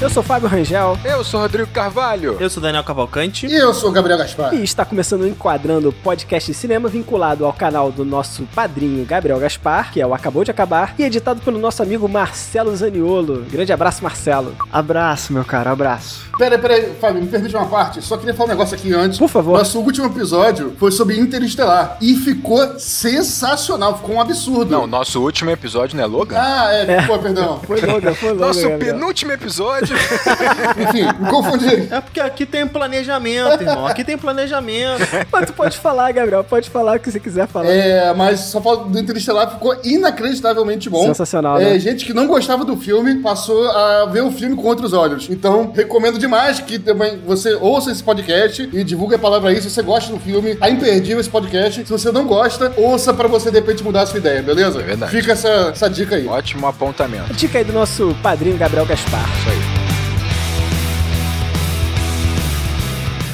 Eu sou Fábio Rangel. Eu sou Rodrigo Carvalho. Eu sou Daniel Cavalcante. E eu sou Gabriel Gaspar. E está começando o Enquadrando podcast de cinema vinculado ao canal do nosso padrinho Gabriel Gaspar, que é o Acabou de Acabar, e editado pelo nosso amigo Marcelo Zaniolo. Grande abraço, Marcelo. Abraço, meu cara, abraço. Pera aí, pera aí, Fábio, me permite uma parte. Só queria falar um negócio aqui antes. Por favor. Nosso último episódio foi sobre Interestelar. E ficou sensacional, ficou um absurdo. Não, nosso último episódio não é Logan? Ah, é, pô, perdão. Foi longa, foi longa. Nosso Gabriel. penúltimo episódio. Enfim, me confundi. É porque aqui tem planejamento, irmão. Aqui tem planejamento. Mas tu pode falar, Gabriel, pode falar o que você quiser falar. É, mas só falo do Interestelar ficou inacreditavelmente bom. Sensacional, É, né? gente que não gostava do filme passou a ver o filme com outros olhos. Então, recomendo demais que também você ouça esse podcast e divulgue a palavra aí se você gosta do filme. Tá imperdível esse podcast. Se você não gosta, ouça pra você de repente mudar a sua ideia, beleza? É verdade. Fica essa, essa dica aí. Ótimo apontamento. Dica aí do nosso padrinho Gabriel Gaspar. Isso aí.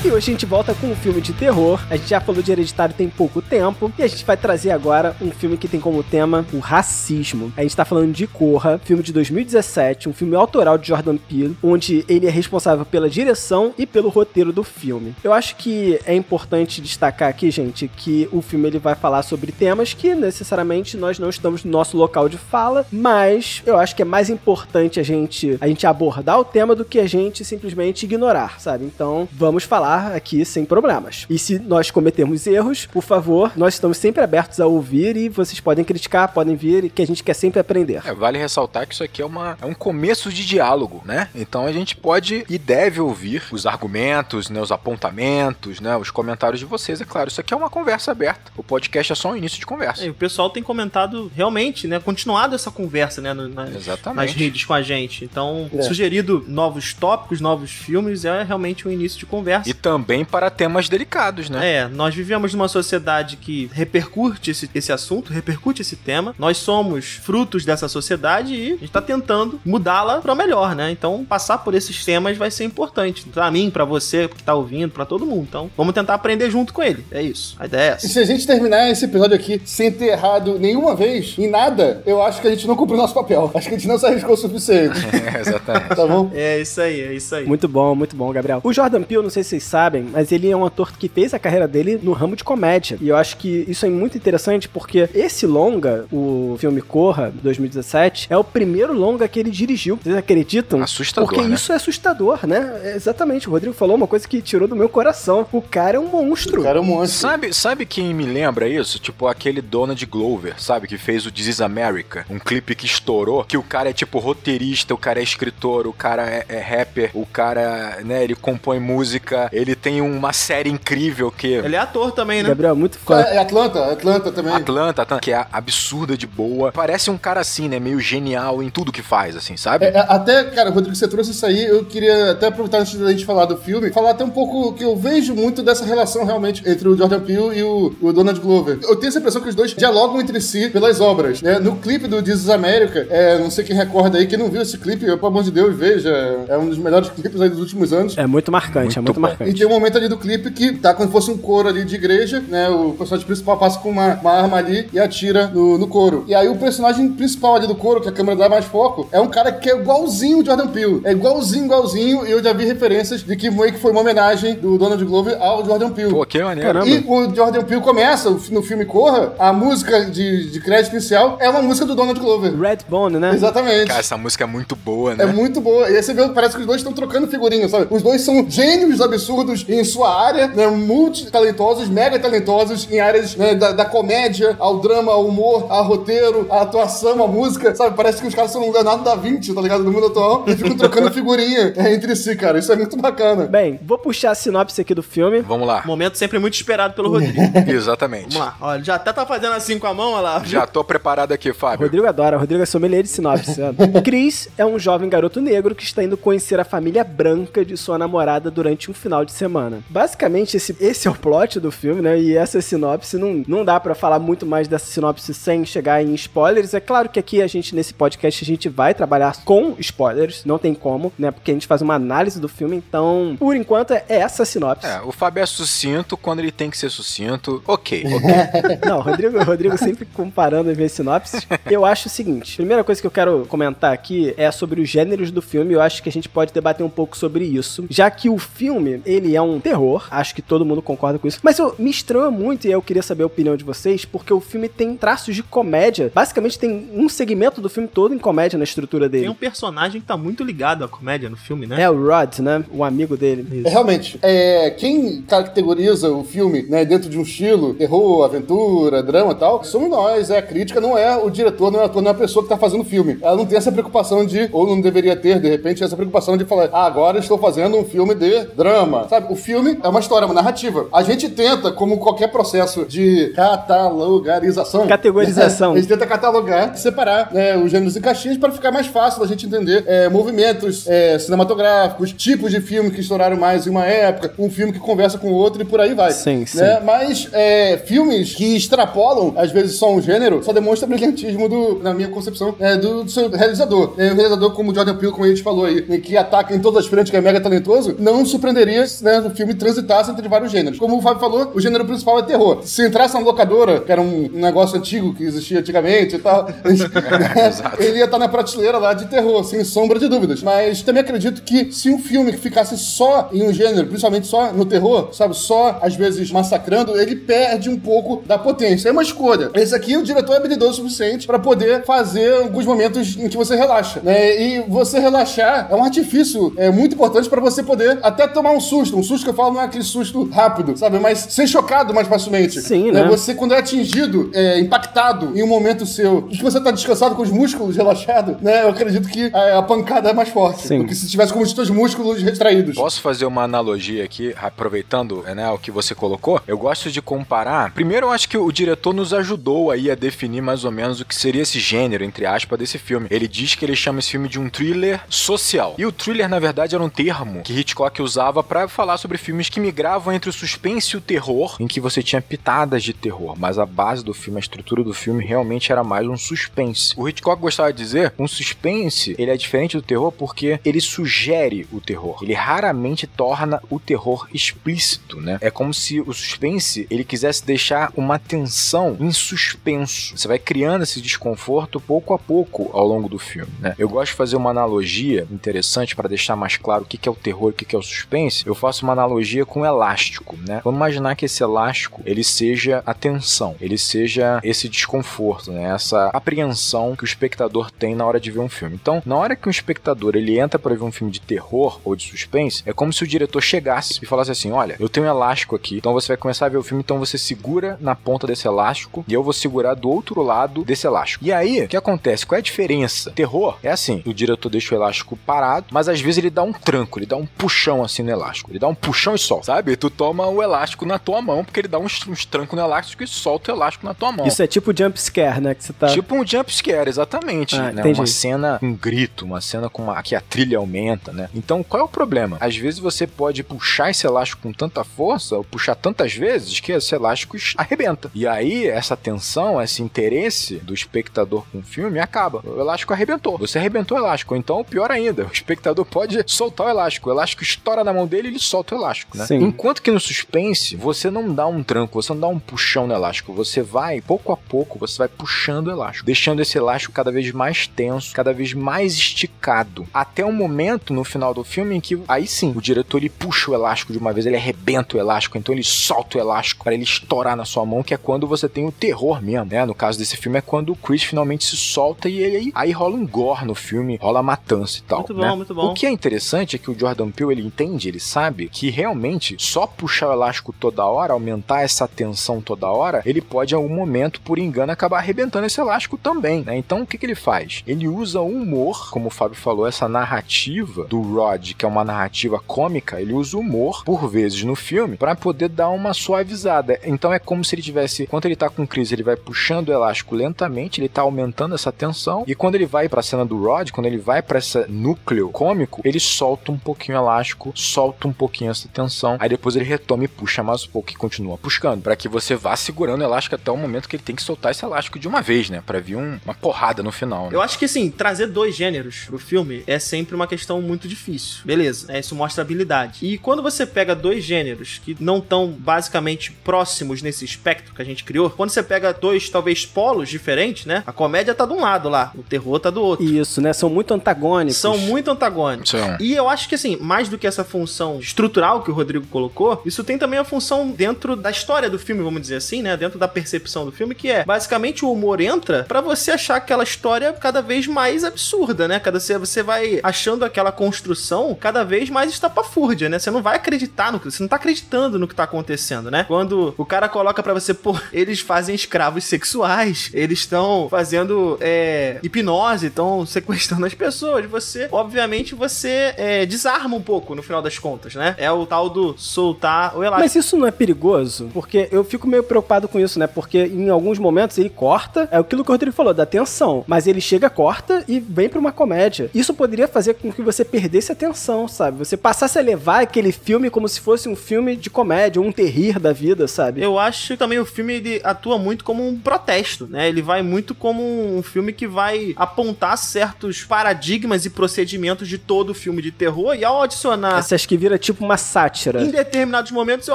E hoje a gente volta com um filme de terror. A gente já falou de Hereditário tem pouco tempo. E a gente vai trazer agora um filme que tem como tema o racismo. A gente tá falando de Corra, filme de 2017, um filme autoral de Jordan Peele, onde ele é responsável pela direção e pelo roteiro do filme. Eu acho que é importante destacar aqui, gente, que o filme ele vai falar sobre temas que necessariamente nós não estamos no nosso local de fala, mas eu acho que é mais importante a gente a gente abordar o tema do que a gente simplesmente ignorar, sabe? Então, vamos falar aqui sem problemas. E se nós cometermos erros, por favor, nós estamos sempre abertos a ouvir e vocês podem criticar, podem vir, que a gente quer sempre aprender. É, vale ressaltar que isso aqui é, uma, é um começo de diálogo, né? Então a gente pode e deve ouvir os argumentos, né, os apontamentos, né, os comentários de vocês, é claro. Isso aqui é uma conversa aberta. O podcast é só um início de conversa. E o pessoal tem comentado realmente, né? Continuado essa conversa, né? no- na- Exatamente. nas redes com a gente. Então, É. sugerido novos tópicos, novos filmes, é realmente um início de conversa. E também para temas delicados, né? É, nós vivemos numa sociedade que repercute esse, esse assunto, repercute esse tema. Nós somos frutos dessa sociedade e a gente tá tentando mudá-la para melhor, né? Então, passar por esses temas vai ser importante. Pra mim, pra você que tá ouvindo, pra todo mundo. Então, vamos tentar aprender junto com ele. É isso. A ideia é E essa. se a gente terminar esse episódio aqui sem ter errado nenhuma vez, em nada, eu acho que a gente não cumpriu nosso papel. Acho que a gente não se arriscou o suficiente. É, exatamente. Tá bom? É isso aí, é isso aí. Muito bom, muito bom, Gabriel. O Jordan Peele, não sei se vocês sabem, mas ele é um ator que fez a carreira dele no ramo de comédia. E eu acho que isso é muito interessante porque esse longa, o filme Corra, 2017, é o primeiro longa que ele dirigiu. Vocês acreditam? Assustador, Porque né? isso é assustador, né? É exatamente. O Rodrigo falou uma coisa que tirou do meu coração. O cara é um monstro. O cara é um monstro. Sabe, sabe quem me lembra isso? Tipo aquele Donald Glover, sabe? Que fez o This is America. Um clipe que estourou. Que o cara é tipo roteirista, o cara é escritor, o cara é, é rapper, o cara, né, ele compõe música, ele tem uma série incrível que. Ele é ator também, né? Gabriel, muito fã. É Atlanta, Atlanta também. Atlanta, Atlanta, que é absurda de boa. Parece um cara assim, né? Meio genial em tudo que faz, assim, sabe? É, é, até, cara, Rodrigo, você trouxe isso aí, eu queria até aproveitar antes da gente falar do filme, falar até um pouco que eu vejo muito dessa relação realmente entre o Jordan Peele e o, o Donald Glover. Eu tenho essa impressão que os dois dialogam entre si pelas obras, né? No clipe do This is America, é, não sei quem recorda aí, quem não viu esse clipe, pelo amor de Deus, veja, é um dos melhores clipes aí dos últimos anos. É muito marcante, é Muito muito bom. E tem um momento ali do clipe que tá como se fosse um coro ali de igreja, né? O personagem principal passa com uma, uma arma ali e atira no, no coro. E aí o personagem principal ali do coro, que a câmera dá mais foco, é um cara que é igualzinho o Jordan Peele. É igualzinho, igualzinho, e eu já vi referências de que meio que foi uma homenagem do Donald Glover ao Jordan Peele. Pô, que maneiro. Caramba. E o Jordan Peele começa, no filme Corra, a música de, de crédito inicial é uma música do Donald Glover. Redbone, né? Exatamente. Cara, essa música é muito boa, né? É muito boa. E aí você vê, parece que os dois estão trocando figurinha, sabe? Os dois são gênios absurdos em sua área, né? Multitalentosos, mega talentosos em áreas né, da, da comédia, ao drama, ao humor, ao roteiro, à atuação, à música, sabe? Parece que os caras são o Leonardo da Vinci, tá ligado? No mundo atual. E ficam trocando figurinha é, entre si, cara. Isso é muito bacana. Bem, vou puxar a sinopse aqui do filme. Vamos lá. Momento sempre muito esperado pelo Rodrigo. Exatamente. Vamos lá. Olha, já até tá fazendo assim com a mão, olha lá. Já tô preparado aqui, Fábio. Rodrigo adora, Rodrigo é sommelier de sinopse. Chris é um jovem garoto negro que está indo conhecer a família branca de sua namorada durante um final de semana. Basicamente, esse, esse é o plot do filme, né? E essa sinopse não, não dá para falar muito mais dessa sinopse sem chegar em spoilers. É claro que aqui a gente, nesse podcast, a gente vai trabalhar com spoilers, não tem como, né? Porque a gente faz uma análise do filme, então, por enquanto, é essa sinopse. É, o Fábio é sucinto quando ele tem que ser sucinto. Ok, ok. Não, Rodrigo, Rodrigo sempre comparando as minhas sinopses. Eu acho o seguinte: primeira coisa que eu quero comentar aqui é sobre os gêneros do filme. Eu acho que a gente pode debater um pouco sobre isso, já que o filme ele é um terror. Acho que todo mundo concorda com isso. Mas eu me estranho muito e eu queria saber a opinião de vocês, porque o filme tem traços de comédia. Basicamente tem um segmento do filme todo em comédia na estrutura dele. Tem um personagem que tá muito ligado à comédia no filme, né? É o Rod, né? O amigo dele. É, realmente, é, quem caracteriza o filme né, dentro de um estilo, terror, aventura, drama e tal, somos nós, é a crítica, não é o diretor, não é, ator, não é a pessoa que tá fazendo o filme. Ela não tem essa preocupação de, ou não deveria ter, de repente, essa preocupação de falar, ah, agora estou fazendo um filme de drama. Sabe, o filme é uma história, uma narrativa. A gente tenta, como qualquer processo de catalogarização, Categorização. a gente tenta catalogar, separar né, os gêneros e caixinhas para ficar mais fácil da gente entender é, movimentos é, cinematográficos, tipos de filme que estouraram mais em uma época, um filme que conversa com o outro e por aí vai. Sim, sim. Né? Mas é, filmes que extrapolam, às vezes, só um gênero, só demonstra brilhantismo, do, na minha concepção, é, do, do seu realizador. É, o realizador, como o Jordan Peele, como a gente falou aí, né, que ataca em todas as frentes, que é mega talentoso, não surpreenderia né, o filme transitasse entre vários gêneros. Como o Fábio falou, o gênero principal é terror. Se entrasse na locadora, que era um, negócio antigo que existia antigamente e tal, ele ia estar na prateleira lá de terror, sem sombra de dúvidas. Mas também acredito que se um filme que ficasse só em um gênero, principalmente só no terror, sabe, só às vezes massacrando, ele perde um pouco da potência. É uma escolha. Esse aqui, o diretor é habilidoso o suficiente para poder fazer alguns momentos em que você relaxa, né? E você relaxar é um artifício é, muito importante para você poder até tomar um susto. Um susto que eu falo não é aquele susto rápido, sabe? Mas ser chocado mais facilmente. Sim, né? Você, quando é atingido, é, impactado em um momento seu, e que você tá descansado com os músculos relaxados, né? Eu acredito que a, a pancada é mais forte. Sim. Do que se tivesse com os seus músculos retraídos. Posso fazer uma analogia aqui, aproveitando né, o que você colocou? Eu gosto de comparar. Primeiro, eu acho que o diretor nos ajudou aí a definir mais ou menos o que seria esse gênero, entre aspas, desse filme. Ele diz que ele chama esse filme de um thriller social. E o thriller, na verdade, era um termo que Hitchcock usava para falar sobre filmes que migravam entre o suspense e o terror, em que você tinha pitadas de terror, mas a base do filme, a estrutura do filme realmente era mais um suspense. O Hitchcock gostava de dizer, um suspense, ele é diferente do terror porque ele sugere o terror. Ele raramente torna o terror explícito, né? É como se o suspense, ele quisesse deixar uma tensão em suspenso. Você vai criando esse desconforto pouco a pouco ao longo do filme, né? Eu gosto de fazer uma analogia interessante para deixar mais claro o que é o terror e o que é o suspense. Eu faço uma analogia com o elástico, né? Vamos imaginar que esse elástico, ele seja a tensão, ele seja esse desconforto, né? Essa apreensão que o espectador tem na hora de ver um filme. Então, na hora que um espectador ele entra para ver um filme de terror ou de suspense, é como se o diretor chegasse e falasse assim: "Olha, eu tenho um elástico aqui, então você vai começar a ver o filme, então você segura na ponta desse elástico e eu vou segurar do outro lado desse elástico". E aí, o que acontece? Qual é a diferença? Terror é assim, o diretor deixa o elástico parado, mas às vezes ele dá um tranco, ele dá um puxão assim no elástico. Ele dá um puxão e solta, sabe? Tu toma o elástico na tua mão, porque ele dá uns, uns trancos no elástico e solta o elástico na tua mão. Isso é tipo jump scare, né? Que você tá. Tipo um jump scare, exatamente. Ah, né? entendi. Uma cena com um grito, uma cena com uma, que a trilha aumenta, né? Então, qual é o problema? Às vezes você pode puxar esse elástico com tanta força, ou puxar tantas vezes, que esse elástico arrebenta. E aí, essa tensão, esse interesse do espectador com o filme acaba. O elástico arrebentou. Você arrebentou o elástico. Então, pior ainda, o espectador pode soltar o elástico. O elástico estoura na mão dele e ele solta o elástico, né? Sim. Enquanto que no suspense, você não dá um tranco, você não dá um puxão no elástico. Você vai, pouco a pouco, você vai puxando o elástico, deixando esse elástico cada vez mais tenso, cada vez mais esticado. Até um momento no final do filme em que, aí sim, o diretor ele puxa o elástico de uma vez, ele arrebenta o elástico, então ele solta o elástico para ele estourar na sua mão, que é quando você tem o terror mesmo, né? No caso desse filme é quando o Chris finalmente se solta e ele, aí rola um gore no filme, rola matança e tal. Muito bom, né? muito bom. O que é interessante é que o Jordan Peele ele entende, ele sabe que realmente só puxar o elástico toda hora, aumentar essa tensão toda hora, ele pode em algum momento, por engano, acabar arrebentando esse elástico também, né? Então o que, que ele faz? Ele usa o humor, como o Fábio falou, essa narrativa do Rod, que é uma narrativa cômica, ele usa o humor por vezes no filme para poder dar uma suavizada. Então é como se ele tivesse, quando ele tá com crise, ele vai puxando o elástico lentamente, ele tá aumentando essa tensão, e quando ele vai pra cena do Rod, quando ele vai para esse núcleo cômico, ele solta um pouquinho o elástico, solta um pouquinho essa tensão, aí depois ele retoma e puxa mais um pouco e continua puxando, para que você vá segurando o elástico até o momento que ele tem que soltar esse elástico de uma vez, né, para vir um, uma porrada no final. Né? Eu acho que assim, trazer dois gêneros pro filme é sempre uma questão muito difícil. Beleza, é, isso mostra habilidade. E quando você pega dois gêneros que não estão basicamente próximos nesse espectro que a gente criou, quando você pega dois, talvez, polos diferentes, né? A comédia tá de um lado lá, o terror tá do outro. Isso, né? São muito antagônicos. São muito antagônicos. São. E eu acho que, assim, mais do que essa função estrutural que o Rodrigo colocou, isso tem também a função dentro da história do filme, vamos dizer assim, né? Dentro da percepção do filme, que é basicamente o humor entra para você achar aquela história cada vez mais absurda, né? Cada você vai achando aquela construção cada vez mais estapafúrdia, né? Você não vai acreditar no que você não tá acreditando no que tá acontecendo, né? Quando o cara coloca para você, pô, eles fazem escravos sexuais, eles estão fazendo é, hipnose, estão sequestrando as pessoas, você, obviamente, você é, desarma um pouco no final das contas, né? É o tal do soltar o elástico. Mas isso não é perigoso? Porque eu fico meio preocupado com isso, né? Porque em alguns momentos ele corta, é aquilo que o Rodrigo falou, da tensão. Mas ele chega, corta e vem pra uma comédia. Isso poderia fazer com que você perdesse a atenção, sabe? Você passasse a levar aquele filme como se fosse um filme de comédia, um terrir da vida, sabe? Eu acho que também o filme ele atua muito como um protesto, né? Ele vai muito como um filme que vai apontar certos paradigmas e procedimentos de todo filme de terror e ao adicionar Você acha que vira tipo uma sátira? em determinados momentos, eu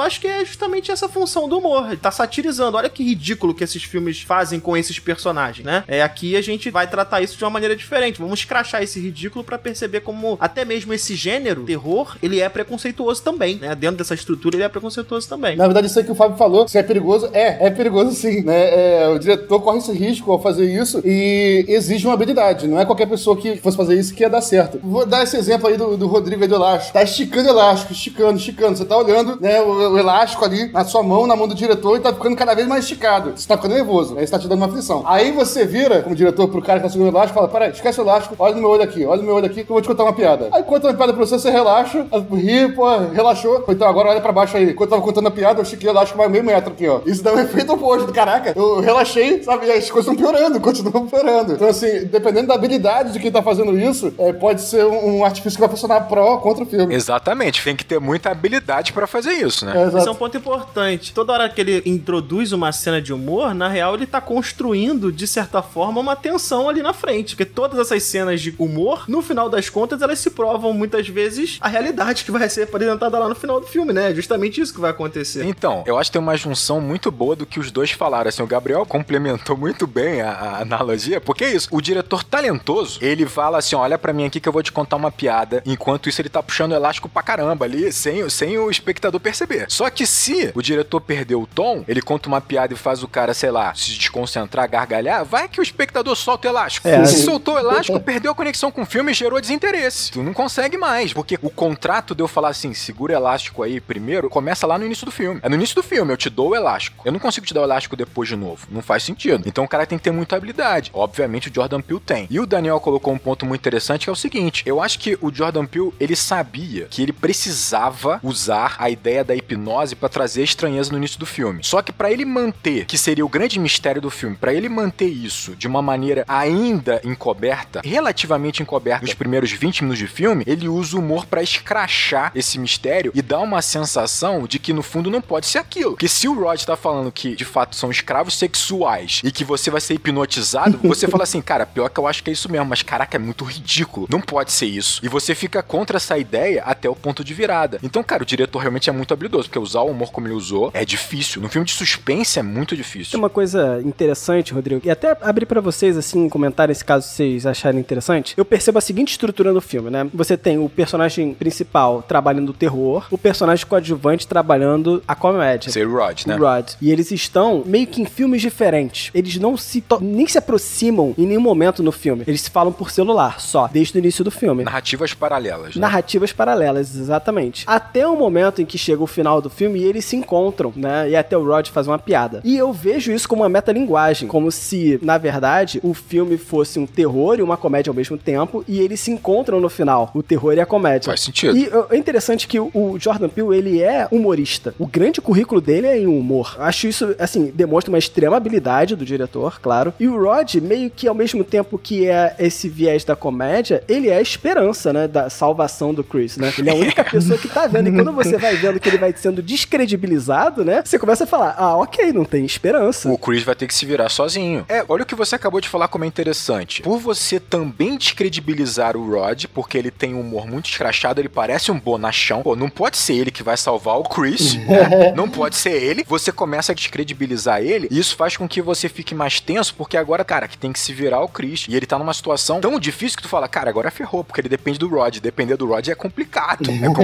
acho que é justamente essa função do humor. Ele tá satirizando. Olha que ridículo que esses filmes fazem com esses personagens, né? É aqui a gente vai tratar isso de uma maneira diferente. Vamos escrachar esse ridículo pra perceber como até mesmo esse gênero, terror, ele é preconceituoso também, né? Dentro dessa estrutura ele é preconceituoso também. Na verdade, isso aí que o Fábio falou, se é perigoso, é, é perigoso sim, né? É, o diretor corre esse risco ao fazer isso e exige uma habilidade. Não é qualquer pessoa que fosse fazer isso que ia dar certo. Vou dar esse exemplo aí do, do Rodrigo aí do elástico. Tá esticando o elástico, esticando, esticando. Você tá olhando, né, o, o elástico ali na sua mão, na mão do diretor, e tá ficando cada vez mais esticado. Você tá ficando nervoso, aí você tá te dando uma aflição. Aí você vira, como diretor, pro cara que tá segurando o elástico fala: Peraí, esquece o elástico, olha no meu olho aqui, olha no meu olho aqui que eu vou te contar uma piada. Aí conta uma piada pra você, você relaxa, ri, pô, relaxou. Ou então agora olha pra baixo aí. Quando eu tava contando a piada, eu estiquei o elástico mais meio metro aqui, ó. Isso dá um efeito oposto. Caraca, eu relaxei, sabe? E as coisas estão piorando, continuam piorando. Então, assim, dependendo da habilidade de quem tá fazendo isso, é, pode ser um, um artifício que vai funcionar pró contra o filme. Exatamente, tem que ter muita habilidade pra fazer isso, né? É, Esse é um ponto importante. Toda hora que ele introduz uma cena de humor, na real ele tá construindo, de certa forma, uma tensão ali na frente. Porque todas essas cenas de humor, no final das contas, elas se provam muitas vezes a realidade que vai ser apresentada lá no final do filme, né? É justamente isso que vai acontecer. Então, eu acho que tem uma junção muito boa do que os dois falaram. Assim, o Gabriel complementou muito bem a, a analogia, porque é isso. O diretor talentoso, ele fala assim: olha pra mim aqui que eu vou te contar uma piada. Enquanto isso, ele tá puxando o elástico pra caramba ali, sem, sem o espectador perceber. Só que se o diretor perdeu o tom, ele conta uma piada e faz o cara, sei lá, se desconcentrar, gargalhar, vai que o espectador solta o elástico. É. se soltou o elástico, perdeu a conexão com o filme e gerou desinteresse. Tu não consegue mais, porque o contrato de eu falar assim, segura o elástico aí primeiro, começa lá no início do filme. É no início do filme, eu te dou o elástico. Eu não consigo te dar o elástico depois de novo. Não faz sentido. Então o cara tem que ter muita habilidade. Obviamente o Jordan Peele tem. E o Daniel colocou um ponto muito interessante que é o seguinte: eu acho que o Jordan Peele, ele sabia que ele precisava usar a ideia da hipnose pra trazer estranheza no início do filme. Só que pra ele manter, que seria o grande mistério do filme, pra ele manter isso de uma maneira ainda encoberta, relativamente encoberta nos primeiros 20 minutos de filme, ele usa o humor pra escrachar esse mistério e dar uma sensação de que no fundo não pode ser aquilo. Porque se o Rod tá falando que de fato são escravos sexuais e que você vai ser hipnotizado, você fala assim, cara, pior que eu acho que é isso mesmo, mas caraca, é muito ridículo. Não pode ser isso. E você fica contra essa ideia até o ponto de virada. Então, cara, o diretor realmente é muito habilidoso, porque usar o humor como ele usou é difícil. No filme de suspense é muito Tem difícil. uma coisa interessante, Rodrigo, e até abrir pra vocês, assim, comentar esse caso se vocês acharem interessante. Eu percebo a seguinte estrutura no filme, né? Você tem o personagem principal trabalhando o terror, o personagem coadjuvante trabalhando a comédia. Ser o Rod, né? O Rod. E eles estão meio que em filmes diferentes. Eles não se nem se aproximam em nenhum momento no filme. Eles se falam por celular, só, desde o início do filme. Narrativas paralelas, né? Narrativas paralelas, exatamente. Até o momento em que chega o final do filme e eles se encontram, né? E até o Rod faz uma piada. E eu vejo isso como uma metalinguagem, como se, na verdade, o filme fosse um terror e uma comédia ao mesmo tempo, e eles se encontram no final, o terror e a comédia. Faz sentido. E é interessante que o- Jordan Peele, ele é humorista. O grande currículo dele é em humor. Acho isso, assim, demonstra uma extrema habilidade do diretor, claro. E o Rod, meio que ao mesmo tempo que é esse viés da comédia, ele é a esperança, né, da salvação do Chris, né? Ele é a única única pessoa que tá vendo. E quando você vai vendo que ele vai sendo descredibilizado, né? Você começa a falar: ah, ok, não tem esperança. O Chris vai ter que se virar sozinho. É, olha o que você acabou de falar como é interessante. Por você também descredibilizar o Rod, porque ele tem um humor muito escrachado, ele parece um bonachão. Pô, não pode ser ele que vai salvar o Chris. né? Não pode ser ele. Você começa a descredibilizar ele, e isso faz com que você fique mais tenso, porque agora, cara, que tem que se virar o Chris. E ele tá numa situação tão difícil que tu fala, cara, agora ferrou, porque ele depende do Rod. Depender do Rod é complicado. É complicado,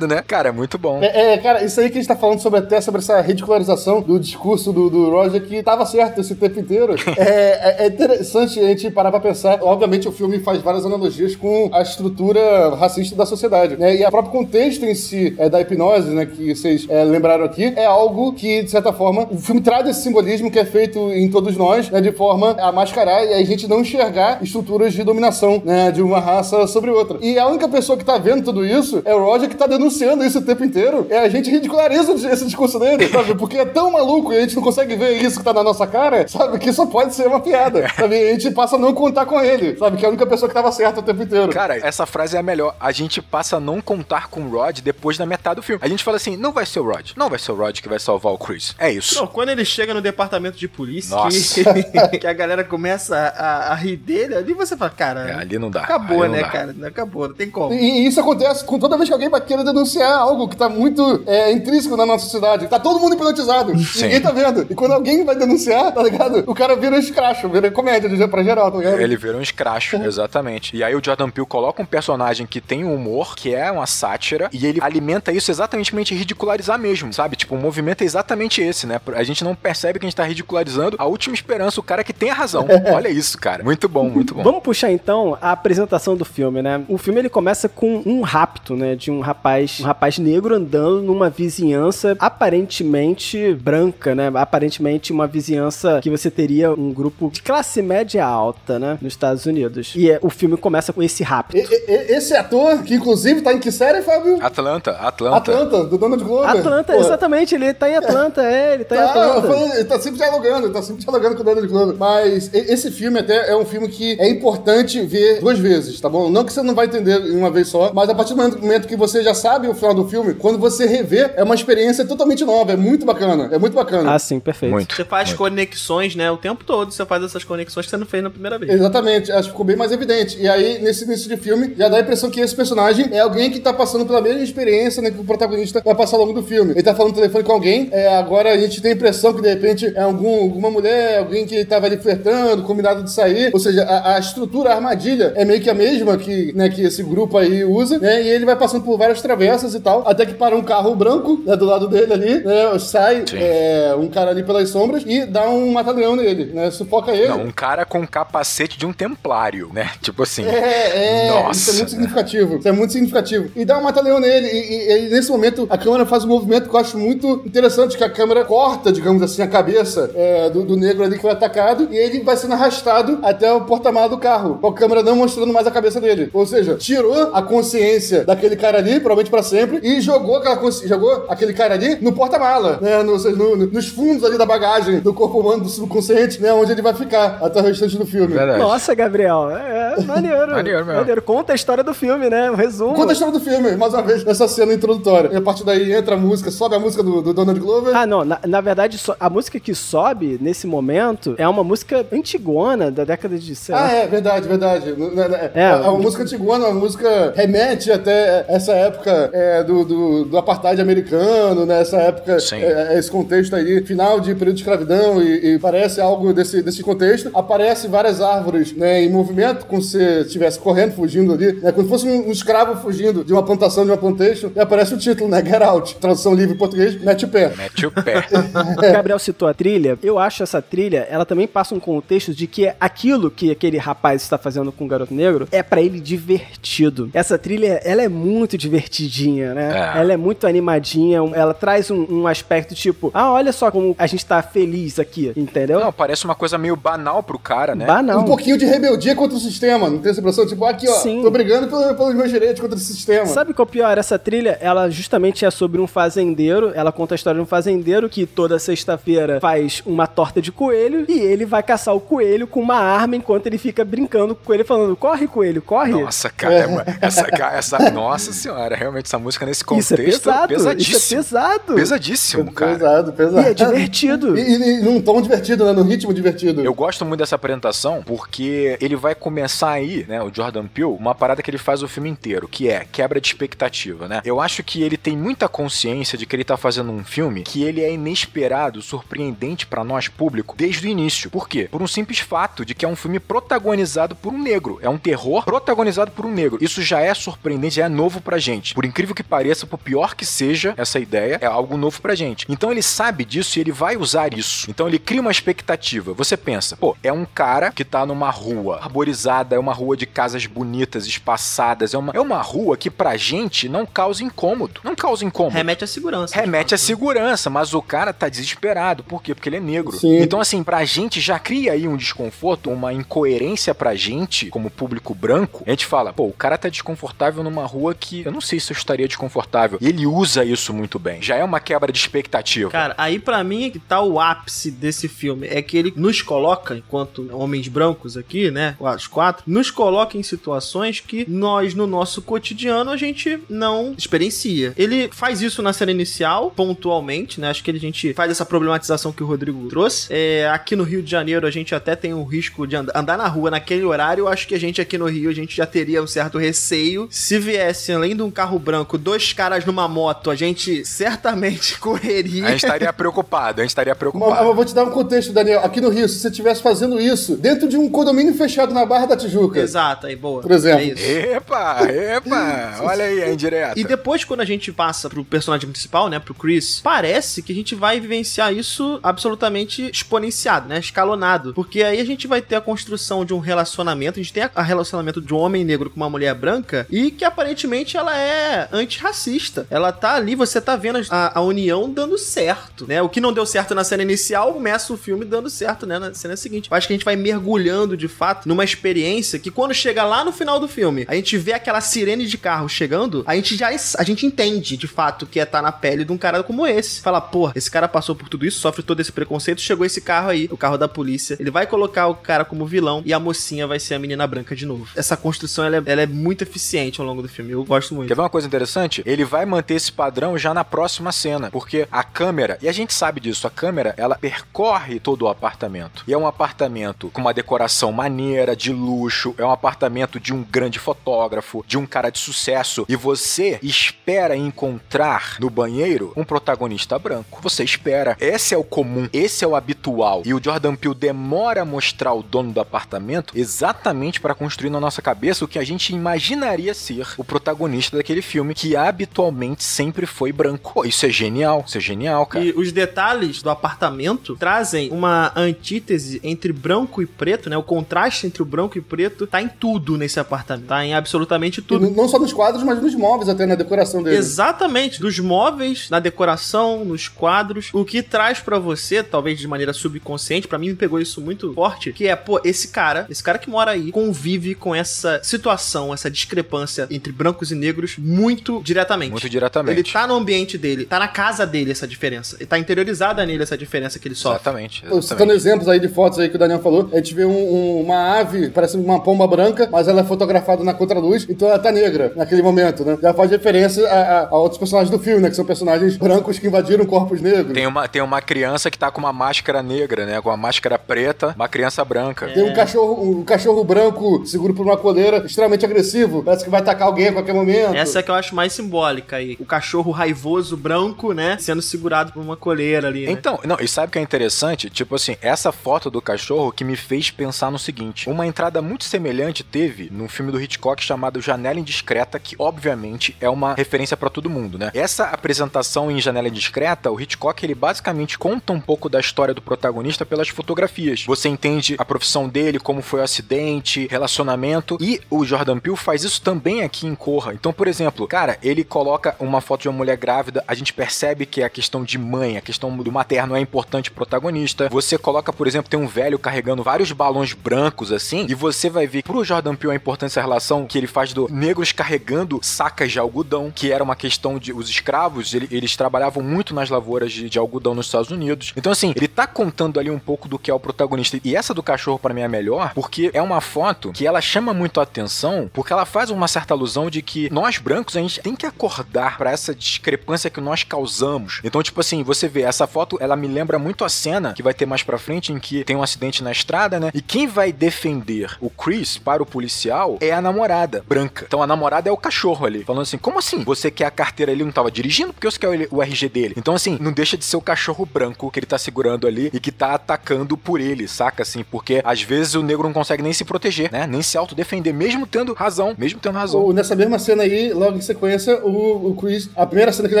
né? Cara, é muito bom. É, é, cara, isso aí que a gente tá falando sobre até sobre essa ridicularização do discurso do, do Roger que tava certo esse tempo inteiro. É, é- é interessante a gente parar pra pensar. Obviamente, o filme faz várias analogias com a estrutura racista da sociedade, né? E o próprio contexto em si é, da hipnose, né, que vocês é, lembraram aqui, é algo que, de certa forma, o filme traz esse simbolismo que é feito em todos nós, né, de forma a mascarar e a gente não enxergar estruturas de dominação, né, de uma raça sobre outra. E a única pessoa que tá vendo tudo isso é o Roger que tá denunciando isso o tempo inteiro. É a gente ridiculariza esse discurso dele, sabe? Porque é tão maluco e a gente não consegue ver isso que tá na nossa cara, sabe? Que só pode ser uma piada, sabe? E a gente passa a não contar com ele, sabe? Que é a única pessoa que tava certa o tempo inteiro. Cara, essa frase é a melhor. A gente passa a não contar com o Rod depois da metade do filme. A gente fala assim: não vai ser o Rod. Não vai ser o Rod que vai salvar o Chris. É isso. Não, quando ele chega no departamento de polícia, que, que a galera começa a, a- rir dele, ali você fala, cara, É, ali não dá. acabou, ali não né, dá. cara? Acabou, não tem como. E, e isso acontece com toda vez que alguém vai querer denunciar algo que tá muito é, intrínseco na nossa sociedade. Tá todo mundo hipnotizado. Sim. Ninguém tá vendo. E quando alguém vai denunciar, tá ligado? O cara vira escracho, vira comédia de- pra geral, tá ligado? Ele vira um escracho, exatamente. E aí o Jordan Peele coloca um personagem que tem um humor, que é uma sátira, e ele alimenta isso exatamente pra gente ridicularizar mesmo, sabe? Tipo, o movimento é exatamente esse, né? A gente não percebe que a gente tá ridicularizando a última esperança, o cara que tem a razão. Olha isso, cara. Muito bom, muito bom. Vamos puxar então a apresentação do filme, né? O filme ele começa com um rapto, né, de um rapaz, um rapaz negro andando numa vizinhança aparentemente branca, né? Aparentemente uma vizinhança que você teria um grupo de classe média alta, né, nos Estados Unidos. E é, o filme começa com esse rapto. E- e- esse ator, que inclusive tá em que série, Fábio? Atlanta, Atlanta. Atlanta, do Donald Glover. Atlanta, Pô, exatamente, ele tá em Atlanta, é, ele tá em Tá, eu Atlanta. falei, ele tá sempre dialogando, ele tá sempre dialogando com o Donald Glover. Mas esse filme até é um filme que é importante ver duas vezes, tá bom? Não que você não vai entender em uma vez só, mas a partir do momento que você já sabe o final do filme, quando você rever, é uma experiência totalmente nova, é muito bacana, é muito bacana. Ah, sim, perfeito. Muito. Você faz muito. conexões, né? O tempo todo você faz essas conexões que você não fez na primeira vez. Exatamente, acho que ficou bem mais evidente. E aí, nesse início de filme, já dá a impressão que esse personagem é alguém que tá passando pela mesma experiência né, que o protagonista vai passar ao longo do filme. Ele tá falando no telefone com alguém, é, agora a gente tem a impressão que de repente é algum, alguma mulher, alguém que tava ali flertando, combinado de sair. Ou seja, a, a estrutura, a armadilha é meio que a mesma que, né, que esse grupo aí usa, né? E ele vai passando por várias travessas e tal, até que para um carro branco, né, do lado dele ali, né? Sai é, um cara ali pelas sombras e dá um mata-leão nele, né? Sufoca ele. Não, um cara com capacete de um templário, né? Tipo assim. É, é, Nossa, isso é muito significativo. Isso é muito significativo. E dá um mata-leão nele. E, e- e nesse momento a câmera faz um movimento que eu acho muito interessante, que a câmera corta, digamos assim, a cabeça é, do, do negro ali que foi atacado, e ele vai sendo arrastado até o porta-malas do carro, com a câmera não mostrando mais a cabeça dele. Ou seja, tirou a consciência daquele cara ali, provavelmente pra sempre, e jogou, aquela consci- jogou aquele cara ali no porta-mala, né? No- no- no- nos fundos ali da bagagem do corpo humano, do subconsciente, né? Onde ele vai ficar até o restante do filme. Verdade. Nossa, Gabriel, é, é maneiro. Maneiro mesmo. Conta a história do filme, né? Um resumo. Conta a história do filme, mais uma vez, nessa cena introdutória. E a partir daí entra a música, sobe a música do, do Donald Glover. Ah, não. Na, na verdade, so- a música que sobe nesse momento é uma música antigona da década de. Sei lá. Ah, é, verdade, verdade. N- É, É, uma música antigona, uma música remete até essa época é, do, do, do apartheid americano, né? Essa época, Sim. é, esse contexto aí, final de período de escravidão, e, e parece algo desse, desse contexto. Aparece várias árvores né, em movimento, como se estivesse correndo, fugindo ali, né? Como se fosse um, um escravo fugindo de uma plantação, de uma plantation, e aparece o título, né? Get Out, tradução livre em português, mete o pé. Mete o pé. O Gabriel citou a trilha. Eu acho essa trilha, ela também passa um contexto de que aquilo que aquele rapaz está fazendo com o garoto negro é pra ele divertido. Essa trilha, ela é muito divertidinha, né? É. Ela é muito animadinha, ela traz um, um aspecto tipo, ah, olha só como a gente tá feliz aqui, entendeu? Não, parece uma coisa meio banal pro cara, né? Banal. Um pouquinho de rebeldia contra o sistema, não tem essa impressão? Tipo, aqui, ó, Sim. tô brigando pelo- pelos meus direitos contra esse sistema. Sabe qual é o pior? Essa trilha, ela justamente é sobre um fazendeiro. Ela conta a história de um fazendeiro que toda sexta-feira faz uma torta de coelho e ele vai caçar o coelho com uma arma enquanto ele fica brincando com o coelho, falando: corre, coelho, corre. Nossa, cara, essa, ca- essa. Nossa Nossa senhora, realmente essa música nesse Isso contexto é pesado, pesadíssimo. isso é pesado. Pesadíssimo, cara. Pesado, pesado. E é divertido. E, e- e num tom divertido, né? Num ritmo divertido. Eu gosto muito dessa apresentação porque ele vai começar aí, né, o Jordan Peele, uma parada que ele faz o filme inteiro, que é quebra de expectativa, né? Eu acho que ele tem muita consciência de que ele tá fazendo um filme que ele é inesperado, surpreendente pra nós público desde o início. Por quê? Por um simples fato de que é um filme protagonizado por um negro. É um terror protagonizado por um negro. Isso já é surpreendente, já é novo pra gente. Por incrível que pareça, por pior que seja essa ideia, é algo novo pra gente. Então ele sabe disso e ele vai usar isso. Então ele cria uma expectativa. Você pensa, pô, é um cara que tá numa rua arborizada, é uma rua de casas bonitas, espaçadas, é uma, é uma rua que pra gente não causa incômodo. Não causa incômodo. Remete à segurança. Remete à né? segurança, mas o cara tá desesperado. Por quê? Porque ele é negro. Sim. Então, assim, pra gente já cria aí um desconforto, uma incoerência pra gente, como público branco. A gente fala, pô, o cara tá desconfortável numa rua que eu não sei se eu estaria desconfortável. E ele usa isso muito bem. Já é uma quebra de expectativa. Cara, aí pra mim é que tá o ápice desse filme. É que ele nos coloca, enquanto homens brancos aqui, né? Os quatro, nos coloca em situações que nós, no nosso cotidiano, a gente não experiencia. Ele faz isso na cena inicial, pontualmente, né? Acho que a gente faz essa problematização que o Rodrigo trouxe. É, aqui no Rio de Janeiro, a gente até tem o risco de and- andar na rua naquele horário. Acho que a gente aqui no Rio, a gente já teria um certo receio. Se viesse, além de um carro branco, dois caras numa moto, a gente certamente correria. A gente estaria preocupado, a gente estaria preocupado. mas eu vou te dar um contexto, Daniel. Aqui no Rio, se você estivesse fazendo isso dentro de um condomínio fechado na Barra da Tijuca, Exato, aí boa. Por exemplo. É isso. Epa, epa, olha aí a indireta. E depois, quando a gente passa pro personagem principal, né, pro Chris, parece que a gente vai vivenciar isso absolutamente exponenciado, né, escalonado. Porque aí a gente vai ter a construção de um relacionamento, a gente tem a, a relacionamento de um homem negro com uma mulher branca, e que aparentemente ela é antirracista. Ela tá ali, você tá vendo a, a união dando certo, né? O que não deu certo na cena inicial, começa o filme dando certo, né, na cena seguinte. Eu acho que a gente vai mergulhando, de fato, numa experiência que quando chega lá no final do filme, a gente vê aquela sirene de carro chegando, a gente já a gente entende, de fato, que é estar na pele de um cara como esse. Fala, pô, esse cara passou por tudo isso, sofre todo esse preconceito, chegou esse carro aí, o carro da polícia. Ele vai colocar o cara como vilão e a mocinha vai ser a menina branca de novo. Essa construção, ela é, ela é muito eficiente ao longo do filme. Eu gosto muito. Quer ver uma coisa interessante? Ele vai manter esse padrão já na próxima cena, porque a câmera, e a gente sabe disso, a câmera, ela percorre todo o apartamento. E é um apartamento com uma decoração maneira, de luxo, é um apartamento de um grande fotógrafo, de um cara de sucesso, e você espera encontrar no banheiro um protagonista branco. Você espera. Esse é o comum, esse é o habitual. E o Jordan Peele demora a mostrar o dono do apartamento exatamente para construir na nossa cabeça o que a gente imaginaria ser o protagonista daquele filme, que habitualmente sempre foi branco. Isso é genial, isso é genial, cara. E os detalhes do apartamento trazem uma antítese entre branco e preto, né? O contraste entre o branco e preto tá em tudo nesse apartamento. Tá em absolutamente E tudo. não só nos quadros, mas nos móveis, até na decoração dele. Exatamente, dos móveis, na decoração, nos quadros, o que traz pra você, talvez de maneira subconsciente, pra mim me pegou isso muito forte, que é, pô, esse cara, esse cara que mora aí, convive com essa situação, essa discrepância entre brancos e negros muito diretamente. Muito diretamente. Ele tá no ambiente dele, tá na casa dele essa diferença. E tá interiorizada nele essa diferença que ele sofre. Exatamente, Pô, Citando exatamente. exemplos aí de fotos aí que o Daniel falou, a gente vê um- um- uma ave, parece uma pomba branca, mas ela é fotografada na contraluz, então ela tá negra naquele momento, né? Já faz referência a, a- a outros personagens do filme, né? Que são personagens brancos que invadiram corpos negros. Tem uma, tem uma criança que tá com uma máscara negra, né? Com uma máscara preta, uma criança branca. Tem um cachorro, um cachorro branco seguro por uma coleira, extremamente agressivo. Parece que vai atacar alguém a qualquer momento. Essa é que eu acho mais simbólica aí. O cachorro raivoso branco, né? Sendo segurado por uma coleira ali. Né? Então, não, e sabe o que é interessante? Tipo assim, essa foto do cachorro que me fez pensar no seguinte: uma entrada muito semelhante teve num filme do Hitchcock chamado Janela Indiscreta, que obviamente é uma referência pra todo mundo, né? Essa apresentação em Janela Indiscreta, o Hitchcock ele basicamente conta um pouco da história do protagonista pelas fotografias. Você entende a profissão dele, como foi o acidente, relacionamento, e o Jordan Peele faz isso também aqui em Corra. Então, por exemplo, cara, ele coloca uma foto de uma mulher grávida, a gente percebe que a questão de mãe, a questão do materno é importante pro protagonista. Você coloca, por exemplo, tem um velho carregando vários balões brancos assim, e você vai ver pro Jordan Peele a importância da relação que ele faz do negros carregando sacas de algodão, que era uma questão de os escravos, ele- eles trabalhavam muito nas lavouras de, de algodão nos Estados Unidos. Então assim, ele tá contando ali um pouco do que é o protagonista. E essa do cachorro para mim é melhor, porque é uma foto que ela chama muito a atenção, porque ela faz uma certa alusão de que que nós brancos, a gente tem que acordar pra essa discrepância que nós causamos. Então, tipo assim, você vê, essa foto, ela me lembra muito a cena que vai ter mais pra frente, em que tem um acidente na estrada, né? E quem vai defender o Chris para o policial é a namorada branca. Então a namorada é o cachorro ali, falando assim: como assim? Você quer a carteira ali? Não tava dirigindo? Porque você quer o RG dele. Então, assim, não deixa de ser o cachorro branco que ele tá segurando ali e que tá atacando por ele, saca? Assim, porque às vezes o negro não consegue nem se proteger, né? Nem se autodefender, mesmo tendo razão, mesmo tendo razão. Ou nessa mesma cena aí, logo em sequência, o, o Chris, a primeira cena que ele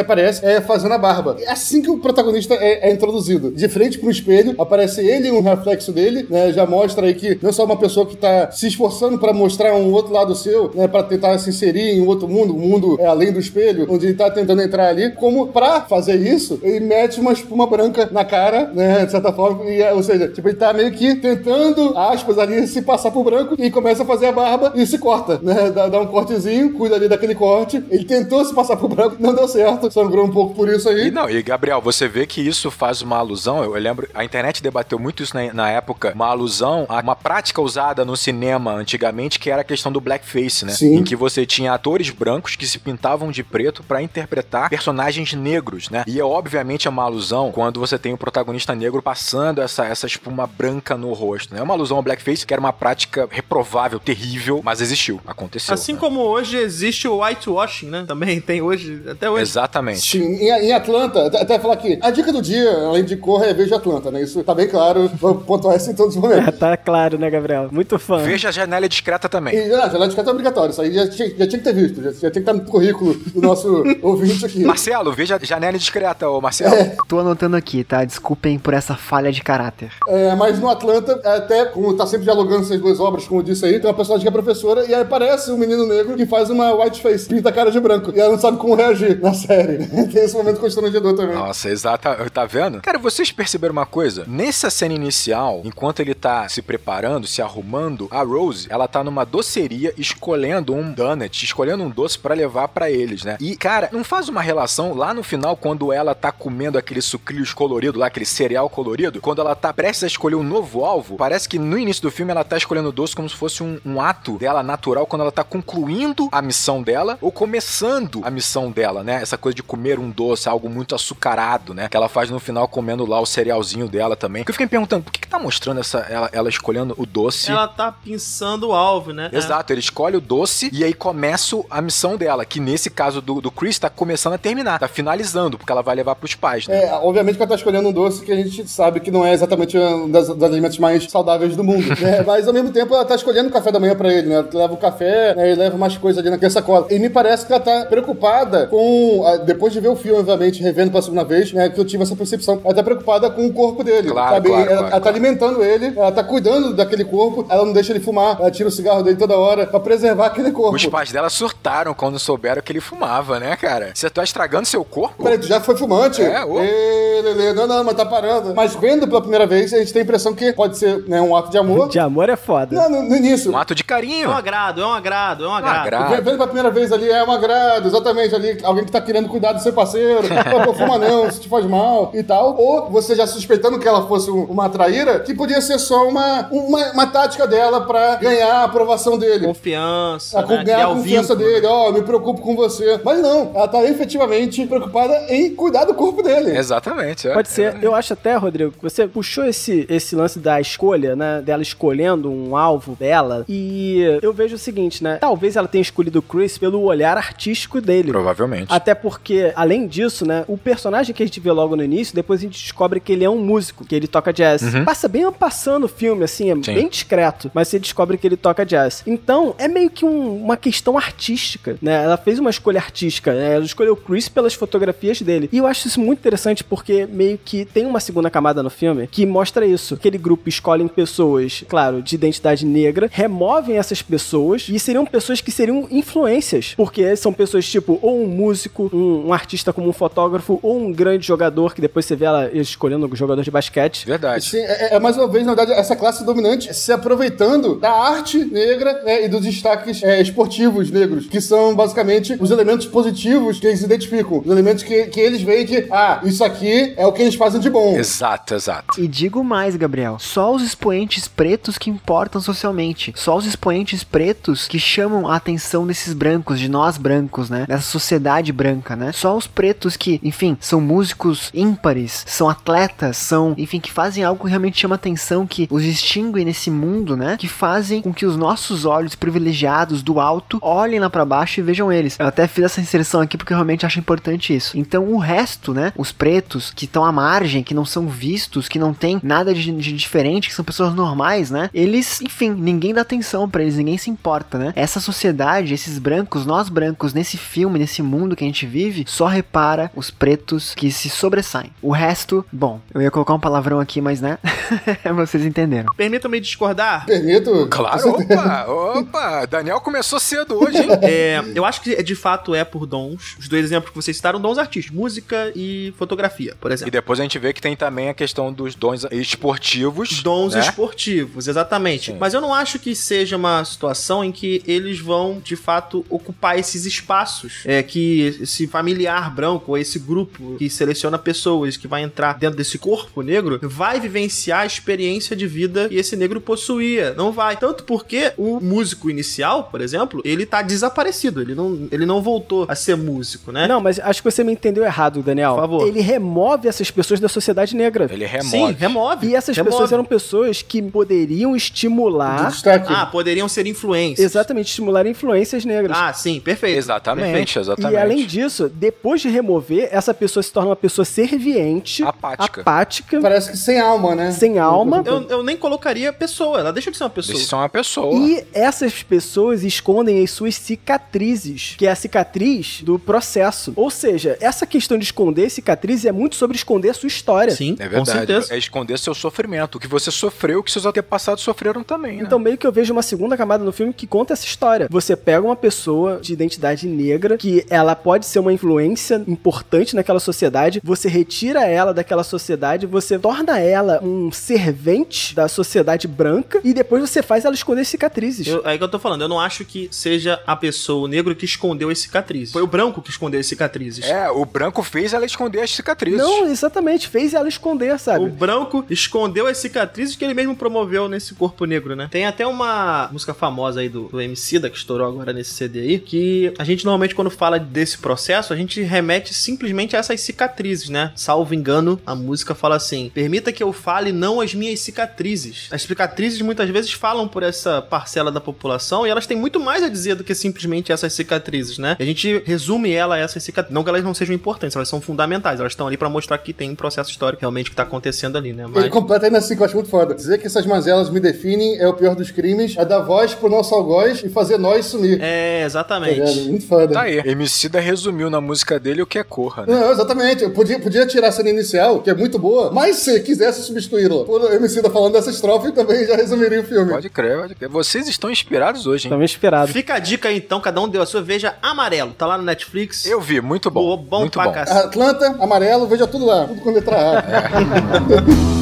aparece é fazendo a barba. É assim que o protagonista é, é introduzido. De frente pro espelho, aparece ele um reflexo dele, né? Já mostra aí que não é só uma pessoa que tá se esforçando pra mostrar um outro lado seu, né? Pra tentar se inserir em outro mundo, um mundo é, além do espelho, onde ele tá tentando entrar ali. Como pra fazer isso, ele mete uma espuma branca na cara, né? De certa forma. E, é, ou seja, tipo, ele tá meio que tentando, aspas, ali, se passar por branco e começa a fazer a barba e se corta, né? Dá, dá um cortezinho, cuida ali daquele corte. Ele tentou se passar por branco, não deu certo, sangrou um pouco por isso aí. E não, e Gabriel, você vê que isso faz uma alusão, eu, eu lembro, a internet debateu muito isso na, na época, uma alusão a uma prática usada no cinema antigamente, que era a questão do blackface, né? Sim. Em que você tinha atores brancos que se pintavam de preto pra interpretar personagens negros, né? E é obviamente uma alusão quando você tem o protagonista negro passando essa, essa espuma branca no rosto, né? É uma alusão ao blackface, que era uma prática reprovável, terrível, mas existiu, aconteceu. Assim né? como hoje existe o whitewashing, né? Também tem hoje, até hoje. Exatamente. Sim, em, em Atlanta, até- falar aqui, a dica do dia, além de cor, é veja Atlanta, né? Isso tá bem claro, vou pontuar isso em todos os momentos. É, tá claro, né, Gabriel? Muito fã. Veja a janela discreta também. E, ah, janela cartão é obrigatório, isso aí já tinha, já tinha que ter visto, já, já tinha que estar no currículo do nosso ouvinte aqui. Marcelo, veja a janela discreta, ô Marcelo. Tô anotando aqui, tá? Desculpem por essa falha de caráter. É, mas no Atlanta, até como tá sempre dialogando essas duas obras, como eu disse aí, tem uma personagem que é professora e aí aparece um menino negro que faz uma whiteface, pinta a cara de branco. E ela não sabe como reagir na série. tem esse momento constrangedor também. Nossa, exato. Tá vendo? Cara, vocês perceberam uma coisa? Nessa cena inicial, enquanto ele tá se preparando, se arrumando, a Rose, ela tá numa doceria escolhendo um donut, escolhendo um doce pra levar pra eles, né? E, cara, não faz uma relação lá no final, quando ela tá comendo aquele sucrilhos colorido lá, aquele cereal colorido, quando ela tá prestes a escolher um novo alvo, parece que no início do filme ela tá escolhendo o doce como se fosse um, um ato dela natural, quando ela tá concluindo a missão dela ou começando a missão dela, né? Essa coisa de comer um doce, algo muito açucarado, né? Que ela faz no final comendo lá o cerealzinho dela também. Que eu fiquei me perguntando, por que, que tá mostrando essa, ela, ela escolhendo o doce? Ela tá pensando o alvo, né? Exato, ele escolhe o doce e aí começa a missão dela, que nesse caso do, do Chris tá começando a terminar, tá finalizando, porque ela vai levar pros pais, né? É, obviamente que ela tá escolhendo um doce que a gente sabe que não é exatamente um das- dos alimentos mais saudáveis do mundo. né? Mas ao mesmo tempo ela tá escolhendo o café da manhã pra ele, né? Ela leva o café, né? E leva mais coisa ali naquela sacola. E me parece que ela tá preocupada com. a- Depois de ver o filme, obviamente, revendo pela segunda vez, né? Que eu tive essa percepção. Ela tá preocupada com o corpo dele. Claro, sabe? claro, ela, claro, ela tá alimentando ele, ela tá cuidando daquele corpo, ela não deixa ele fumar, ela tira o cigarro dele toda hora pra preservar aquele corpo. Os pais dela surtaram quando souberam que ele fumava, né, cara? Você tá estragando seu corpo? Peraí, tu já foi fumante? É, ô. Ê, Lelê, não, não, mas tá parando. Mas vendo pela primeira vez, a gente tem a impressão que pode ser né, um ato de amor. De amor é foda. Não, no, no início. Um ato de É carinho. um agrado, é um agrado, é um agrado. agrado. Vendo vendo pela primeira vez ali é um agrado, exatamente ali, alguém que tá querendo cuidar do seu parceiro, não fuma não, isso te faz mal e tal. Ou você já suspeitando que ela fosse um- uma traíra, que podia ser só uma, uma, uma tática dela pra ganhar a aprovação dele. Confiança, A né? ganhar a confiança vínculo. dele, ó, eu me preocupo com você. Mas não, ela tá efetivamente preocupada em cuidar do corpo dele. Exatamente. é. Pode ser. Eu acho até, Rodrigo, que você puxou esse, esse lance da escolha, né? Dela escolhendo um alvo dela. E eu vejo o seguinte, né? Talvez ela tenha escolhido o Chris pelo olhar artístico dele. Provavelmente. Até porque, além disso, né, o personagem que a gente vê logo no início, depois a gente descobre que ele é um músico, que ele toca jazz. Passa bem passando o filme, assim, é Uhum. Sim. bem discreto, mas você descobre que ele toca jazz. Então, é meio que um- uma questão artística, né? Ela fez uma escolha artística, né? Ela escolheu o Chris pelas fotografias dele. E eu acho isso muito interessante porque meio que tem uma segunda camada no filme que mostra isso. Aquele grupo escolhem pessoas, claro, de identidade negra, removem essas pessoas e seriam pessoas que seriam influências, porque são pessoas tipo ou um músico, um, um artista como um fotógrafo ou um grande jogador que depois você vê ela escolhendo um jogador de basquete. Verdade. Sim, é, é mais uma vez, na verdade, essa classe dominante se aproveitando da arte negra né, e dos destaques é, esportivos negros, que são basicamente os elementos positivos que eles identificam, os elementos que, que eles veem que, ah, isso aqui é o que eles fazem de bom. Exato, exato. E digo mais, Gabriel. Só os expoentes pretos que importam socialmente. Só os expoentes pretos que chamam a atenção desses desses brancos, de nós brancos, né? Dessa sociedade branca, né? Só os pretos que, enfim, são músicos ímpares, são atletas, são, enfim, que fazem algo que realmente chama atenção, que os distinguem nesse mundo, né? Que fazem com que os nossos olhos privilegiados do alto olhem lá para baixo e vejam eles. Eu até fiz essa inserção aqui porque eu realmente acho importante isso. Então o resto, né? Os pretos que estão à margem, que não são vistos, que não tem nada de, de diferente, que são pessoas normais, né? Eles, enfim, ninguém dá atenção para eles, ninguém se importa, né? Essa sociedade, esses brancos, nós brancos, nesse filme, nesse mundo que a gente vive, só repara os pretos que se sobressaem. O resto, bom, eu ia colocar um palavrão aqui, mas né? Vocês entenderam. Permita-me discordar. Permito? Claro, opa, opa. Daniel começou cedo hoje, hein? É, eu acho que de fato é por dons. Os dois exemplos que vocês citaram, dons artísticos, música e fotografia, por E exemplo. depois a gente vê que tem também a questão dos dons esportivos. Dons né? esportivos, exatamente. Sim. Mas eu não acho que seja uma situação em que eles vão, de fato, ocupar esses espaços. É que esse familiar branco, ou esse grupo que seleciona pessoas que vai entrar dentro desse corpo negro, vai vivenciar a experiência de vida que esse negro possuía. Não vai. Tanto porque o músico inicial, por exemplo, ele tá desaparecido. Ele não, ele não voltou a ser músico, né? Não, mas acho que você me entendeu errado, Daniel. Por favor. Ele remove essas pessoas da sociedade negra. Ele remove. Sim, remove. E essas remove. pessoas eram pessoas que poderiam De estimular. Ah, poderiam ser influências. Exatamente, estimular influências negras. Ah, sim, perfeito. Exatamente, Perfeito. exatamente. E além disso, depois de remover, essa pessoa se torna uma pessoa serviente, Apática. apática, Parece que sem alma, né? sem alma. Eu, eu nem colocaria pessoa, ela deixa de ser uma pessoa. Eles são uma pessoa. E essas pessoas escondem as suas cicatrizes, que é a cicatriz do processo. Ou seja, essa questão de esconder cicatrizes é muito sobre esconder a sua história. Sim, É com verdade. certeza. É esconder seu sofrimento. O que você sofreu, o que seus antepassados sofreram também, né? Então, meio que eu vejo uma segunda camada no filme que conta essa história. Você pega uma pessoa de identidade negra, que ela pode ser uma influência importante naquela sociedade, você retira ela daquela sociedade, você torna ela um servente da sociedade branca, e depois você faz ela esconder cicatrizes. Eu- é que eu tô falando, eu não acho que seja a pessoa, o negro, que escondeu as cicatrizes. Foi o branco que escondeu as cicatrizes. É, o branco fez ela esconder as cicatrizes. Não, exatamente, fez ela esconder, sabe? O branco escondeu as cicatrizes que ele mesmo promoveu nesse corpo negro, né? Tem até uma música famosa aí do, do MC da que estourou agora nesse CD aí, que a gente normalmente quando fala desse processo, a gente remete simplesmente a essas cicatrizes, né? Salvo engano, a música fala assim: "Permita que eu fale não as minhas cicatrizes". As cicatrizes muitas vezes falam por essa parcela da população e elas têm muito mais a dizer do que simplesmente essas cicatrizes, né? A gente resume ela a essas cicatrizes, não que elas não sejam importantes, elas são fundamentais, elas estão ali pra mostrar que tem um processo histórico realmente que tá acontecendo ali, né? Ele completa ainda assim, que eu acho muito foda. Dizer que essas mazelas me definem é o pior dos crimes, é dar voz pro nosso algoz e fazer nós sumir. É, Tá exatamente. ligado? Muito foda. Tá aí. Emicida resumiu na música dele o que é corra, né? Não, exatamente. Eu podia, podia tirar a cena inicial, que é muito boa, mas se quisesse substituí-la por MC falando dessa estrofe, também já resumiria o filme. Pode crer, pode crer. Vocês estão inspirados hoje, hein? Também esperado. Fica a dica aí, então, cada um deu a sua. Veja Amarelo, tá lá no Netflix. Eu vi, muito bom. Boa, bom muito pra bom. Atlanta, amarelo, veja tudo lá. Tudo com letra A.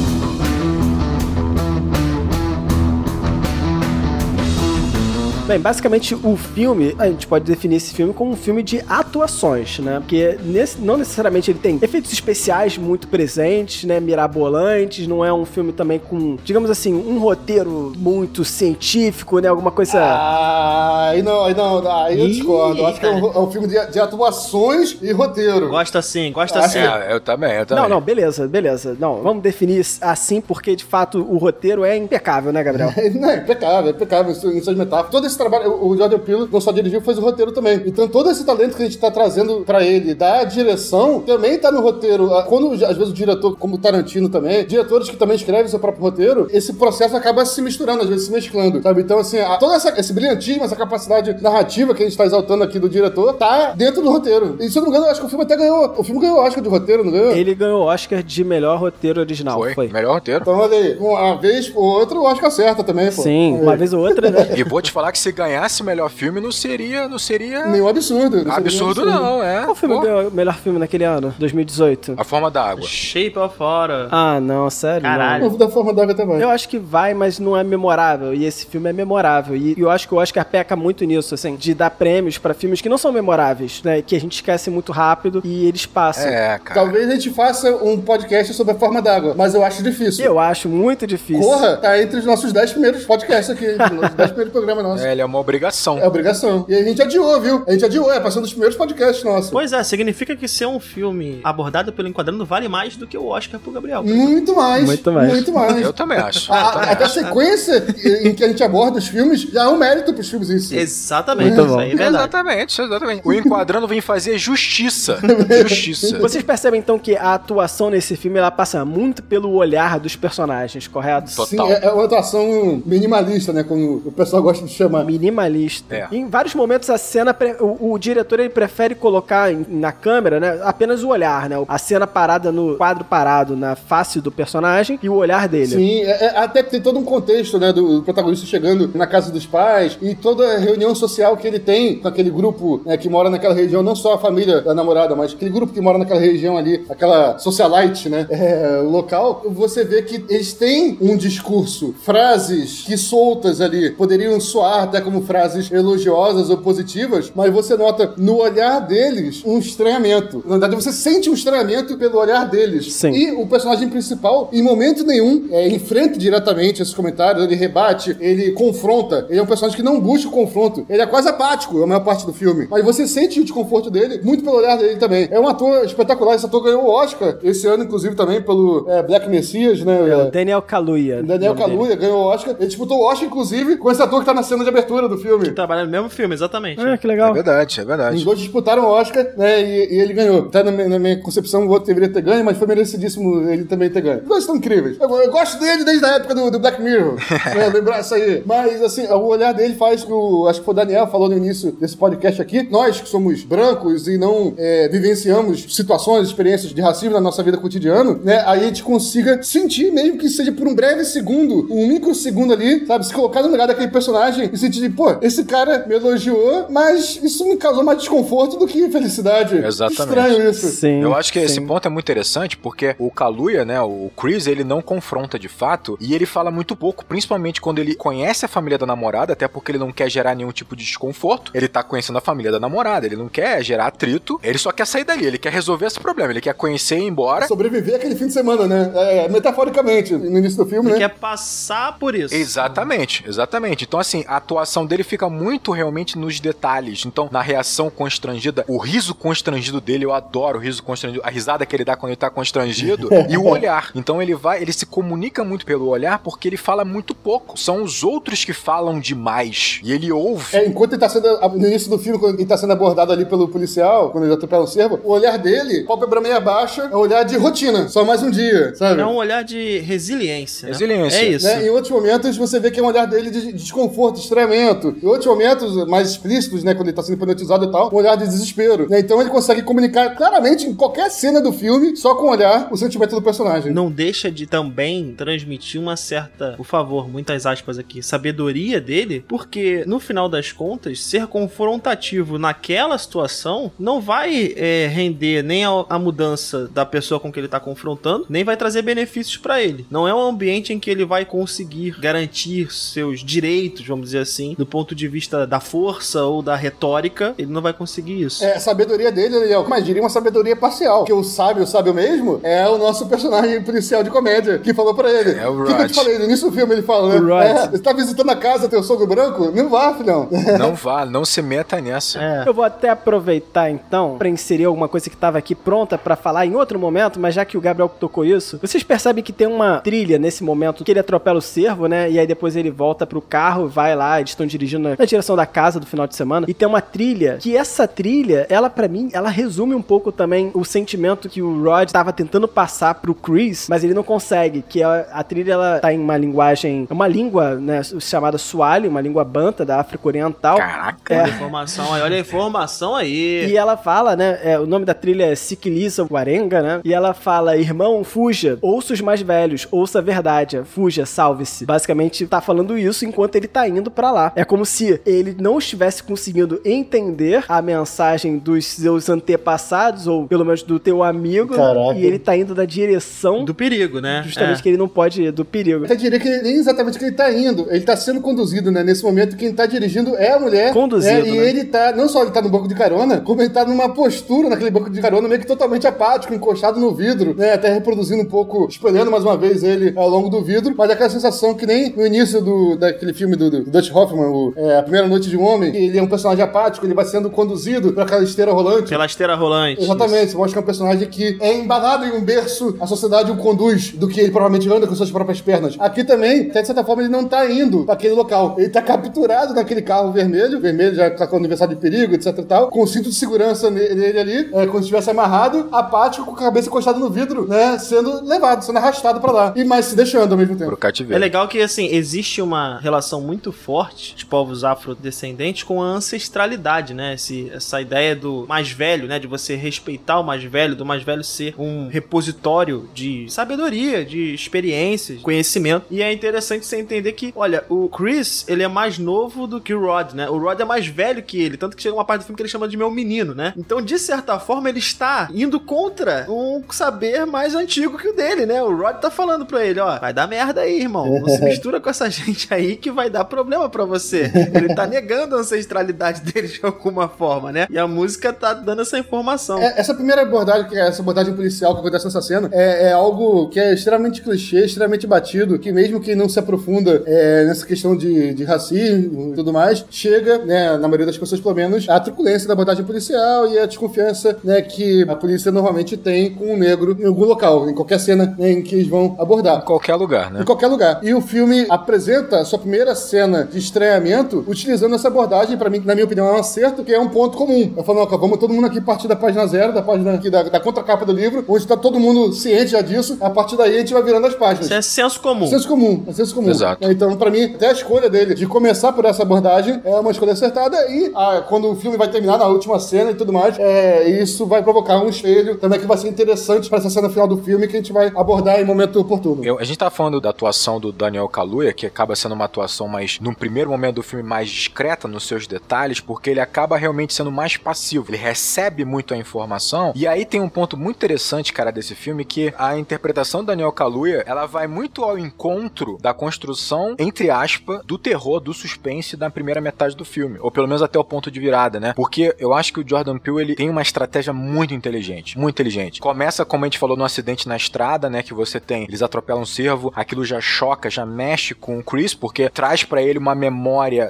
Bem, basicamente o filme, a gente pode definir esse filme como um filme de atuações, né? Porque nesse, não necessariamente ele tem efeitos especiais muito presentes, né? Mirabolantes, não é um filme também com, digamos assim, um roteiro muito científico, né? Alguma coisa. Ah, aí não, aí não, aí eu Ih, discordo. Eu acho que é um, é um filme de, de atuações e roteiro. Gosta assim, gosta Acho assim. É, eu também, eu também. Não, não, beleza, beleza. Não, vamos definir assim porque de fato o roteiro é impecável, né, Gabriel? Não, é impecável, é impecável isso, em suas metáforas. Todo esse trabalho, o Jordan Peele não só dirigiu, fez o roteiro também. Então todo esse talento que a gente tá trazendo pra ele da direção também tá no roteiro. Ah, Quando às vezes o diretor, como o Tarantino também, diretores que também escrevem seu próprio roteiro, esse processo acaba se misturando, às vezes se mesclando, sabe? Então assim, a- todo essa, esse brilhantismo, essa capacidade narrativa que a gente tá exaltando aqui do diretor, tá dentro do roteiro. E se eu não me engano, eu acho que o filme até ganhou, o filme ganhou Oscar de roteiro, não ganhou? Ele ganhou o Oscar de melhor roteiro original, Foi. foi. Melhor roteiro. Então olha aí, uma vez ou outra, o Oscar acerta também, pô. Sim, uma vez ou outra, né? E vou te falar que se ganhasse melhor filme, não seria. Não seria. Nenhum absurdo. não seria absurdo, nenhum não, é. Qual filme Pô, ganhou melhor filme naquele ano? 2018? A forma da água. Shape of Fora. Ah, não, sério? Caralho. não. Novo da forma d'água também. Eu acho que vai, mas não é memorável. E esse filme é memorável. E eu acho que o Oscar peca muito nisso, assim, de dar prêmios pra filmes que não são memoráveis, né? Que a gente esquece muito rápido e eles passam. É, cara. Talvez a gente faça um podcast sobre a forma d'água, mas eu acho difícil. Eu acho muito difícil. Corra, tá entre os nossos 10 primeiros podcasts aqui, os 10 primeiros programas nossos. É, ele é uma obrigação. É obrigação. E a gente adiou, viu? A gente adiou, é, passando os primeiros podcasts nossos. Pois é, significa que ser um filme abordado pelo Enquadrando vale mais do que o Oscar pro Gabriel. Muito mais. Muito mais. Muito mais. Eu também acho. A- Eu a- também até a acho. sequência em que a gente aborda os filmes já é um mérito pros filmes em si. Exatamente, Muito isso bom. aí é. Exatamente, exatamente. O Enquadrando vem fazer justiça. Justiça. Vocês percebem então que a atuação nesse filme ela passa muito pelo olhar dos personagens, correto? Total. Sim, é, é uma atuação minimalista, né? Como o pessoal gosta de chamar. Minimalista. É. Em vários momentos a cena, o, o diretor ele prefere colocar em- na câmera, né, apenas o olhar, né? A cena parada no quadro parado na face do personagem e o olhar dele. Sim, é- é- até tem todo um contexto, né, do protagonista chegando na casa dos pais e toda a reunião social que ele tem com aquele grupo né, que mora naquela região, não só a família da namorada, mas aquele grupo que mora naquela região ali, aquela socialite, né, é, local, você vê que eles têm um discurso, frases que soltas ali poderiam soar até como frases elogiosas ou positivas, mas você nota no olhar deles um estranhamento. Na verdade, você sente um estranhamento pelo olhar deles. Sim. E o personagem principal, em momento nenhum, é, enfrenta diretamente esses comentários, ele rebate, ele confronta. Ele é um personagem que não busca o confronto. Ele é quase apático a maior parte do filme. Mas você sente o desconforto dele, muito pelo olhar dele também. É um ator espetacular. Esse ator ganhou o Oscar esse ano, inclusive, também pelo é, Black Messias, né? É Daniel Kaluuya. Daniel dele. Kaluuya ganhou o Oscar. Ele disputou o Oscar, inclusive, com esse ator que tá na cena de abertura do filme. Trabalhando no mesmo filme, exatamente. Ah, que É legal. verdade, é Os verdade. dois disputaram o Oscar, né? E, e ele ganhou. Até na minha, na minha concepção, o outro deveria ter ganho, mas foi merecidíssimo ele também ter ganho. Os dois estão incríveis. Eu, eu gosto dele desde a época do, do Black Mirror. né, lembrar isso aí. Mas, assim, o olhar dele faz que o. Acho que foi o Daniel falou no início desse podcast aqui. Nós que somos brancos e não é, vivenciamos situações, experiências de racismo na nossa vida cotidiana, né? Aí a gente consiga sentir, mesmo que seja por um breve segundo, um microsegundo ali, sabe? Se colocar no lugar daquele personagem e sentir, pô, esse cara me elogiou, mas isso me causou mais desconforto do que felicidade. Exatamente. Estranho isso. Sim. Eu acho que esse sim. ponto é muito interessante porque o Kaluuya, né, o Chris, ele não confronta de fato e ele fala muito pouco, principalmente quando ele conhece a família da namorada, até porque ele não quer gerar nenhum tipo de desconforto. Ele tá conhecendo a família da namorada, ele não quer gerar atrito, ele só quer sair dali, ele quer resolver esse problema, ele quer conhecer e ir embora. Sobreviver aquele fim de semana, né? É, metaforicamente, no início do filme, Ele né? quer passar por isso. Exatamente, exatamente. Então, assim, a atuação dele fica muito realmente nos detalhes. Então, na reação constrangida, o riso constrangido dele, eu adoro o riso constrangido, a risada que ele dá quando ele tá constrangido, e o olhar. Então, ele vai, ele se comunica muito pelo olhar porque ele fala muito pouco. São os outros que falam demais. E ele ouve. É, enquanto ele tá sendo. No início do filme, quando ele tá sendo abordado ali pelo policial, quando ele atropela o servo, o olhar dele, pálpebra meia baixa, é um olhar de rotina. Só mais um dia, sabe? É um olhar de resiliência. né? Resiliência. É isso. Né? Em outros momentos você vê que é um olhar dele de desconforto, Em outros momentos mais explícitos, né, quando ele tá sendo hipnotizado e tal, um olhar de desespero. né? Então ele consegue comunicar claramente em qualquer cena do filme, só com olhar, o sentimento do personagem. Não deixa de também transmitir uma certa, por favor, muitas aspas aqui, sabedoria dele, porque no final das contas, ser confrontativo naquela situação não vai é, render nem a, a mudança da pessoa com que ele tá confrontando, nem vai trazer benefícios pra ele. Não é um ambiente em que ele vai conseguir garantir seus direitos, vamos dizer assim, do ponto de vista da força ou da retórica, ele não vai conseguir isso. É, a sabedoria dele, Daniel, mas diria uma sabedoria parcial. Que o sábio, o sábio mesmo, é o nosso personagem policial de comédia, que falou pra ele. É o que, que eu Rod. te falei? No início do filme ele fala, né? Rod. É, você tá visitando a casa, teu sogro branco? Não vá, filhão. Não vá, não se meta nessa. É. Eu vou até aproveitar então pra inserir alguma coisa que tava aqui pronta pra falar em outro momento, mas já que o Gabriel tocou isso, vocês percebem que tem uma trilha nesse momento que ele atropela o servo, né? E aí depois ele volta pro carro, vai lá, eles estão dirigindo na, na direção da casa do final de semana e tem uma trilha que essa trilha, ela pra mim, ela resume um pouco também o sentimento que o Rod tava tentando passar pro Chris, mas ele não consegue, que a, a trilha ela tá em uma linguagem, é uma língua, né, chamada Swahili, uma língua banta da África Oriental. Caraca. Olha a informação aí, olha a informação aí. E ela fala, né? é, o nome da trilha é Sikiliza Warenga, né? E ela fala: Irmão, fuja, ouça os mais velhos, ouça a verdade, fuja, salve-se. Basicamente, tá falando isso enquanto ele tá indo pra lá. É como se ele não estivesse conseguindo entender a mensagem dos seus antepassados, ou pelo menos do teu amigo, Caraca. e ele tá indo da direção Do perigo, né? justamente É. que ele não pode ir, do perigo. Eu diria que nem exatamente que ele tá indo, ele tá sendo conduzido, né? Nesse momento, quem tá dirigindo é a mulher. Conduzido, né? E né? ele tá, não só ele tá no banco de carona, como ele tá numa postura naquele banco de carona, meio que totalmente apático, encostado no vidro, né? Até reproduzindo um pouco, espelhando mais uma vez ele ao longo do vidro, mas é aquela sensação que nem no início do, daquele filme do, do Dutch Hoffman, o, é, A Primeira Noite de um Homem, ele é um personagem apático, ele vai sendo conduzido pra aquela esteira rolante. Pela esteira rolante. Exatamente, você mostra que é um personagem que é embalado em um berço, a sociedade o conduz do que ele provavelmente anda com suas próprias pernas. Aqui também, até de certa forma, ele não tá indo pra aquele local. Ele tá capturado naquele carro vermelho, vermelho já tá com aniversário de perigo, etc e tal, com o cinto de segurança ne- nele ali, é, como se estivesse amarrado, apático, com a cabeça encostada no vidro, né, sendo levado, sendo arrastado pra lá. E mais se deixando ao mesmo tempo. Pro É cativeiro. legal que, assim, existe uma relação muito forte de povos afrodescendentes com a ancestralidade, né? Esse, essa ideia do mais velho, né? De você respeitar o mais velho, do mais velho ser um repositório de sabedoria, de experiências, conhecimento. E é interessante você entender que, olha, o Chris, ele é mais novo do que o Rod, né? O Rod é mais velho que ele, tanto que chega uma parte do filme que ele chama de meu menino, né? Então, de certa forma, ele está indo contra um saber mais antigo que o dele, né? O Rod tá falando pra ele, ó, vai dar merda aí, irmão. Não se mistura com essa gente aí que vai dar problema pra você. Ele tá negando a ancestralidade dele de alguma forma, né? E a música tá dando essa informação. É, essa primeira abordagem, que é essa abordagem policial que acontece nessa cena, é, é algo que é extremamente clichê, extremamente batido, que mesmo quem não se aprofunda é, nessa questão de, de racismo e tudo mais, chega, né, na maioria das pessoas pelo menos, a truculência da abordagem policial e a desconfiança né, que a polícia normalmente tem com o negro em algum local, em qualquer cena né, em que eles vão abordar. Em qualquer lugar, né? Em qualquer lugar. E o filme apresenta a sua primeira cena de estreamento utilizando essa abordagem, pra mim, na minha opinião, é um acerto, que é um ponto comum. Eu falo, vamos todo mundo aqui partir da página zero, da página aqui da, da contracapa do livro, onde tá todo mundo ciente já disso. A partir daí a gente vai virando as páginas. Isso é senso comum. Senso comum, é senso comum. Exato. Então, pra mim, até a escolha dele de começar por essa abordagem é uma escolha acertada e ah, quando o filme vai terminar na última cena e tudo mais, é, isso vai provocar um espelho também que vai ser interessante pra essa cena final do filme que a gente vai abordar em momento oportuno. Eu- a gente tá falando da atuação do Daniel Kaluuya, que acaba sendo uma atuação mais, num primeiro momento do filme, mais discreta nos seus detalhes, porque ele acaba realmente sendo mais passivo. Ele recebe muito a informação. E aí tem um ponto muito interessante, cara, desse filme, que a interpretação do Daniel Kaluuya, ela vai muito ao encontro da construção, entre aspas, do terror, do suspense da primeira metade do filme. Ou pelo menos até o ponto de virada, né? Porque eu acho que o Jordan Peele, ele tem uma estratégia muito inteligente. Muito inteligente. Começa, como a gente falou, no acidente na estrada, né? Que você tem, eles atropelam um cervo, aquilo já choca, já mexe com o Chris, porque traz pra ele uma memória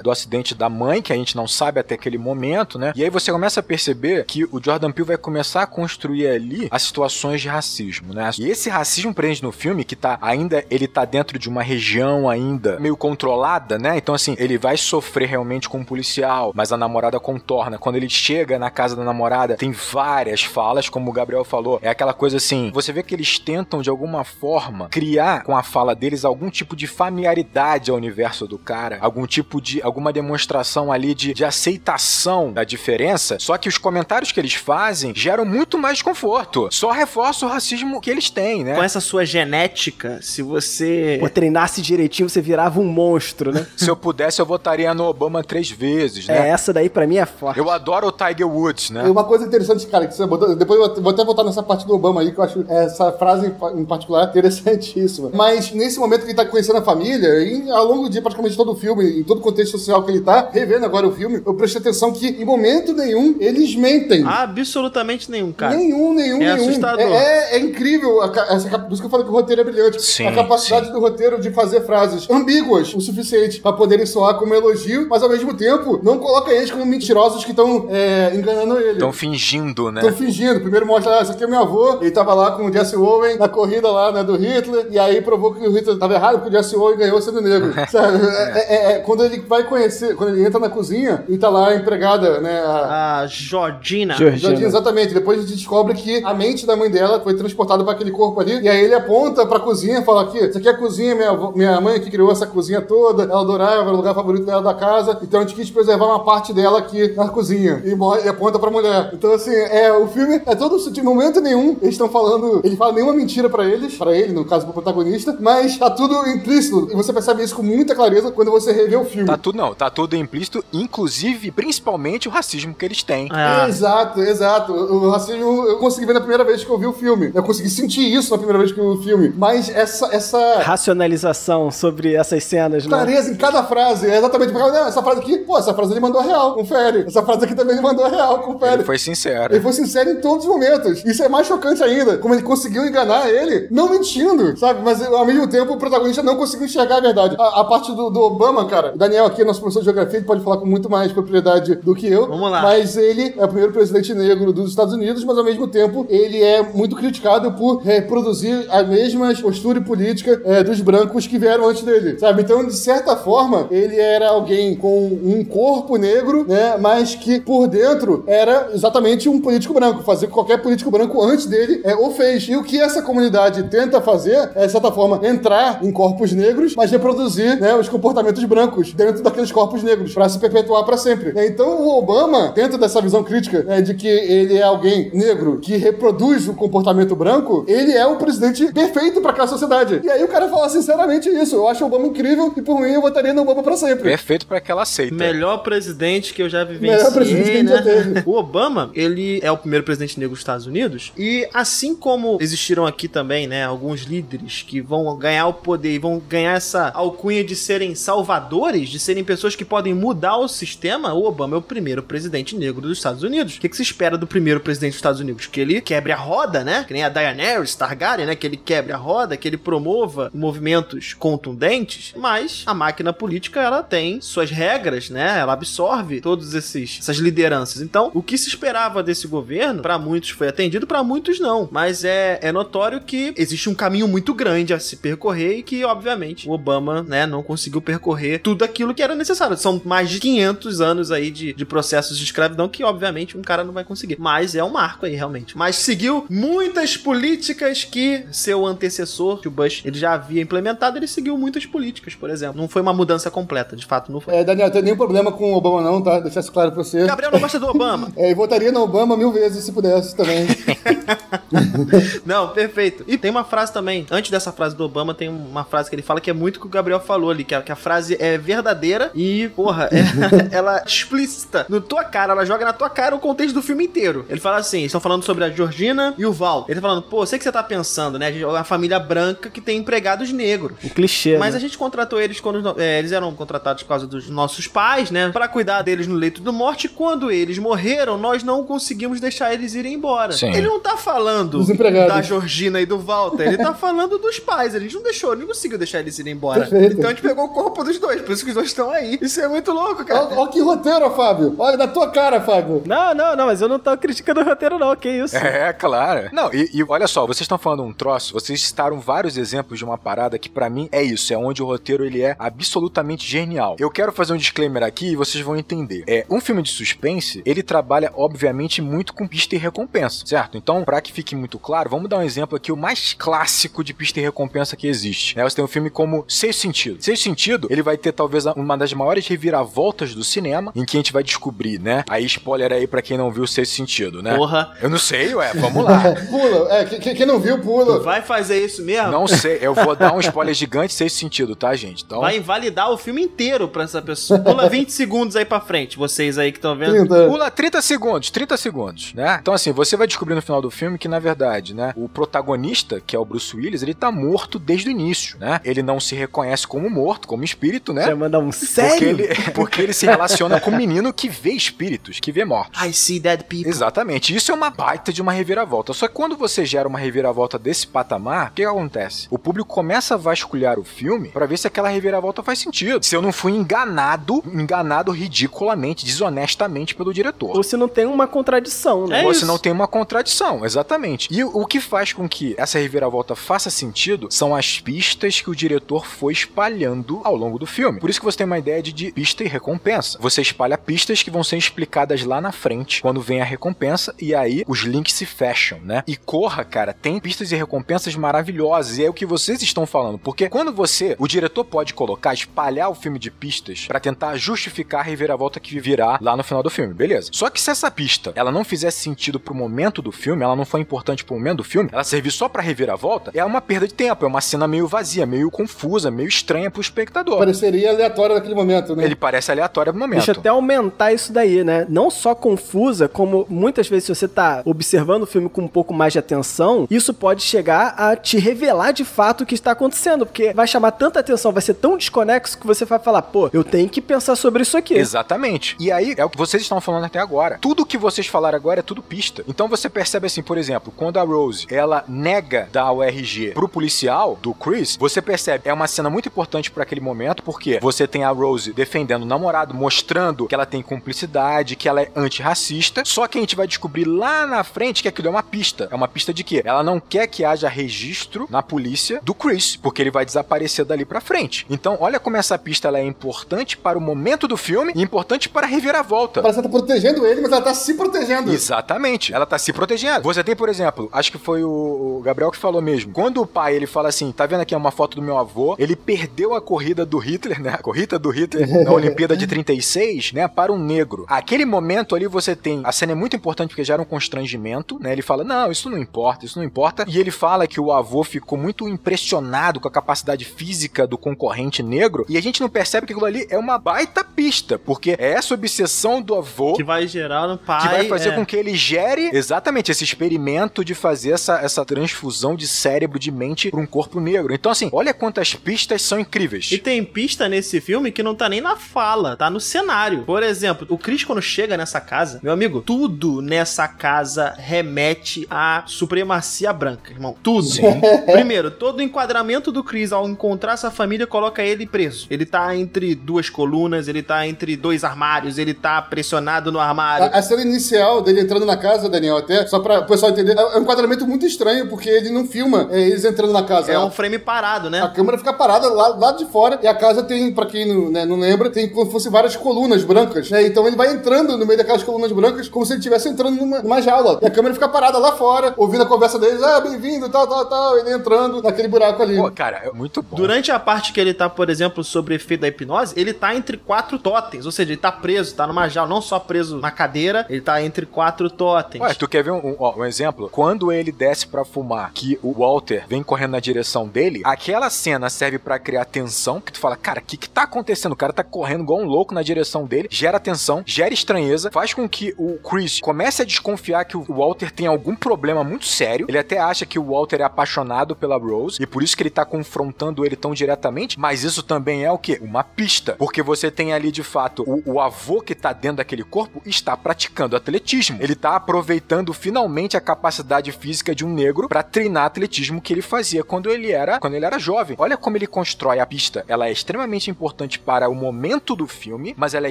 do acidente da mãe, que a gente não sabe até aquele momento, né? E aí você começa a perceber que o Jordan Peele vai começar a construir ali as situações de racismo, né? E esse racismo presente no filme, que tá ainda, ele tá dentro de uma região ainda meio controlada, né? Então, assim, ele vai sofrer realmente com um policial, mas a namorada contorna. Quando ele chega na casa da namorada, tem várias falas, como o Gabriel falou. É aquela coisa assim, você vê que eles tentam, de alguma forma, criar com a fala deles algum tipo de familiaridade ao universo do cara, algum tipo de, alguma demonstração ali de, de aceitação da diferença, só que os comentários que eles fazem geram muito mais desconforto. Só reforça o racismo que eles têm, né? Com essa sua genética, se você. Pô, treinasse direitinho, você virava um monstro, né? Se eu pudesse, eu votaria no Obama três vezes, É, né? essa daí pra mim é forte. Eu adoro o Tiger Woods, né? E uma coisa interessante, cara, que você botou, depois eu vou até voltar nessa parte do Obama aí, que eu acho essa frase em particular interessantíssima. Mas nesse momento que ele tá conhecendo a família, e ao longo de praticamente todo o filme, em todo o contexto social que ele tá, revendo agora o filme, eu prestei atenção que em momento nenhum eles mentem. Absolutamente nenhum, cara. Nenhum, nenhum, É nenhum. assustador. É, é- é incrível. A, essa, por isso que eu falei que o roteiro é brilhante. Sim, a capacidade sim. do roteiro de fazer frases ambíguas o suficiente pra poderem soar como elogio, mas ao mesmo tempo não coloca eles como mentirosos que estão é, enganando ele. Estão fingindo, né? Estão fingindo. Primeiro mostra, ah, esse aqui é meu avô. Ele tava lá com o Jesse Owen na corrida lá, né, do Hitler. E aí provou que o Hitler tava errado, porque o Jesse Owen ganhou sendo negro. Sabe? É, é- é- quando ele vai conhecer, quando ele entra na cozinha e tá lá a empregada, né, a, A Jordina. Georgina. Jordinha, exatamente. Depois a gente descobre que a mente da mãe dela foi transportada para aquele corpo ali. E aí ele aponta pra cozinha e fala aqui: Isso aqui é a cozinha, minha, minha mãe que criou essa cozinha toda. Ela adorava, era o lugar favorito dela da casa. Então a gente quis preservar uma parte dela aqui na cozinha. E, mo- e aponta pra mulher. Então, assim, é, o filme é todo. De momento nenhum, eles estão falando. Ele fala nenhuma mentira pra eles, pra ele, no caso, pro protagonista. Mas tá tudo implícito. E você percebe isso com muita clareza quando você o filme. Tá tudo não, tá tudo implícito, inclusive, principalmente o racismo que eles têm. Ah, Exato, exato. O racismo eu consegui ver na primeira vez que eu vi o filme. Eu consegui sentir isso na primeira vez que eu vi o filme. Mas essa, essa Racionalização sobre essas cenas, né? clareza em cada frase é exatamente porque não, essa frase aqui, pô, essa frase ele mandou a real, confere. Essa frase aqui também ele mandou a real, confere. Ele foi sincero. Ele foi sincero em todos os momentos. Isso é mais chocante ainda. Como ele conseguiu enganar ele, não mentindo, sabe? Mas ao mesmo tempo o protagonista não conseguiu enxergar a verdade. A, a parte do, do Obama, cara, Agora, o Daniel aqui, nosso professor de geografia, ele pode falar com muito mais propriedade do que eu. Vamos lá. Mas ele é o primeiro presidente negro dos Estados Unidos, mas ao mesmo tempo ele é muito criticado por reproduzir a mesma postura e política é, dos brancos que vieram antes dele, sabe? Então, de certa forma, ele era alguém com um corpo negro, né? Mas que por dentro era exatamente um político branco, fazer o que qualquer político branco antes dele é, o fez. E o que essa comunidade tenta fazer é, de certa forma, entrar em corpos negros, mas reproduzir né, os comportamentos brancos dentro daqueles corpos negros, para se perpetuar para sempre. Então, o Obama, dentro dessa visão crítica né, de que ele é alguém negro que reproduz o comportamento branco, ele é o presidente perfeito para aquela sociedade. E aí o cara fala sinceramente isso. Eu acho o Obama incrível e por mim eu votaria no Obama para sempre. Perfeito pra aquela seita. Melhor presidente que eu já vivenciei, Melhor presidente que a gente né? já teve. O Obama, ele é o primeiro presidente negro dos Estados Unidos e assim como existiram aqui também, né, alguns líderes que vão ganhar o poder e vão ganhar essa alcunha de serem salvadores, de serem pessoas que podem mudar o sistema, o Obama é o primeiro presidente negro dos Estados Unidos. O que, que se espera do primeiro presidente dos Estados Unidos? Que ele quebre a roda, né? Que nem a Daenerys Targaryen, né? Que ele quebre a roda, que ele promova movimentos contundentes, mas a máquina política, ela tem suas regras, né? Ela absorve todos esses essas lideranças. Então, o que se esperava desse governo, para muitos foi atendido, para muitos não. Mas é, é notório que existe um caminho muito grande a se percorrer e que, obviamente, o Obama, né, não conseguiu percorrer tudo aquilo que era necessário. São mais de 500 anos aí de, de processos de escravidão que, obviamente, um cara não vai conseguir. Mas é um marco aí, realmente. Mas seguiu muitas políticas que seu antecessor, que o Bush, ele já havia implementado, ele seguiu muitas políticas, por exemplo. Não foi uma mudança completa, de fato, não foi. É, Daniel, não tem nenhum problema com o Obama não, tá? Deixar isso claro pra você. Gabriel não gosta do Obama. É, e votaria no Obama mil vezes se pudesse também. Não, perfeito. E tem uma frase também, antes dessa frase do Obama, tem uma frase que ele fala que é muito o que o Gabriel falou ali, que a, que a frase é verdadeira e, porra, é- ela explícita no tua cara, ela joga na tua cara o contexto do filme inteiro. Ele fala assim, estão falando sobre a Georgina e o Val. Ele tá falando, pô, sei que você tá pensando, né, a família branca que tem empregados negros. Um clichê. Mas né? a gente contratou eles quando é, eles eram contratados por causa dos nossos pais, né? Pra cuidar deles no leito do morte. E quando eles morreram, nós não conseguimos deixar eles irem embora. Sim. Ele não tá falando Dos empregados. da Georgina e do Walter. Ele tá falando dos pais. A gente não deixou, não conseguiu deixar eles irem embora. Perfeito. Então a gente pegou o corpo dos dois. Por isso que os dois estão aí. Isso é muito louco, cara. Olha que roteiro, Fábio. Olha na tua cara, Fábio. Não, não, não, mas eu não tô criticando o roteiro, não. Que isso? É, claro. Não, e, e olha só, vocês estão falando um troço, vocês citaram vários exemplos de uma parada que pra mim é isso, é onde o roteiro ele é absolutamente genial. Eu quero fazer um disclaimer aqui e vocês vão entender. É, um filme de suspense, ele trabalha obviamente muito com pista e recompensa, certo? Então, pra que fique muito claro, vamos dar um exemplo aqui o mais clássico de pista e recompensa que existe. Né? Você tem um filme como Sexto Sentido. Sexto Sentido, ele vai ter talvez uma das maiores reviravoltas do cinema, em que a gente vai descobrir, né? Aí spoiler aí pra quem não viu Sexto Sentido, né? Porra. Eu não sei, ué, vamos lá. Pula. É, quem, quem não viu, Tu pula. vai fazer isso mesmo? Não sei, eu vou dar um spoiler gigante sem sentido, tá, gente? Então, Vai invalidar o filme inteiro pra essa pessoa. Pula 20 segundos aí pra frente, vocês aí que estão vendo. 30. pula 30 segundos, 30 segundos, né? Então, assim, você vai descobrir no final do filme que, na verdade, né, o protagonista, que é o Bruce Willis, ele tá morto desde o início, né? Ele não se reconhece como morto, como espírito, né? Já manda um Porque sério? ele, porque ele se relaciona com um menino que vê espíritos, que vê mortos. I see dead people. Exatamente, isso é uma baita de uma reviravolta. Só que quando você gera uma reviravolta desse patamar, o que, acontece? O público começa a vasculhar o filme pra ver se aquela reviravolta faz sentido. Se eu não fui enganado, enganado ridiculamente, desonestamente pelo diretor. Ou se não tem uma contradição, né? É Ou se não tem uma contradição, exatamente. E o o que faz com que essa reviravolta faça sentido são as pistas que o diretor foi espalhando ao longo do filme. Por isso que você tem uma ideia de, de pista e recompensa. Você espalha pistas que vão ser explicadas lá na frente, quando vem a recompensa, e aí os links se fecham, né? E Corra, cara, tem pistas e recompensas maravilhosas, e é o que vocês estão falando, porque quando você, o diretor pode colocar, espalhar o filme de pistas pra tentar justificar a reviravolta que virá lá no final do filme, beleza. Só que se essa pista, ela não fizesse sentido pro momento do filme, ela não foi importante pro momento do filme, ela servir só pra reviravolta, é uma perda de tempo, é uma cena meio vazia, meio confusa, meio estranha pro espectador. Pareceria aleatório naquele momento, né? Ele parece aleatório no momento. Deixa eu até aumentar isso daí, né? Não só confusa, como muitas vezes se você tá observando o filme com um pouco mais de atenção, isso pode chegar a te revelar de fato o que está acontecendo, porque vai chamar tanta atenção, vai ser tão desconexo que você vai falar, pô, eu tenho que pensar sobre isso aqui. Exatamente. E aí é o que vocês estão falando até agora. Tudo que vocês falaram agora é tudo pista. Então você percebe assim, por exemplo, exemplo, quando a Rose, ela nega dar o RG pro policial do Chris, você percebe, é uma cena muito importante para aquele momento, porque você tem a Rose defendendo o namorado, mostrando que ela tem cumplicidade, que ela é antirracista, só que a gente vai descobrir lá na frente que aquilo é uma pista. É uma pista de quê? Ela não quer que haja registro na polícia do Chris, porque ele vai desaparecer dali pra frente. Então, olha como essa pista ela é importante para o momento do filme e importante para a reviravolta. Parece que ela tá protegendo ele, mas ela tá se protegendo. Exatamente. Ela tá se protegendo. Você tem, por exemplo, acho que foi o Gabriel que falou mesmo. Quando o pai ele fala assim: tá vendo aqui uma foto do meu avô? Ele perdeu a corrida do Hitler, né? A corrida do Hitler na Olimpíada de 36, né? Para um negro. Aquele momento ali você tem. A cena é muito importante porque gera um constrangimento, né? Ele fala: não, isso não importa, isso não importa. E ele fala que o avô ficou muito impressionado com a capacidade física do concorrente negro. E a gente não percebe que aquilo ali é uma baita pista, porque é essa obsessão do avô Que vai gerar no pai. que vai fazer é. com que ele gere exatamente esse experimento de fazer essa, essa transfusão de cérebro, de mente para um corpo negro. Então, assim, olha quantas pistas são incríveis. E tem pista nesse filme que não tá nem na fala, tá no cenário. Por exemplo, o Chris, quando chega nessa casa, meu amigo, tudo nessa casa remete à supremacia branca, irmão. Tudo. Primeiro, todo o enquadramento do Chris ao encontrar essa família coloca ele preso. Ele tá entre duas colunas, ele tá entre dois armários, ele tá pressionado no armário. A, a cena inicial dele entrando na casa, Daniel, até, só pra o pessoal entender, é um enquadramento muito estranho, porque ele não filma é, eles entrando na casa. É um frame parado, A né? câmera fica parada lá, lá de fora e a casa tem, pra quem não, né, não lembra, tem como se fosse várias colunas brancas, né? Então ele vai entrando no meio daquelas colunas brancas como se ele estivesse entrando numa, numa jaula. E a câmera fica parada lá fora, ouvindo a conversa deles, ah, bem-vindo, tal, tal, tal, ele entrando naquele buraco ali. Pô, cara, é muito bom. Durante a parte que ele tá, por exemplo, sobre o efeito da hipnose, ele tá entre quatro totens, ou seja, ele tá preso, tá numa jaula, não só preso na cadeira, ele tá entre quatro totens. Ué, tu quer ver um, um- ó, um exemplo? Quando ele desce pra fumar, que o Walter vem correndo na direção dele, aquela cena serve pra criar tensão, que tu fala, cara, o que que tá acontecendo? O cara tá correndo igual um louco na direção dele, gera tensão, gera estranheza, faz com que o Chris comece a desconfiar que o Walter tem algum problema muito sério. Ele até acha que o Walter é apaixonado pela Rose, e por isso que ele tá confrontando ele tão diretamente, mas isso também é o quê? Uma pista. Porque você tem ali, de fato, o, o avô que tá dentro daquele corpo está praticando atletismo. Ele tá aproveitando finalmente a capacidade física de um negro pra treinar atletismo que ele fazia quando ele era quando ele era jovem. Olha como ele constrói a pista. Ela é extremamente importante para o momento do filme, mas ela é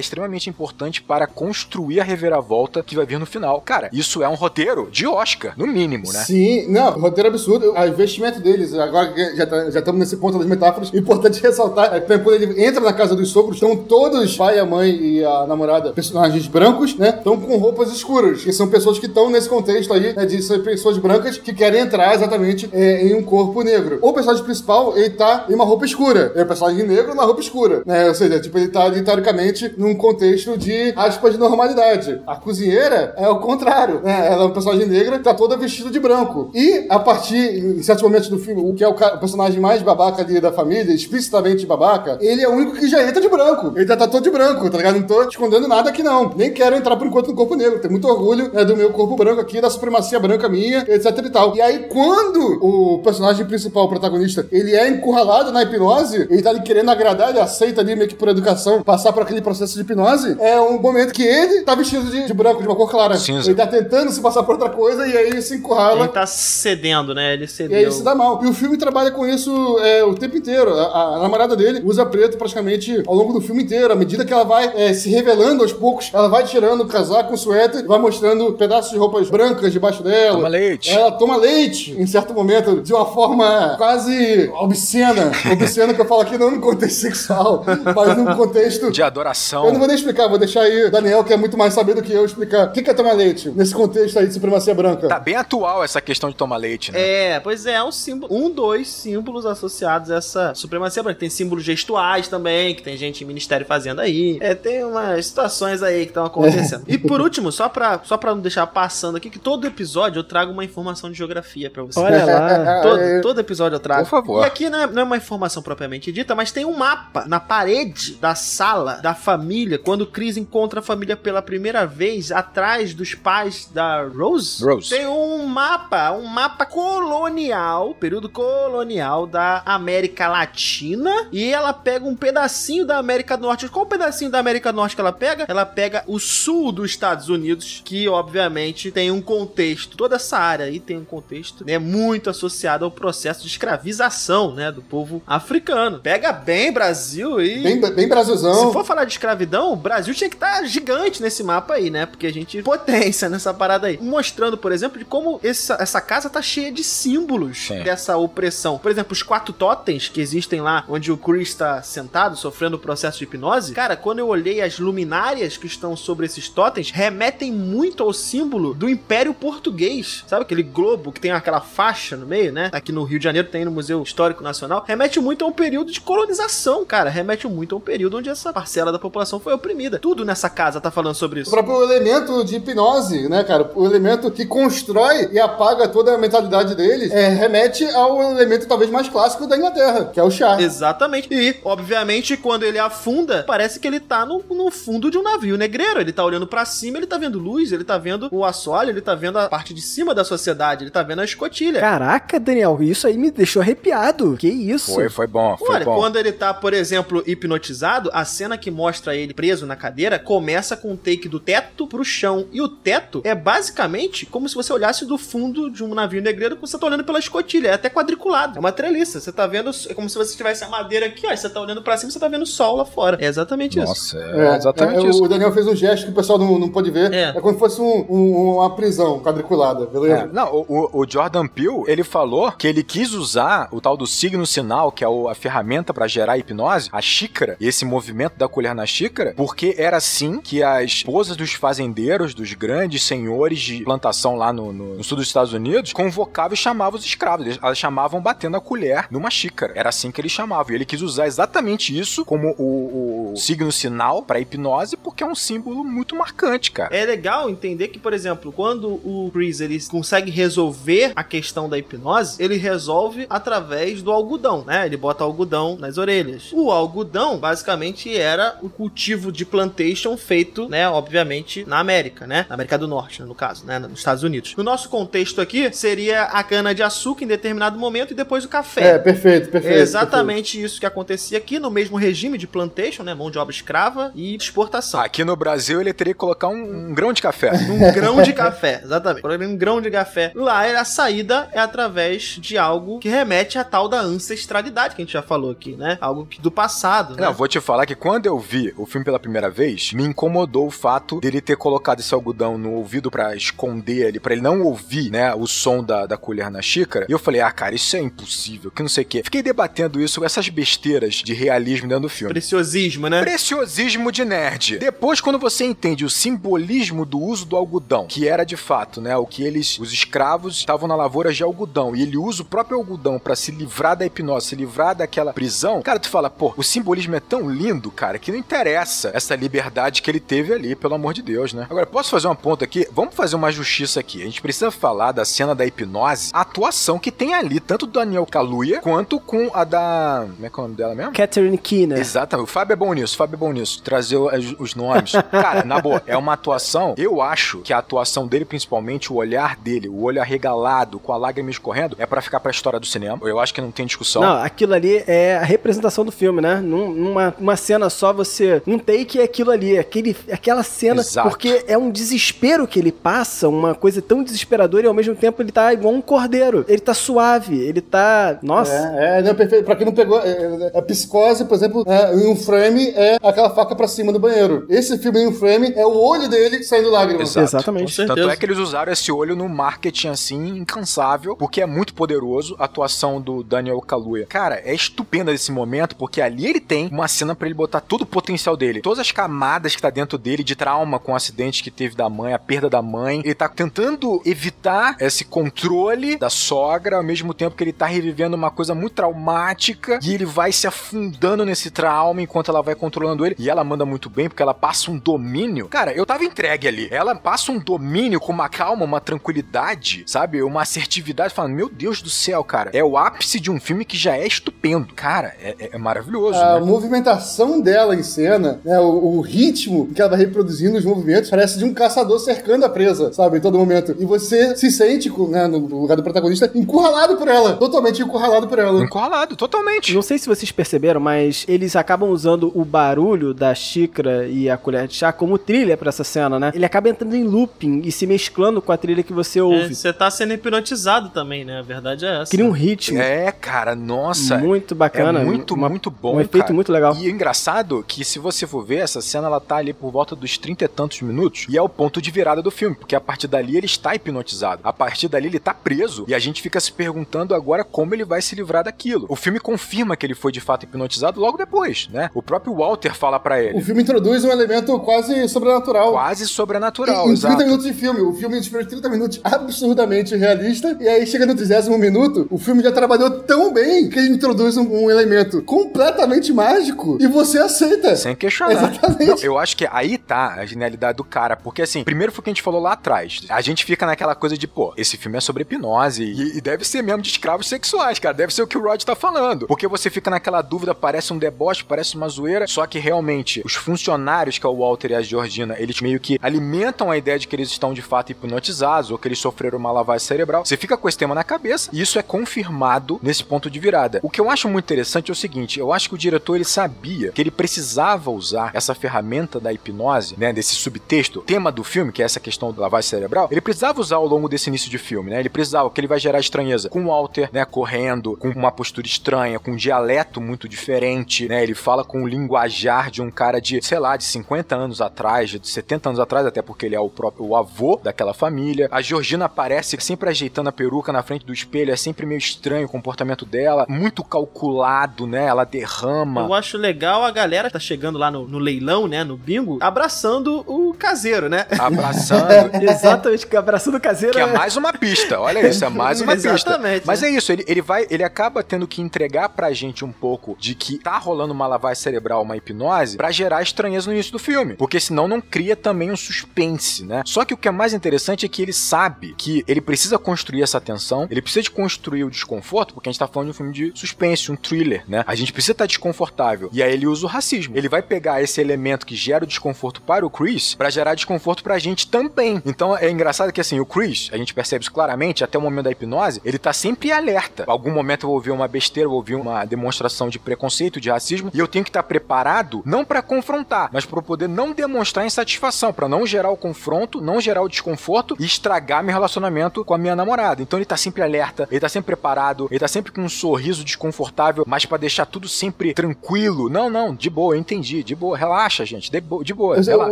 extremamente importante para construir a reviravolta que vai vir no final. Cara, isso é um roteiro de Oscar, no mínimo, né? Sim, não, roteiro absurdo. O investimento deles, agora já tá- estamos nesse ponto das metáforas, importante ressaltar é que quando ele entra na casa dos sogros, estão todos, pai, a mãe e a namorada, personagens brancos, né? Estão com roupas escuras, que são pessoas que estão nesse contexto aí, né, de ser pessoas brancas que querem entrar exatamente é, em um corpo negro. O personagem principal, ele tá em uma roupa escura. É o personagem negro numa roupa escura, né? Ou seja, tipo, ele tá ali, teoricamente, num contexto de, aspas, de normalidade. A cozinheira é o contrário, né? Ela é uma personagem negra, tá toda vestida de branco. E, a partir, em certos momentos do filme, o que é o, o personagem mais babaca ali da família, explicitamente babaca, ele é o único que já entra de branco. Ele já tá todo de branco, tá ligado? Não tô escondendo nada aqui, não. Nem quero entrar por enquanto no corpo negro. Tenho muito orgulho né, do meu corpo branco aqui, da supremacia branca minha, etc e tal. E aí, quando o personagem principal, o protagonista, ele é encurralado na hipnose, ele tá ali querendo agradar, ele aceita ali meio que por educação, passar por aquele processo de hipnose, é um momento que ele tá vestido de, de branco, de uma cor clara. Cinza. Ele tá tentando se passar por outra coisa e aí ele se encurrala. Ele tá cedendo, né? Ele E cedeu. aí ele se dá mal. E o filme trabalha com isso é, o tempo inteiro. A, a namorada dele usa preto praticamente ao longo do filme inteiro. À medida que ela vai é, se revelando aos poucos, ela vai tirando o casaco, o suéter, vai mostrando pedaços de roupas brancas debaixo dela. Toma leite. Ela toma leite, em certo momento, de uma forma quase obscena. Obscena que eu falo aqui não no contexto sexual, mas num contexto De adoração. eu não vou nem explicar, vou deixar aí o Daniel, que é muito mais sabido que eu, explicar o que que é tomar leite nesse contexto aí de supremacia branca. Tá bem atual essa questão de tomar leite, né? É, pois é, é um símbolo, um dos símbolos associados a essa supremacia branca. Tem símbolos gestuais também, que tem gente em ministério fazendo aí. É, tem umas situações aí que estão acontecendo. E por último, só pra, só pra não deixar passando aqui, que todo episódio eu trago uma informação de geografia pra você. Olha lá. Todo, todo episódio eu trago. Por favor. E aqui não é, não é uma informação propriamente dita, mas tem um mapa na parede da sala da família, quando o Chris encontra a família pela primeira vez atrás dos pais da Rose. Rose. Tem um mapa, um mapa colonial, período colonial da América Latina, e ela pega um pedacinho da América do Norte. Qual pedacinho da América do Norte que ela pega? Ela pega o sul dos Estados Unidos, que obviamente tem um contexto toda essa área aí tem um contexto né, muito associado ao processo de escravização, né, do povo africano. Pega bem Brasil e Bem, bem Brasilzão. se for falar de escravidão, o Brasil tinha que estar gigante nesse mapa aí, né? Porque a gente potência nessa parada aí. Mostrando, por exemplo, de como essa, essa casa tá cheia de símbolos Sim. dessa opressão. Por exemplo, os quatro totens que existem lá, onde o Chris tá sentado, sofrendo o processo de hipnose. Cara, quando eu olhei as luminárias que estão sobre esses totens, remetem muito ao símbolo do Império Português. Sabe aquele globo que tem aquela faixa no meio, né? Aqui no Rio de Janeiro tem no Museu Histórico Nacional. Remete muito a um período de colonização, cara. Remete muito a um período onde essa parcela da população foi oprimida. Tudo nessa casa tá falando sobre O isso. próprio elemento de hipnose, né, cara? O elemento que constrói e apaga toda a mentalidade deles é, remete ao elemento talvez mais clássico da Inglaterra, que é o chá. Exatamente. E, obviamente, quando ele afunda, parece que ele tá no, no fundo de um navio negreiro. Ele tá olhando pra cima, ele tá vendo luz, ele tá vendo o assoalho, ele tá vendo a parte de cima da sociedade, ele tá vendo a escotilha. Caraca, Daniel, isso aí me deixou arrepiado. Que isso? Foi, foi bom, foi Olha, bom. quando ele tá, por exemplo, hipnotizado, a cena que mostra ele preso na cadeira começa com um take do teto pro chão. E o teto é basicamente como se você olhasse do fundo de um navio negreiro quando você tá olhando pela escotilha. É até quadriculado. É uma treliça. Você tá vendo. É como se você tivesse a madeira aqui, ó. e Você tá olhando pra cima e você tá vendo o sol lá fora. É exatamente isso. Nossa, é, exatamente é, isso. O Daniel fez um gesto que o pessoal não, não pôde ver. É. É, como se fosse um- um- uma prisão quadriculada, beleza? É, não, o, o- Jordan Peele, ele falou que ele quis usar o tal do signo sinal, que é o- a ferramenta pra gerar hipnose, a xícara, e esse movimento da colher na xícara, porque era assim que as esposas dos fazendeiros, dos grandes senhores de plantação lá no, no- no sul dos Estados Unidos, convocavam e chamavam os escravos. Elas chamavam batendo a colher numa xícara. Era assim que eles chamavam. E ele quis usar exatamente isso como o, o signo sinal pra hipnose, porque é um símbolo muito marcante, cara. É legal entender que, por exemplo, quando o Chris ele consegue resolver a questão da hipnose, ele resolve através do algodão, né? Ele bota algodão nas orelhas. O algodão, basicamente, era o cultivo de plantation feito, né? Obviamente, na América, né? Na América do Norte, né, no caso, né? Nos Estados Unidos. No nosso contexto aqui, seria a cana de açúcar em determinado momento e depois o café. É, perfeito, perfeito. É exatamente isso que acontecia aqui no mesmo regime de plantation, né? Mão de obra escrava e exportação. Aqui no Brasil ele teria que colocar um, um grão de café. Um grão de café, exatamente. Um grão de café. Lá a saída é através de algo que remete à tal da ancestralidade que a gente já falou aqui, né? Algo do passado, né? Não, vou te falar que quando eu vi o filme pela primeira vez, me incomodou o fato dele ter colocado esse algodão no ouvido pra esconder ele, pra ele não ouvir, né, o som da, da colher na xícara. E eu falei, ah, cara, isso é impossível, que não sei o quê. Fiquei debatendo isso, essas besteiras de realismo dentro do filme. Preciosismo, né? Preciosismo de nerd. Depois, quando você entende o simbolismo do uso do algodão, que era de fato, né, o que eles, os escravos, estavam na lavoura de algodão, e ele usa o próprio algodão pra se livrar da hipnose, se livrar daquela prisão, cara, tu fala, pô, o simbolismo é tão lindo, cara, que não interessa essa liberdade que ele teve ali, pelo amor de Deus, né? Agora, posso fazer uma ponta aqui? Vamos fazer uma justiça aqui. A gente precisa falar da cena da hipnose, a atuação que tem ali, tanto do Daniel Kaluuya, quanto com a da... Como é que é o nome dela mesmo? Catherine Keener. Exatamente. O Fábio é bom nisso, o Fábio é bom nisso. Trazer os, nomes. Cara, na boa, é uma atuação. Eu acho que a atuação dele, principalmente o olhar dele, o olho arregalado, com a lágrima escorrendo, é pra ficar pra história do cinema. Eu acho que não tem discussão. Não, aquilo ali é a representação do filme, né? Num- Numa uma cena só, você. Um take é aquilo ali, aquele, aquela cena. Exato. Porque é um desespero que ele passa, uma coisa tão desesperadora e ao mesmo tempo ele tá igual um cordeiro. Ele tá suave, ele tá. Nossa. É, é, não, perfeito. Pra quem não pegou, é, é, a psicose, por exemplo, é, em um frame é aquela faca pra cima do banheiro. Esse filme em um frame é o olho dele saindo lágrimas. Exato. Exatamente. Tanto é que eles usaram esse olho no marketing assim, incansável, porque é muito poderoso a atuação do Daniel Kaluuya. Cara, é estupenda esse momento, porque ali ele tem uma cena pra ele botar todo o potencial dele. Todas as camadas que tá dentro dele de trauma com o acidente que teve da mãe, a perda da mãe. Ele tá tentando evitar esse controle da sogra, ao mesmo tempo que ele tá revivendo uma coisa muito traumática e ele vai se afundando nesse trauma enquanto ela vai controlando ele. E ela manda muito bem, porque ela passa um domínio. Cara, eu tava entregue ali. Ela passa um domínio com uma calma, uma tranquilidade, sabe? Uma assertividade, falando: Meu Deus do céu, cara. É o ápice de um filme que já é estupendo. Cara, é, é- é maravilhoso, A né? movimentação dela em cena, né, o, o ritmo que ela vai reproduzindo os movimentos, parece de um caçador cercando a presa, sabe, em todo momento. E você se sente, né, no lugar do protagonista, encurralado por ela. Totalmente encurralado por ela. Encurralado, totalmente. Não sei se vocês perceberam, mas eles acabam usando o barulho da xícara e a colher de chá como trilha pra essa cena, né? Ele acaba entrando em looping e se mesclando com a trilha que você É, ouve. Você tá sendo hipnotizado também, né? A verdade é essa. Cria um ritmo É, cara, nossa. muito bacana. é muito, uma- muito bom, Um efeito cara. muito legal. E é engraçado que se você for ver, essa cena ela tá ali por volta dos trinta e tantos minutos e é o ponto de virada do filme, porque a partir dali ele está hipnotizado. A partir dali ele tá preso e a gente fica se perguntando agora como ele vai se livrar daquilo. O filme confirma que ele foi de fato hipnotizado logo depois, né? O próprio Walter fala pra O ele. filme introduz um elemento quase sobrenatural. Quase sobrenatural, Em 30 exato. minutos de filme, o filme espera 30 minutos absurdamente realista, e aí chega no 30 minuto, o filme já trabalhou tão bem que ele introduz um, um elemento completamente mágico e você aceita. Sem questionar. Exatamente. Não, eu acho que aí tá a genialidade do cara. Porque, assim, primeiro foi o que a gente falou lá atrás. A gente fica naquela coisa de, pô, esse filme é sobre hipnose. E, e deve ser mesmo de escravos sexuais, cara. Deve ser o que o Rod tá falando. Porque você fica naquela dúvida, parece um deboche, parece uma zoeira. Só que realmente, os funcionários, que é o Walter e a Georgina, eles meio que alimentam a ideia de que eles estão de fato hipnotizados ou que eles sofreram uma lavagem cerebral. Você fica com esse tema na cabeça e isso é confirmado nesse ponto de virada. O que eu acho muito interessante é o seguinte: eu acho que o diretor ele sabia que ele precisava usar essa ferramenta da hipnose, né, desse subtexto, tema do filme, que é essa questão da lavagem cerebral, ele precisava usar ao longo desse início de filme, né? Ele precisava, que ele vai gerar estranheza com o Walter, né, correndo, com uma postura estranha, com um dialeto muito diferente, né? Ele fala com o linguajar de um cara de, sei lá, de 50 anos atrás, de 70 anos atrás, até porque ele é o próprio o avô daquela família. A Georgina aparece sempre ajeitando a peruca na frente do espelho, é sempre meio estranho o comportamento dela, muito calculado, né? Ela derrama. Eu acho legal a galera que tá chegando lá no, no leilão, né? No bingo, abraçando o caseiro, né? Abraçando. Exatamente, abraçando o caseiro. Que é né? mais uma pista, olha isso, é mais uma pista. Exatamente, Mas né? é isso, ele, ele vai, ele acaba tendo que entregar pra gente um pouco de que tá rolando uma lavagem cerebral, uma hipnose, pra gerar estranheza no início do filme. Porque senão não cria também um suspense, né? Só que o que é mais interessante é que ele sabe que ele precisa construir essa tensão, ele precisa de construir o desconforto, porque a gente tá falando de um filme de suspense, um thriller, né? A gente precisa estar desconfortável. E aí ele usa o racismo. Ele vai pegar esse elemento que gera o desconforto para o Chris pra gerar desconforto pra gente também. Então é engraçado que assim, o Chris, a gente percebe isso claramente, até o momento da hipnose, ele tá sempre alerta. Algum momento eu vou ouvir uma besteira, eu vou ouvir uma demonstração de preconceito, de racismo, e eu tenho que estar preparado não pra confrontar, mas para poder não demonstrar insatisfação, pra não gerar o confronto, não gerar o desconforto e estragar meu relacionamento com a minha namorada. Então ele tá sempre alerta, ele tá sempre preparado, ele tá sempre com um sorriso desconfortável, mas pra deixar tudo sempre tranquilo. Não, não, de boa, eu entendi, de boa, relaxa, gente, de, bo de boa. Relaxa.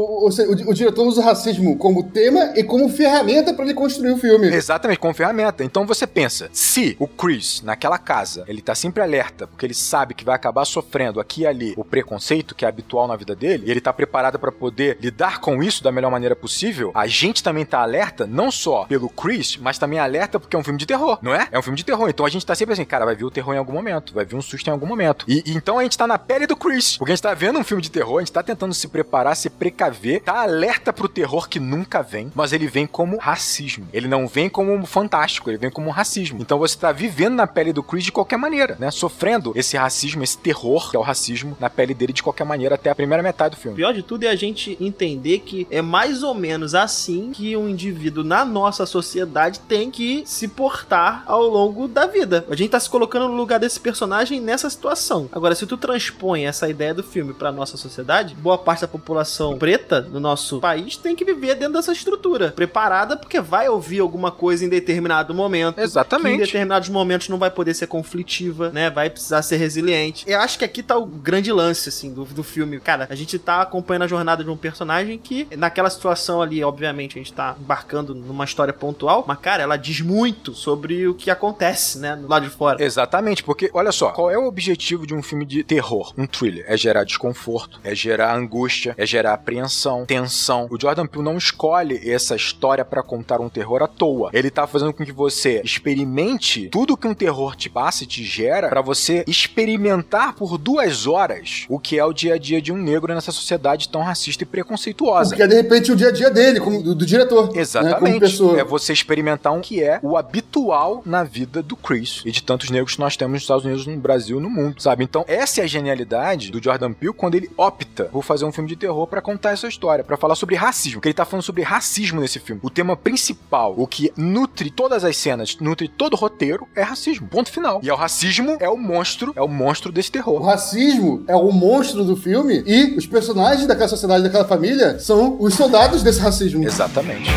o, o- o- o diretor usa o racismo como tema e como ferramenta pra ele construir o filme. Exatamente, como ferramenta. Então você pensa, se o Chris, naquela casa, ele tá sempre alerta, porque ele sabe que vai acabar sofrendo aqui e ali o preconceito que é habitual na vida dele, e ele tá preparado pra poder lidar com isso da melhor maneira possível, a gente também tá alerta, não só pelo Chris, mas também alerta porque é um filme de terror, não é? É um filme de terror. Então a gente tá sempre assim, cara, vai vir o terror em algum momento, vai vir um susto em algum momento. E, e então a gente tá na pele do Chris, porque a gente tá vendo um filme de terror, a gente tá tentando se preparar, se precaver, tá alerta pro terror que nunca vem, mas ele vem como racismo. Ele não vem como um fantástico, ele vem como um racismo. Então você tá vivendo na pele do Chris de qualquer maneira, né? Sofrendo esse racismo, esse terror que é o racismo na pele dele de qualquer maneira até a primeira metade do O filme. pior de tudo é a gente entender que é mais ou menos assim que um indivíduo na nossa sociedade tem que se portar ao longo da vida. A gente tá se colocando no lugar desse personagem nessa situação. Agora, se tu transpõe essa ideia do filme pra nossa sociedade, boa parte da população preta no nosso país tem que viver dentro dessa estrutura, preparada porque vai ouvir alguma coisa em determinado momento. Que em Exatamente. determinados momentos não vai poder ser conflitiva, né? Vai precisar ser resiliente. Eu acho que aqui tá o grande lance, assim, do, do filme. Cara, a gente tá acompanhando a jornada de um personagem que, naquela situação ali, obviamente, a gente tá embarcando numa história pontual, mas, cara, ela diz muito sobre o que acontece, né? Do lado de fora. Exatamente, porque olha só, qual é o objetivo de um filme de terror, um thriller? É gerar desconforto, é gerar angústia, é gerar apreensão, tensão. O Jordan Peele não escolhe essa história pra contar um terror à toa. Ele tá fazendo com que você experimente tudo que um terror te passa e te gera pra você experimentar por duas horas o que é o dia a dia de um negro nessa sociedade tão racista e preconceituosa. Porque é de repente o dia a dia dele, como, do, do diretor. Né, Exatamente. pessoa. é você experimentar um que é o habitual na vida do Chris e de tantos negros que nós temos nos Estados Unidos, no Brasil, no mundo, sabe? Então, essa é a genialidade do Jordan Peele quando ele opta por fazer um filme de terror pra contar essa história, pra falar sobre racismo, porque ele tá falando sobre racismo nesse filme. O tema principal, o que nutre todas as cenas, nutre todo o roteiro, é racismo. Ponto final. E é o racismo é o monstro, é o monstro desse O terror. racismo é o monstro do filme e os personagens daquela sociedade, daquela família, são os soldados desse racismo. Exatamente.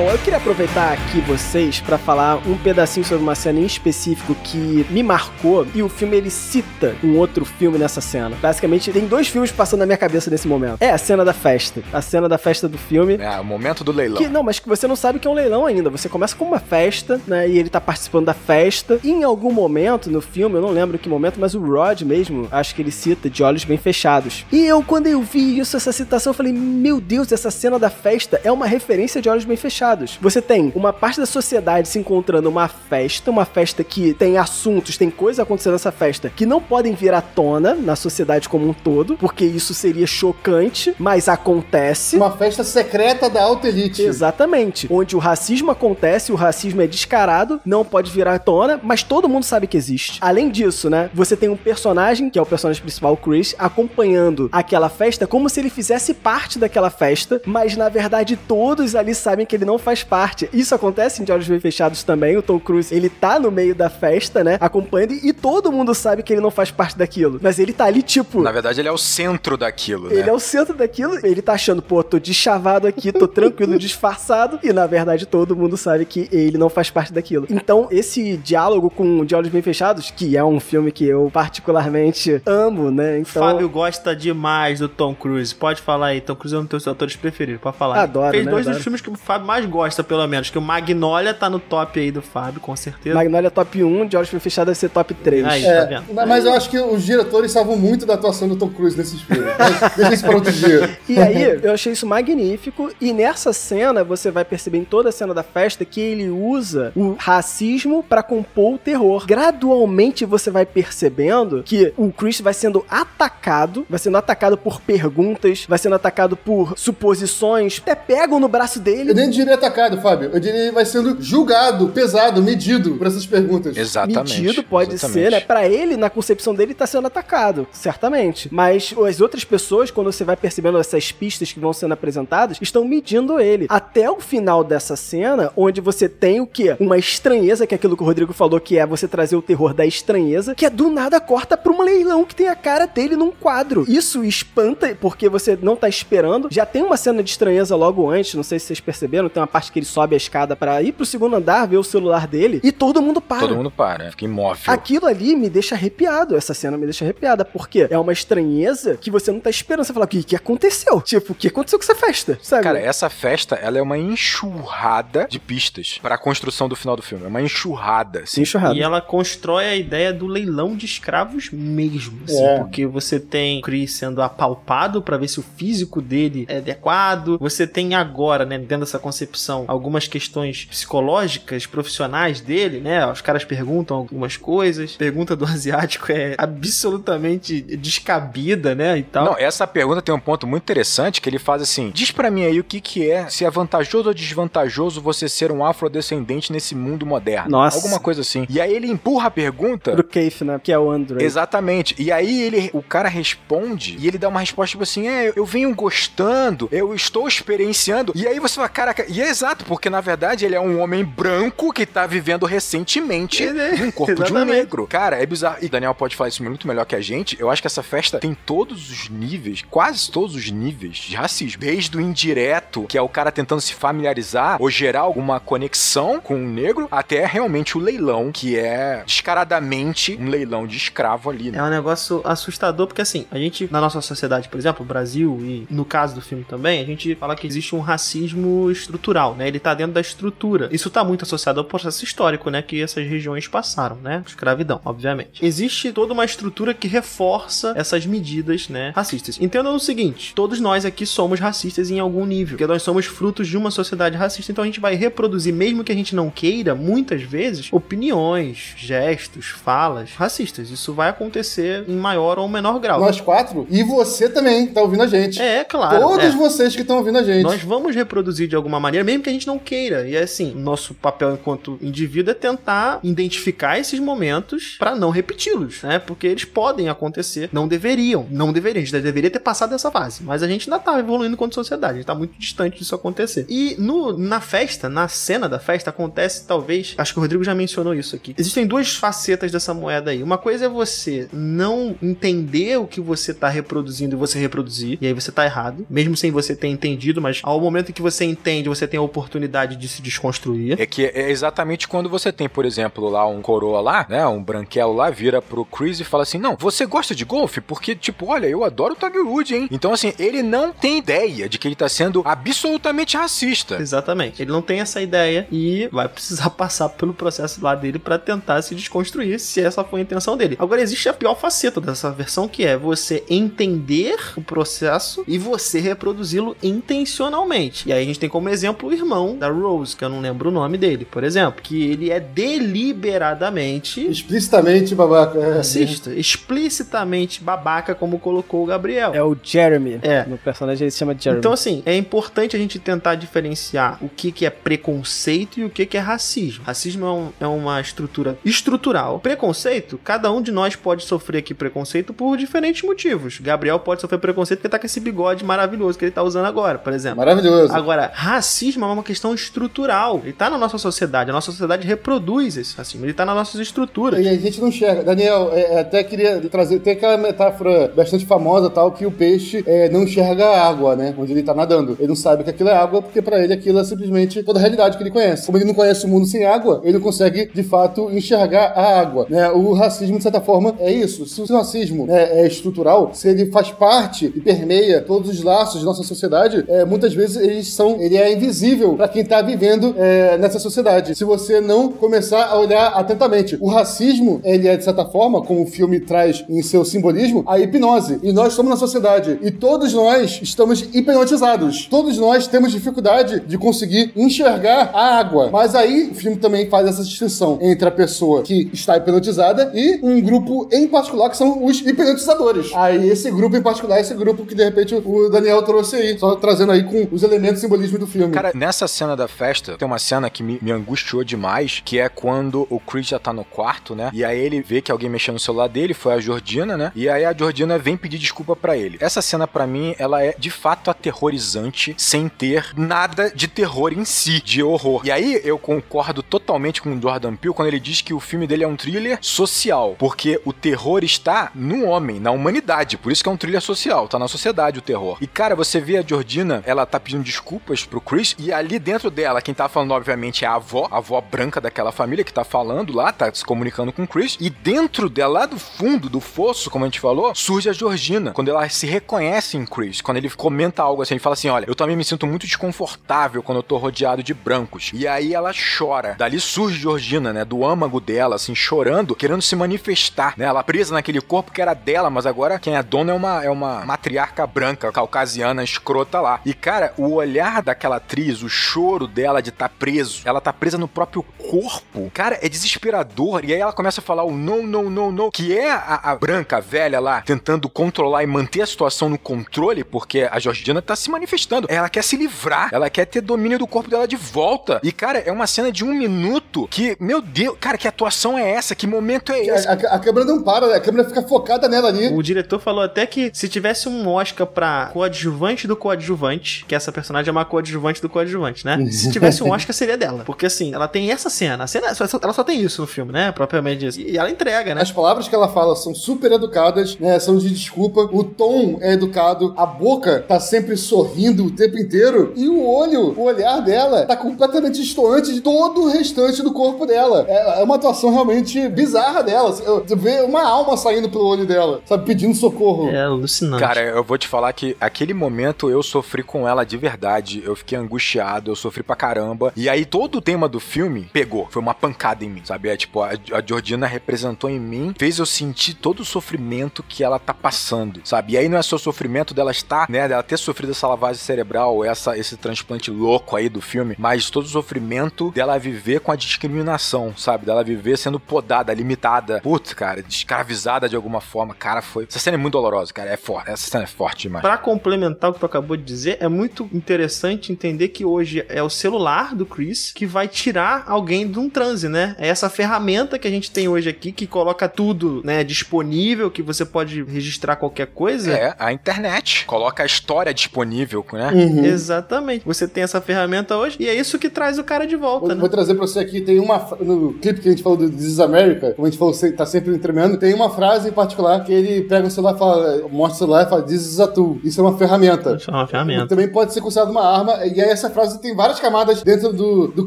Então, eu queria aproveitar aqui vocês pra falar um pedacinho sobre uma cena em específico que me marcou e o filme ele cita um outro filme nessa cena. Basicamente, tem dois filmes passando na minha cabeça nesse momento. É a cena da festa. A cena da festa do filme. É, o momento do leilão. Que, não, mas que você não sabe que é um leilão ainda. Você começa com uma festa, né? E ele tá participando da festa. E em algum momento no filme, eu não lembro que momento, mas o Rod mesmo, acho que ele cita de olhos bem fechados. E eu, quando eu vi isso, essa citação, eu falei: Meu Deus, essa cena da festa é uma referência de olhos bem fechados. Você tem uma parte da sociedade se encontrando uma festa, uma festa que tem assuntos, tem coisas acontecendo nessa festa que não podem vir à tona na sociedade como um todo, porque isso seria chocante, mas acontece. Uma festa secreta da alta elite. Exatamente. Onde o racismo acontece, o racismo é descarado, não pode virar à tona, mas todo mundo sabe que existe. Além disso, né, você tem um personagem, que é o personagem principal, o Chris, acompanhando aquela festa como se ele fizesse parte daquela festa, mas na verdade todos ali sabem que ele não faz parte. Isso acontece em De Olhos Bem Fechados também, o Tom Cruise, ele tá no meio da festa, né, acompanhando, e todo mundo sabe que ele não faz parte daquilo. Mas ele tá ali, tipo... Na verdade, ele é o centro daquilo, né? Ele é o centro daquilo, ele tá achando, pô, tô deschavado aqui, tô tranquilo, disfarçado, e na verdade todo mundo sabe que ele não faz parte daquilo. Então, esse diálogo com De Olhos Bem Fechados, que é um filme que eu particularmente amo, né? Então, Fábio gosta demais do Tom Cruise. Pode falar aí, Tom Cruise é um dos teus atores preferidos, pode falar. Adoro, Fez né? dois Adoro. dos filmes que o Fábio mais gosta, pelo menos. Que o Magnolia tá no top aí do Fábio, com certeza. Magnolia top 1, De Olhos Bem Fechados deve ser top 3. Aí, É, tá vendo? mas- eu acho que os diretores salvam muito da atuação do Tom Cruise nesses filmes. Deixa isso para outro dia. E aí, eu achei isso magnífico. E nessa cena, você vai perceber em toda a cena da festa que ele usa o racismo pra compor o terror. Gradualmente você vai percebendo que o Chris vai sendo atacado, vai sendo atacado por perguntas, vai sendo atacado por suposições, até pegam no braço Eu dele. nem diria atacado, Fábio. Eu diria que ele vai sendo julgado, pesado, medido por essas perguntas. Exatamente. Medido pode exatamente. ser, né? Pra ele, na concepção dele, tá sendo atacado, certamente. Mas as outras pessoas, quando você vai percebendo essas pistas que vão sendo apresentadas, estão medindo ele. Até o final dessa cena, onde você tem o quê? Uma estranheza, que é aquilo que o Rodrigo falou, que é você trazer o terror da estranheza, que é do nada corta pra um leilão que tem a cara dele num quadro. Isso espanta, porque você não tá esperando. Já tem uma cena de estranheza logo antes, não sei se vocês perceberam, tem uma parte que ele sobe a escada pra ir pro segundo andar, ver o celular dele, e todo mundo para. Todo mundo para, fica imóvel. Aquilo ali me deixa arrepiado, essa cena me deixa arrepiada, porque é uma estranheza que você não tá esperando. Você fala, o que, que aconteceu? Tipo, o que aconteceu com essa festa? Sabe? Cara, essa festa, ela é uma enxurrada de pistas para a construção do final do filme. É uma enxurrada, Sim, assim. enxurrado. E ela constrói a ideia do leilão de escravos mesmo, assim, É. porque você tem o Chris sendo apalpado pra ver se o físico dele é adequado. Você tem agora, né, dentro dessa concepção, algumas questões psicológicas, profissionais dele, né? Os caras perguntam algumas coisas. Pergunta do asiático é absolutamente descabida, né, e tal. Não, essa pergunta tem um ponto muito interessante que ele faz assim: diz pra mim aí o que que é, se é vantajoso ou desvantajoso você ser um afrodescendente nesse mundo moderno. Nossa. Alguma coisa assim. E aí ele empurra a pergunta. Pro Keith, né? Que é o Android. Exatamente. E aí ele, o cara responde e ele dá uma resposta tipo assim: é, eu venho gostando, eu estou experienciando. E aí você fala, caraca, e é exato, porque na verdade ele é um homem branco que tá vivendo recentemente É, num corpo de um exatamente. negro. Cara, é bizarro. E Daniel pode falar isso muito melhor que a gente. Eu acho que essa festa tem todos os níveis, quase todos os níveis de racismo. Desde o indireto, que é o cara tentando se familiarizar ou gerar alguma conexão com o negro, até realmente o leilão, que é descaradamente um leilão de escravo ali, né? É um negócio assustador, porque assim, a gente, na nossa sociedade, por exemplo, Brasil, e no caso do filme também, a gente fala que existe um racismo estrutural, né? Ele tá dentro da estrutura. Isso tá muito associado ao processo histórico, né? Que essas regiões passaram, né? Escravidão, obviamente. Existe toda uma estrutura que reforça essas medidas, né? Racistas. Entendam o seguinte: todos nós aqui somos racistas em algum nível, porque nós somos frutos de uma sociedade racista, então a gente vai reproduzir, mesmo que a gente não queira, muitas vezes, opiniões, gestos, falas racistas. Isso vai acontecer em maior ou menor grau. Nós quatro. E você também, tá ouvindo a gente. É, claro. Todos é. vocês que estão ouvindo a gente. Nós vamos reproduzir de alguma maneira, mesmo que a gente não queira. E é assim, nosso papel enquanto indivíduo é tentar identificar esses momentos para não repeti-los, né? Porque eles podem acontecer, não deveriam, não deveriam, a gente deveria ter passado dessa fase, mas a gente ainda tá evoluindo enquanto sociedade, a gente tá muito distante disso acontecer. E no, na festa, na cena da festa, acontece talvez, acho que o Rodrigo já mencionou isso aqui. Existem duas facetas dessa moeda aí. Uma coisa é você não entender o que você tá reproduzindo e você reproduzir, e aí você tá errado, mesmo sem você ter entendido, mas ao momento que você entende, você tem a oportunidade de se desconstruir. É que é exatamente quando você tem, por exemplo, lá um coroa lá, né, um branquelo lá, vira pro Chris e fala assim, não, você gosta de golfe? Porque, tipo, olha, eu adoro o Tiger Woods, hein? Então, assim, ele não tem ideia de que ele tá sendo absolutamente racista. Exatamente. Ele não tem essa ideia e vai precisar passar pelo processo lá dele para tentar se desconstruir, se essa foi a intenção dele. Agora, existe a pior faceta dessa versão, que é você entender o processo e você reproduzi-lo intencionalmente. E aí a gente tem como exemplo o irmão da Rose, que eu não lembro o nome dele, por exemplo, que ele é deliberadamente Explicitamente babaca. É. racista, explicitamente babaca, como colocou o Gabriel. É o Jeremy. É. No personagem ele se chama Jeremy. Então, assim, é importante a gente tentar diferenciar o que, que é preconceito e o que, que é racismo. Racismo é, um- é uma estrutura estrutural. Preconceito, cada um de nós pode sofrer aqui preconceito por diferentes motivos. Gabriel pode sofrer preconceito porque tá com esse bigode maravilhoso que ele tá usando agora, por exemplo. Maravilhoso. Agora, racismo é uma questão estrutural. Ele tá na nossa sociedade. A nossa sociedade reproduz esse racismo. Ele tá nas nossas estruturas. E a gente não enxerga. Daniel, é, é, até queria trazer. Tem aquela metáfora bastante famosa, tal, que o peixe é, não enxerga a água, né? Onde ele tá nadando. Ele não sabe que aquilo é água, porque pra ele aquilo é simplesmente toda a realidade que ele conhece. Como ele não conhece o mundo sem água, ele não consegue, de fato, enxergar a água. Né? O racismo, de certa forma, é isso. Se o racismo né, é estrutural, se ele faz parte e permeia todos os laços de nossa sociedade, é, muitas vezes eles são, ele é invisível pra quem tá vivendo é, nessa sociedade. Se você não começar a olhar atentamente. O racismo, ele é, de certa forma, como o filme traz em seu simbolismo, a hipnose. E nós estamos na sociedade. E todos nós estamos hipnotizados. Todos nós temos dificuldade de conseguir enxergar a água. Mas aí, o filme também faz essa distinção entre a pessoa que está hipnotizada e um grupo em particular que são os hipnotizadores. Aí, esse grupo em particular, é esse grupo que de repente o Daniel trouxe aí, só trazendo aí com os elementos simbolismo do filme. Cara, nessa cena da festa, tem uma cena que me, me angustiou demais, que é quando o Chris já tá no quarto, né? E aí ele vê que alguém mexeu no celular dele, foi a Jordina, né? E aí a Jordina vem pedir desculpa pra ele. Essa cena, pra mim, ela é de fato aterrorizante, sem ter nada de terror em si, de horror. E aí eu concordo totalmente com o Jordan Peele quando ele diz que o filme dele é um thriller social, porque o terror está no homem, na humanidade. Por isso que é um thriller social, tá na sociedade o terror. E cara, você vê a Jordina, ela tá pedindo desculpas pro Chris, e ali dentro dela, quem tá falando, obviamente, é a avó, a avó branca daquela família que tá falando lá, tá se comunicando com o Chris, e dentro dela, lá do fundo do fosso, como a gente falou, surge a Georgina, quando ela se reconhece em Chris, quando ele comenta algo assim, ele fala assim, olha, eu também me sinto muito desconfortável quando eu tô rodeado de brancos. E aí ela chora. Dali surge Georgina, né, do âmago dela, assim, chorando, querendo se manifestar, né, ela presa naquele corpo que era dela, mas agora quem é dona é uma, é uma matriarca branca, caucasiana, escrota lá. E, cara, o olhar daquela atriz, o choro dela de estar tá preso, ela tá presa no próprio corpo, cara, é desesperador. E aí ela começa a falar o não, não, não, não, que é a, a branca a velha lá tentando controlar e manter a situação no controle, porque a Georgina tá se manifestando. Ela quer se livrar, ela quer ter domínio do corpo dela de volta. E, cara, é uma cena de um minuto que, meu Deus, cara, que atuação é essa? Que momento é esse? A, a- a câmera não para, né? a câmera fica focada nela ali. O diretor falou até que se tivesse um Oscar pra coadjuvante do coadjuvante, que essa personagem é uma coadjuvante do coadjuvante, né? Se tivesse um Oscar, seria dela. Porque assim, ela tem essa cena. A cena só- ela só tem isso no filme, né? Propriamente disso. E ela entrega, né? As palavras que ela fala são super educadas, né? São de desculpa. O tom é educado. A boca tá sempre sorrindo o tempo inteiro. E o olho, o olhar dela, tá completamente distoante de todo o restante do corpo dela. É, é uma atuação realmente bizarra dela. Você vê uma alma saindo pelo olho dela, sabe? Pedindo socorro. É alucinante. Cara, eu vou te falar que aquele momento eu sofri com ela de verdade. Eu fiquei angustiado, eu sofri pra caramba. E aí todo o tema do filme pegou. Foi uma pancada em mim, sabe? É tipo, a, a Georgina representou em mim, fez eu sentir todo o sofrimento que ela tá passando, sabe? E aí não é só o sofrimento dela estar, né? Dela ter sofrido essa lavagem cerebral, essa, esse transplante louco aí do filme, mas todo o sofrimento dela viver com a discriminação, sabe? Dela viver sendo podada, limitada. Putz, cara, escravizada de alguma forma. Cara, foi. Essa cena é muito dolorosa, cara. É forte. Essa cena é forte demais. Pra complementar o que tu acabou de dizer, é muito interessante entender entender que hoje é o celular do Chris que vai tirar alguém de um transe, né? É essa ferramenta que a gente tem hoje aqui que coloca tudo, né, disponível, que você pode registrar qualquer coisa. É, a internet. Coloca a história disponível, né? Uhum. Exatamente. Você tem essa ferramenta hoje e é isso que traz o cara de volta, Vou, né? vou trazer pra você aqui, tem uma. No clipe que a gente falou do This is America, como a gente falou, você tá sempre entremeando, tem uma frase em particular que ele pega o celular e fala, mostra o celular e fala, This is a tool. Isso é uma ferramenta. Isso é uma ferramenta. Também pode ser considerado uma arma, e aí essa frase tem várias camadas dentro do, do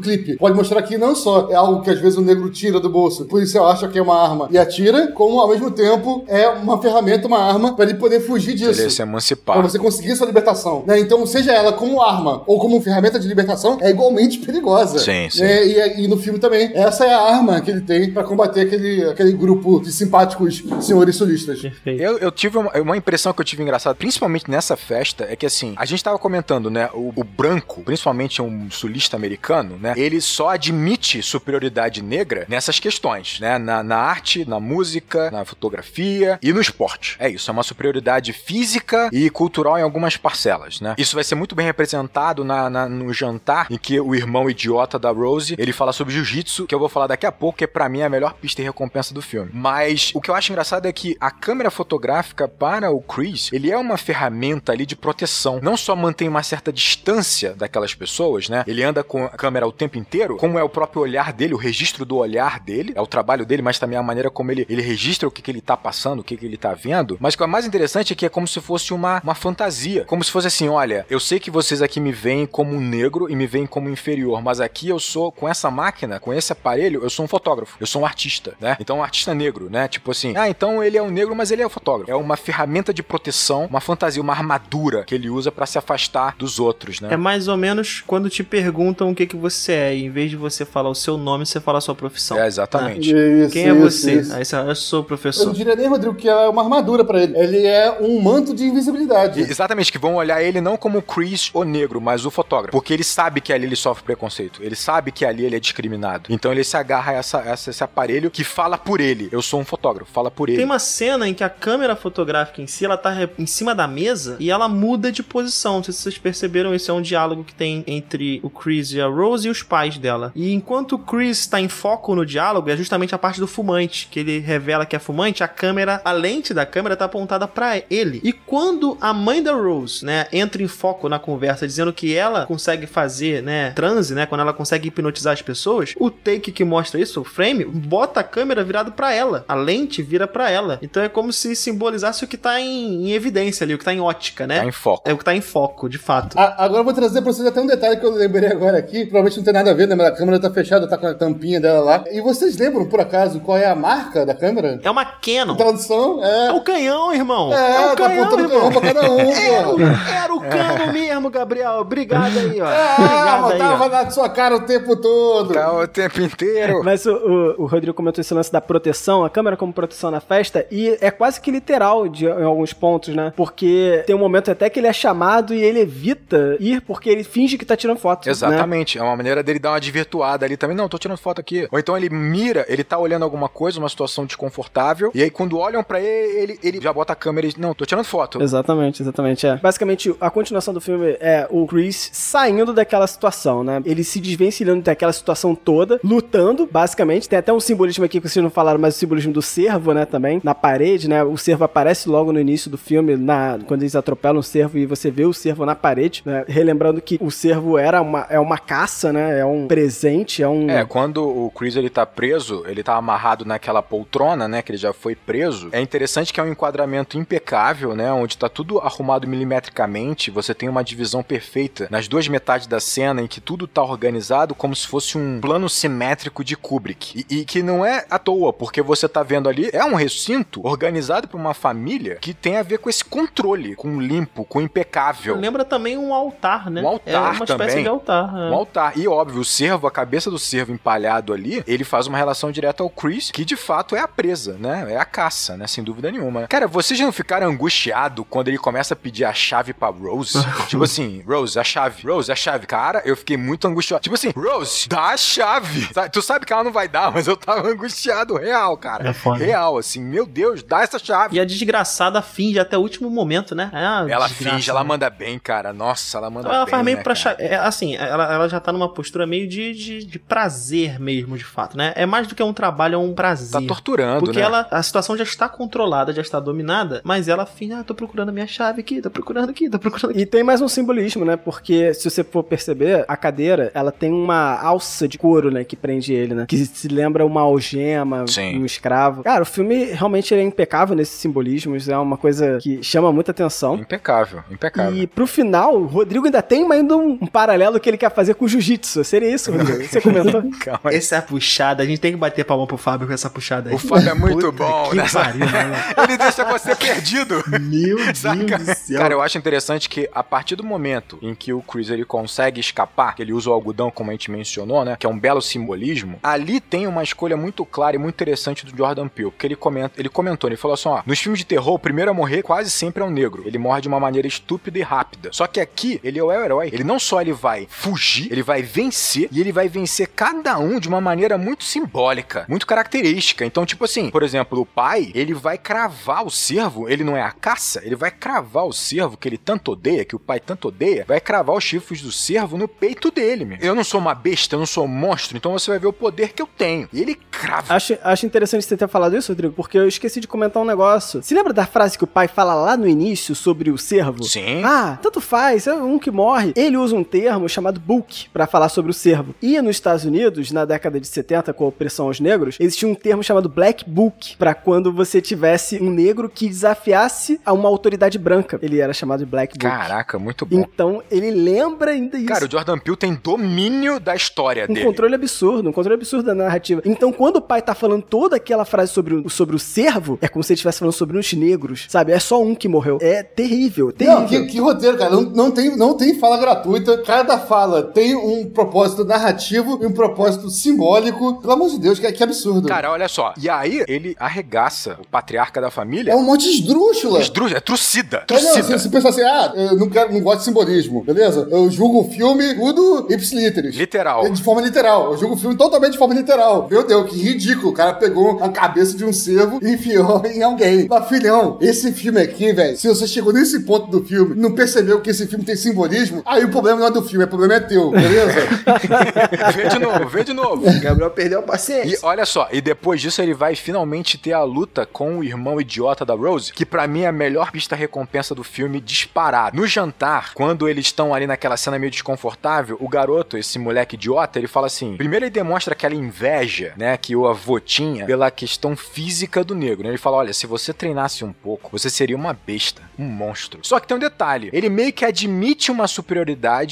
clipe. Pode mostrar que não só é algo que às vezes o negro tira do bolso, o policial acha que é uma arma e atira, como ao mesmo tempo é uma ferramenta, uma arma, pra ele poder fugir disso. Ele se Pra emancipar. você conseguir sua libertação. Né? Então, seja ela como arma ou como ferramenta de libertação, é igualmente perigosa. Sim, sim. Né? E, e no filme também, essa é a arma que ele tem pra combater aquele, aquele grupo de simpáticos senhores sulistas. Perfeito. Eu, eu tive uma, uma impressão que eu tive engraçada, principalmente nessa festa, é que assim, a gente tava comentando, né? O, o branco, principalmente um sulista americano, né? Ele só admite superioridade negra nessas questões, né? Na, na arte, na música, na fotografia e no esporte. É isso, é uma superioridade física e cultural em algumas parcelas, né? Isso vai ser muito bem representado na, na- no jantar em que o irmão idiota da Rose, ele fala sobre jiu-jitsu, que eu vou falar daqui a pouco, que pra mim é a melhor pista e recompensa do filme. Mas o que eu acho engraçado é que a câmera fotográfica para o Chris, ele é uma ferramenta ali de proteção. Não só mantém uma certa distância daquelas pessoas, né? Ele anda com a câmera o tempo inteiro, como é o próprio olhar dele, o registro do olhar dele, é o trabalho dele, mas também a maneira como ele, ele registra o que, que ele tá passando, o que, que ele tá vendo. Mas o que é mais interessante é que é como se fosse uma, uma fantasia. Como se fosse assim: olha, eu sei que vocês aqui me veem como um negro e me veem como inferior, mas aqui eu sou, com essa máquina, com esse aparelho, eu sou um fotógrafo, eu sou um artista, né? Então, um artista negro, né? Tipo assim, ah, então ele é um negro, mas ele é um fotógrafo. É uma ferramenta de proteção, uma fantasia, uma armadura que ele usa pra se afastar dos outros, né? É mais ou menos quando te perguntam o que, que você é, e em vez de você falar o seu nome, você fala a sua profissão. É, exatamente. Isso, Quem é isso, você? isso. Aí você fala, eu sou Eu professor. não diria nem, Rodrigo, que é uma armadura pra ele. Ele é um manto de invisibilidade. E- Exatamente, que vão olhar ele não como o Chris, o negro, mas o fotógrafo. Porque ele sabe que ali ele sofre preconceito. Ele sabe que ali ele é discriminado. Então ele se agarra a essa, essa- esse aparelho que fala por ele. Eu sou um fotógrafo, fala por ele. Tem uma cena em que a câmera fotográfica em si, ela tá em cima da mesa e ela muda de posição. Não sei se vocês perceberam, isso é um diálogo que tem entre o Chris e a Rose e os pais dela. E enquanto o Chris tá em foco no diálogo, é justamente a parte do fumante, que ele revela que é fumante, a câmera, a lente da câmera tá apontada pra ele. E quando a mãe da Rose, né, entra em foco na conversa, dizendo que ela consegue fazer, né, transe, né, quando ela consegue hipnotizar as pessoas, o take que mostra isso, o frame, bota a câmera virado pra ela. A lente vira pra ela. Então é como se simbolizasse o que tá em, em evidência ali, o que tá em ótica, né? Tá em foco. É o que tá em foco, de fato. A- Agora eu vou trazer pra vocês até um detalhe que eu lembrei agora aqui. Provavelmente não tem nada a ver, né? Mas a câmera tá fechada, tá com a tampinha dela lá. E vocês lembram, por acaso, qual é a marca da câmera? É uma Canon. Tradução É é. o canhão, irmão. É, o tá canhão, apontando irmão. canhão pra cada um, Era era o cano mesmo, Gabriel. Obrigado aí, ó. Ah, Obrigado aí, tava ó. na sua cara o tempo todo. Tá o tempo inteiro. Mas o, o- o Rodrigo comentou esse lance da proteção, a câmera como proteção na festa, e é quase que literal de, em alguns pontos, né? Porque tem um momento até que ele é chamado e ele evita ir porque ele finge que tá tirando foto. Né? Exatamente, é uma maneira dele dar uma desvirtuada ali também. Não, tô tirando foto aqui. Ou então ele mira, ele tá olhando alguma coisa, uma situação desconfortável, e aí quando olham pra ele, ele, ele já bota a câmera e não, tô tirando foto. Exatamente, exatamente. É. Basicamente, a continuação do filme é o Chris saindo daquela situação, né? Ele se desvencilhando daquela situação toda, lutando, basicamente. Tem até um simbolismo aqui que vocês não falaram, mas o simbolismo do cervo, né? Também, na parede, né? O cervo aparece logo no início do filme, na, quando eles atropelam o cervo e você vê o cervo na parede, né? Relembrando que o cervo era uma, é uma caça, né? É um presente, é um. É, quando o Chris ele tá preso, ele tá amarrado naquela poltrona, né, que ele já foi preso. É interessante que é um enquadramento impecável, né, onde tá tudo arrumado milimetricamente, você tem uma divisão perfeita nas duas metades da cena em que tudo tá organizado como se fosse um plano simétrico de Kubrick. E, e que não é à toa, porque você tá vendo ali, é um recinto organizado por uma família que tem a ver com esse controle, com limpo, com impecável. Lembra também um altar, né? Um altar é uma espécie também. de altar. é. Um altar. E óbvio, o cervo, a cabeça do cervo empalhado ali, ele faz uma relação direta ao Chris, que de fato é a presa, né? É a caça, né? Sem dúvida nenhuma. Cara, vocês já não ficaram angustiados quando ele começa a pedir a chave pra Rose? Tipo assim, Rose, a chave. Rose, a chave. Cara, eu fiquei muito angustiado. Tipo assim, Rose, dá a chave. Tu sabe que ela não vai dar, mas eu tava angustiado real, cara. É foda. Real, assim, meu Deus, dá essa chave. E a desgraçada finge até o último momento, né? É Ela desgraça, finge, ela né? manda bem, cara. Nossa, ela manda Ela bem. faz meio né, pra. É, assim, ela, ela já tá numa postura meio de, de, de prazer mesmo, de fato, né? É mais do que um trabalho, é um prazer. Tá torturando, Porque né? ela, a situação já está controlada, já está dominada, mas ela finge, ah, tô procurando a minha chave aqui, tô procurando aqui, tô procurando aqui. E tem mais um simbolismo, né? Porque se você for perceber, a cadeira, ela tem uma alça de couro, né? Que prende ele, né? Que se lembra uma algema, Sim. um escravo. Cara, o filme realmente é impecável nesses simbolismos. É uma coisa que chama muita atenção. Impecável, impecável. E pro final, o Rodrigo ainda tem ainda um, um paralelo que ele quer fazer com o jiu-jitsu. Seria isso, Rodrigo? Você comentou? Calma aí. Essa puxada, a gente tem que bater palma pro Fábio com essa puxada aí. O Fábio é muito Puta bom, que né? pariu? Ele deixa você perdido. Meu Saca? Deus do céu. Cara, eu acho interessante que a partir do momento em que o Chris ele consegue escapar, que ele usa o algodão como a gente mencionou, né, que é um belo simbolismo, ali tem uma escolha muito clara e muito interessante do Jordan Peele, porque ele comenta, ele comentou, ele falou assim, ó, nos filmes de terror, o primeiro a morrer quase sempre é um negro. Ele morre de uma maneira estúpida e rápida. Só que aqui, ele é o herói. Ele não só ele vai fugir, ele vai vencer e ele vai vencer cada um de uma maneira muito simbólica, muito característica. Então, tipo assim, por exemplo, o pai, ele vai cravar o cervo, ele não é a caça, ele vai cravar o cervo que ele tanto odeia, que o pai tanto odeia, vai cravar os chifres do cervo no peito dele, meu. Eu não sou uma besta, eu não sou um monstro, então você vai ver o poder que eu tenho. E ele crava. Acho, acho interessante você ter falado isso, Rodrigo, porque eu esqueci de comentar um negócio. Se lembra da frase que o pai fala lá no início sobre o cervo? Sim. Ah, tanto faz, é um que morre. Ele usa um termo chamado book pra falar sobre o cervo. E nos Estados Unidos, na década de 70, com a opressão aos negros, existia um termo chamado black book pra quando você tivesse um negro que desafiasse a uma autoridade branca. Ele era chamado de black book. Caraca, muito bom. Então, ele lembra ainda isso. Cara, o Jordan Peele tem domínio da história um dele. controle absurdo, um controle absurdo da narrativa. Então, quando o pai tá falando toda aquela frase sobre o, sobre o servo, é como se ele estivesse falando sobre os negros, sabe? É só um que morreu. É terrível, terrível. Não, que, que roteiro, cara. Não, não, tem, não tem fala gratuita. Cada fala tem um propósito narrativo e um propósito simbólico. Pelo amor de Deus, que, que absurdo. Cara, olha só. E aí, ele arregaça o patriarca da família. é um monte de esdrúxula. Esdru- É trucida. É, não, Trucida. você, você pensa assim, ah, eu não, quero, não gosto de simbolismo, beleza? Eu julgo o filme tudo ipsiliteris. Literal. De forma literal. Eu julgo o filme totalmente de forma literal. Meu Deus, que ridículo. O cara pegou a cabeça de um cervo e enfiou em alguém. Mas, filhão, esse filme aqui, velho, se você chegou nesse ponto do filme e não percebeu que esse filme tem simbolismo, aí o problema não é do filme, o problema é teu, beleza? Vê de novo, vê de novo. Gabriel perdeu a paciência. E olha só, e depois disso ele vai finalmente ter a luta com o irmão idiota da Rose, que pra mim é a melhor pista recompensa do filme disparado. No jantar, quando eles estão ali naquela cena meio desconfortável, o garoto, esse moleque idiota, ele fala assim: primeiro ele demonstra aquela inveja, né, que o avô tinha pela questão física do negro. né? Ele fala: olha, se você treinasse um pouco, você seria uma besta, um monstro. Só que tem um detalhe: ele meio que admite uma superioridade,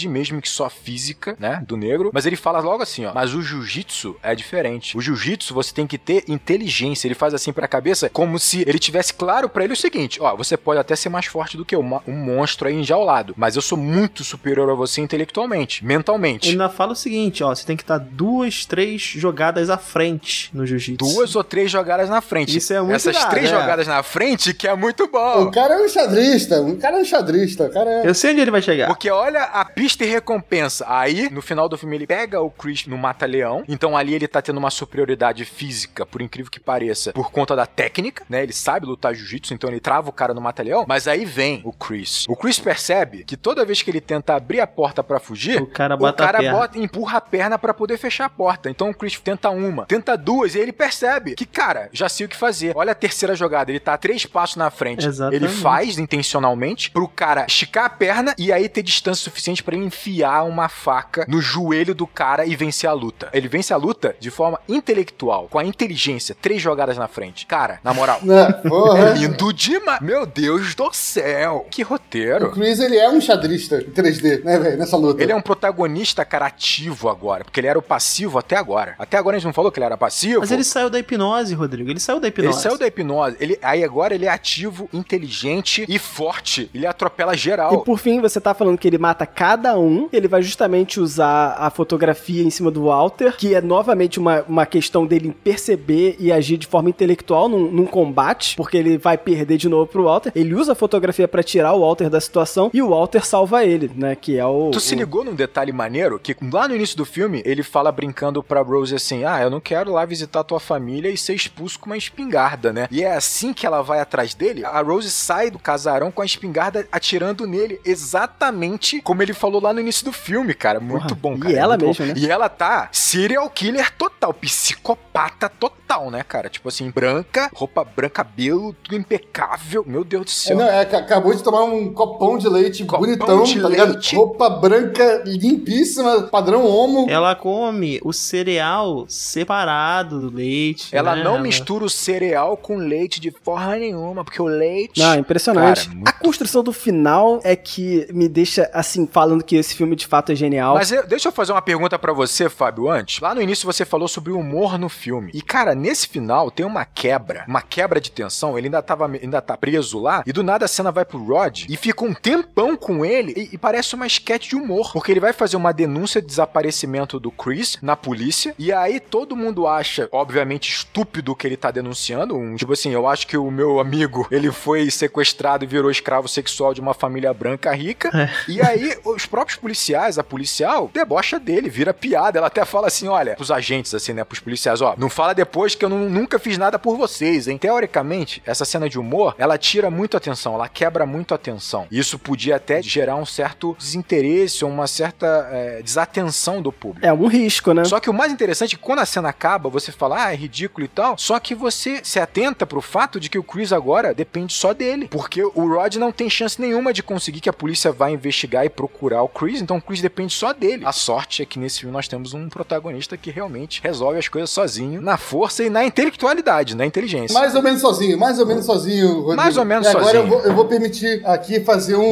mesmo que só física, né, do negro, mas ele fala logo assim: ó, mas o jiu-jitsu é diferente. O jiu-jitsu você tem que ter inteligência. Ele faz assim pra cabeça, como se ele tivesse claro pra ele o seguinte: ó, você pode até ser mais forte do que eu, um monstro aí enjaulado, mas eu sou muito superior a você intelectualmente, mentalmente. Ele ainda fala o seguinte, ó, você tem que estar duas, três jogadas à frente no jiu-jitsu. Duas ou três jogadas na frente. Isso é muito Essas irado, três é. jogadas na frente que é muito bom. o cara é um xadrista, um cara é um xadrista, o cara é... Eu sei onde ele vai chegar. Porque olha a pista e recompensa. Aí, no final do filme, ele pega o Chris no Mata-Leão. Então ali ele tá tendo uma superioridade física, por incrível que pareça, por conta da técnica, né? Ele sabe lutar jiu-jitsu, então ele trava o cara no Mata-Leão. Mas aí vem o Chris. O Chris percebe que toda vez que ele tenta abrir a porta pra fugir, O cara o bota a cara bota, empurra a perna pra poder fechar a porta. Então o Chris tenta uma, tenta duas, e aí ele percebe que, cara, já sei o que fazer. Olha a terceira jogada, ele tá três passos na frente. Exatamente. Ele faz intencionalmente pro cara esticar a perna e aí ter distância suficiente pra ele enfiar uma faca no joelho do cara e vencer a luta. Ele vence a luta de forma intelectual, com a inteligência, três jogadas na frente. Cara, na moral. Porra. É lindo demais. Meu Deus do céu. Que O roteiro. Chris, ele é um xadrista em 3D, né, velho, nessa luta. Ele é um protagonista, cara, ativo agora. Porque ele era o passivo até agora. Até agora a gente não falou que ele era passivo. Mas ele saiu da hipnose, Rodrigo. Ele saiu da Ele hipnose. saiu da hipnose. Ele, aí agora ele é ativo, inteligente e forte. Ele atropela E geral. por fim, você tá falando que ele mata cada um. Ele vai justamente usar a fotografia em cima do Walter, que é novamente uma, uma questão dele perceber e agir de forma intelectual num, num combate, porque ele vai perder de novo pro Walter. Ele usa a fotografia pra tirar o Walter da situação e o Walter salva ele, né? Que é o. Tu se ligou num detalhe maneiro que lá no início do filme ele fala brincando pra Rose assim: Ah, eu não quero lá visitar tua família e ser expulso com uma espingarda, né? E é assim que ela vai atrás dele. A Rose sai do casarão com a espingarda atirando nele, exatamente como ele falou lá no início do filme, cara. Muito Porra, bom, e cara. ela muito mesmo, bom. né? E ela tá serial killer total, psicopata total, né, cara? Tipo assim, branca, roupa branca, cabelo, tudo impecável. Meu Deus do É, céu. não, é, ca- acabou de tomar um copão de leite Copão bonitão, de tá ligado? leite. Roupa branca, limpíssima, padrão homo. Ela come o cereal separado do leite. Ela né? não mistura o cereal com leite de forma nenhuma, porque o leite. Não, é impressionante. Cara, muito- A construção do final é que me deixa, assim, falando que esse filme de fato é genial. Mas eu- deixa eu fazer uma pergunta pra você, Fábio, antes. Lá no início você falou sobre o humor no filme. E, cara, nesse final tem uma quebra, uma quebra de tensão. Ele ainda, tava, ainda tá preso lá, e do nada a cena vai pro Rod e fica um tempão com ele, e, e parece uma esquete de humor. Porque ele vai fazer uma denúncia de desaparecimento do Chris na polícia, e aí todo mundo acha, obviamente, estúpido o que ele tá denunciando. Um, tipo assim, eu acho que o meu amigo, ele foi sequestrado e virou escravo sexual de uma família branca rica. E aí, os próprios policiais, a policial, debocha dele, vira piada. Ela até fala assim: olha, pros agentes, assim, né? Pros policiais, ó, não fala depois que eu não- nunca fiz nada por vocês, hein? Teoricamente, essa cena de humor, ela tira muito atenção, ela quebra muito atenção. Isso podia até gerar um certo desinteresse ou uma certa é, desatenção do público. É um risco, né? Só que o mais interessante é que quando a cena acaba, você fala, ah, é ridículo e tal. Só que você se atenta pro fato de que o Chris agora depende só dele. Porque o Rod não tem chance nenhuma de conseguir que a polícia vá investigar e procurar o Chris. Então o Chris depende só dele. A sorte é que nesse filme nós temos um protagonista que realmente resolve as coisas sozinho, na força e na intelectualidade, na inteligência. Mais ou menos sozinho, mais ou menos sozinho, Rodrigo. Mais ou menos e agora sozinho. Eu, vou, eu vou permitir aqui fazer um,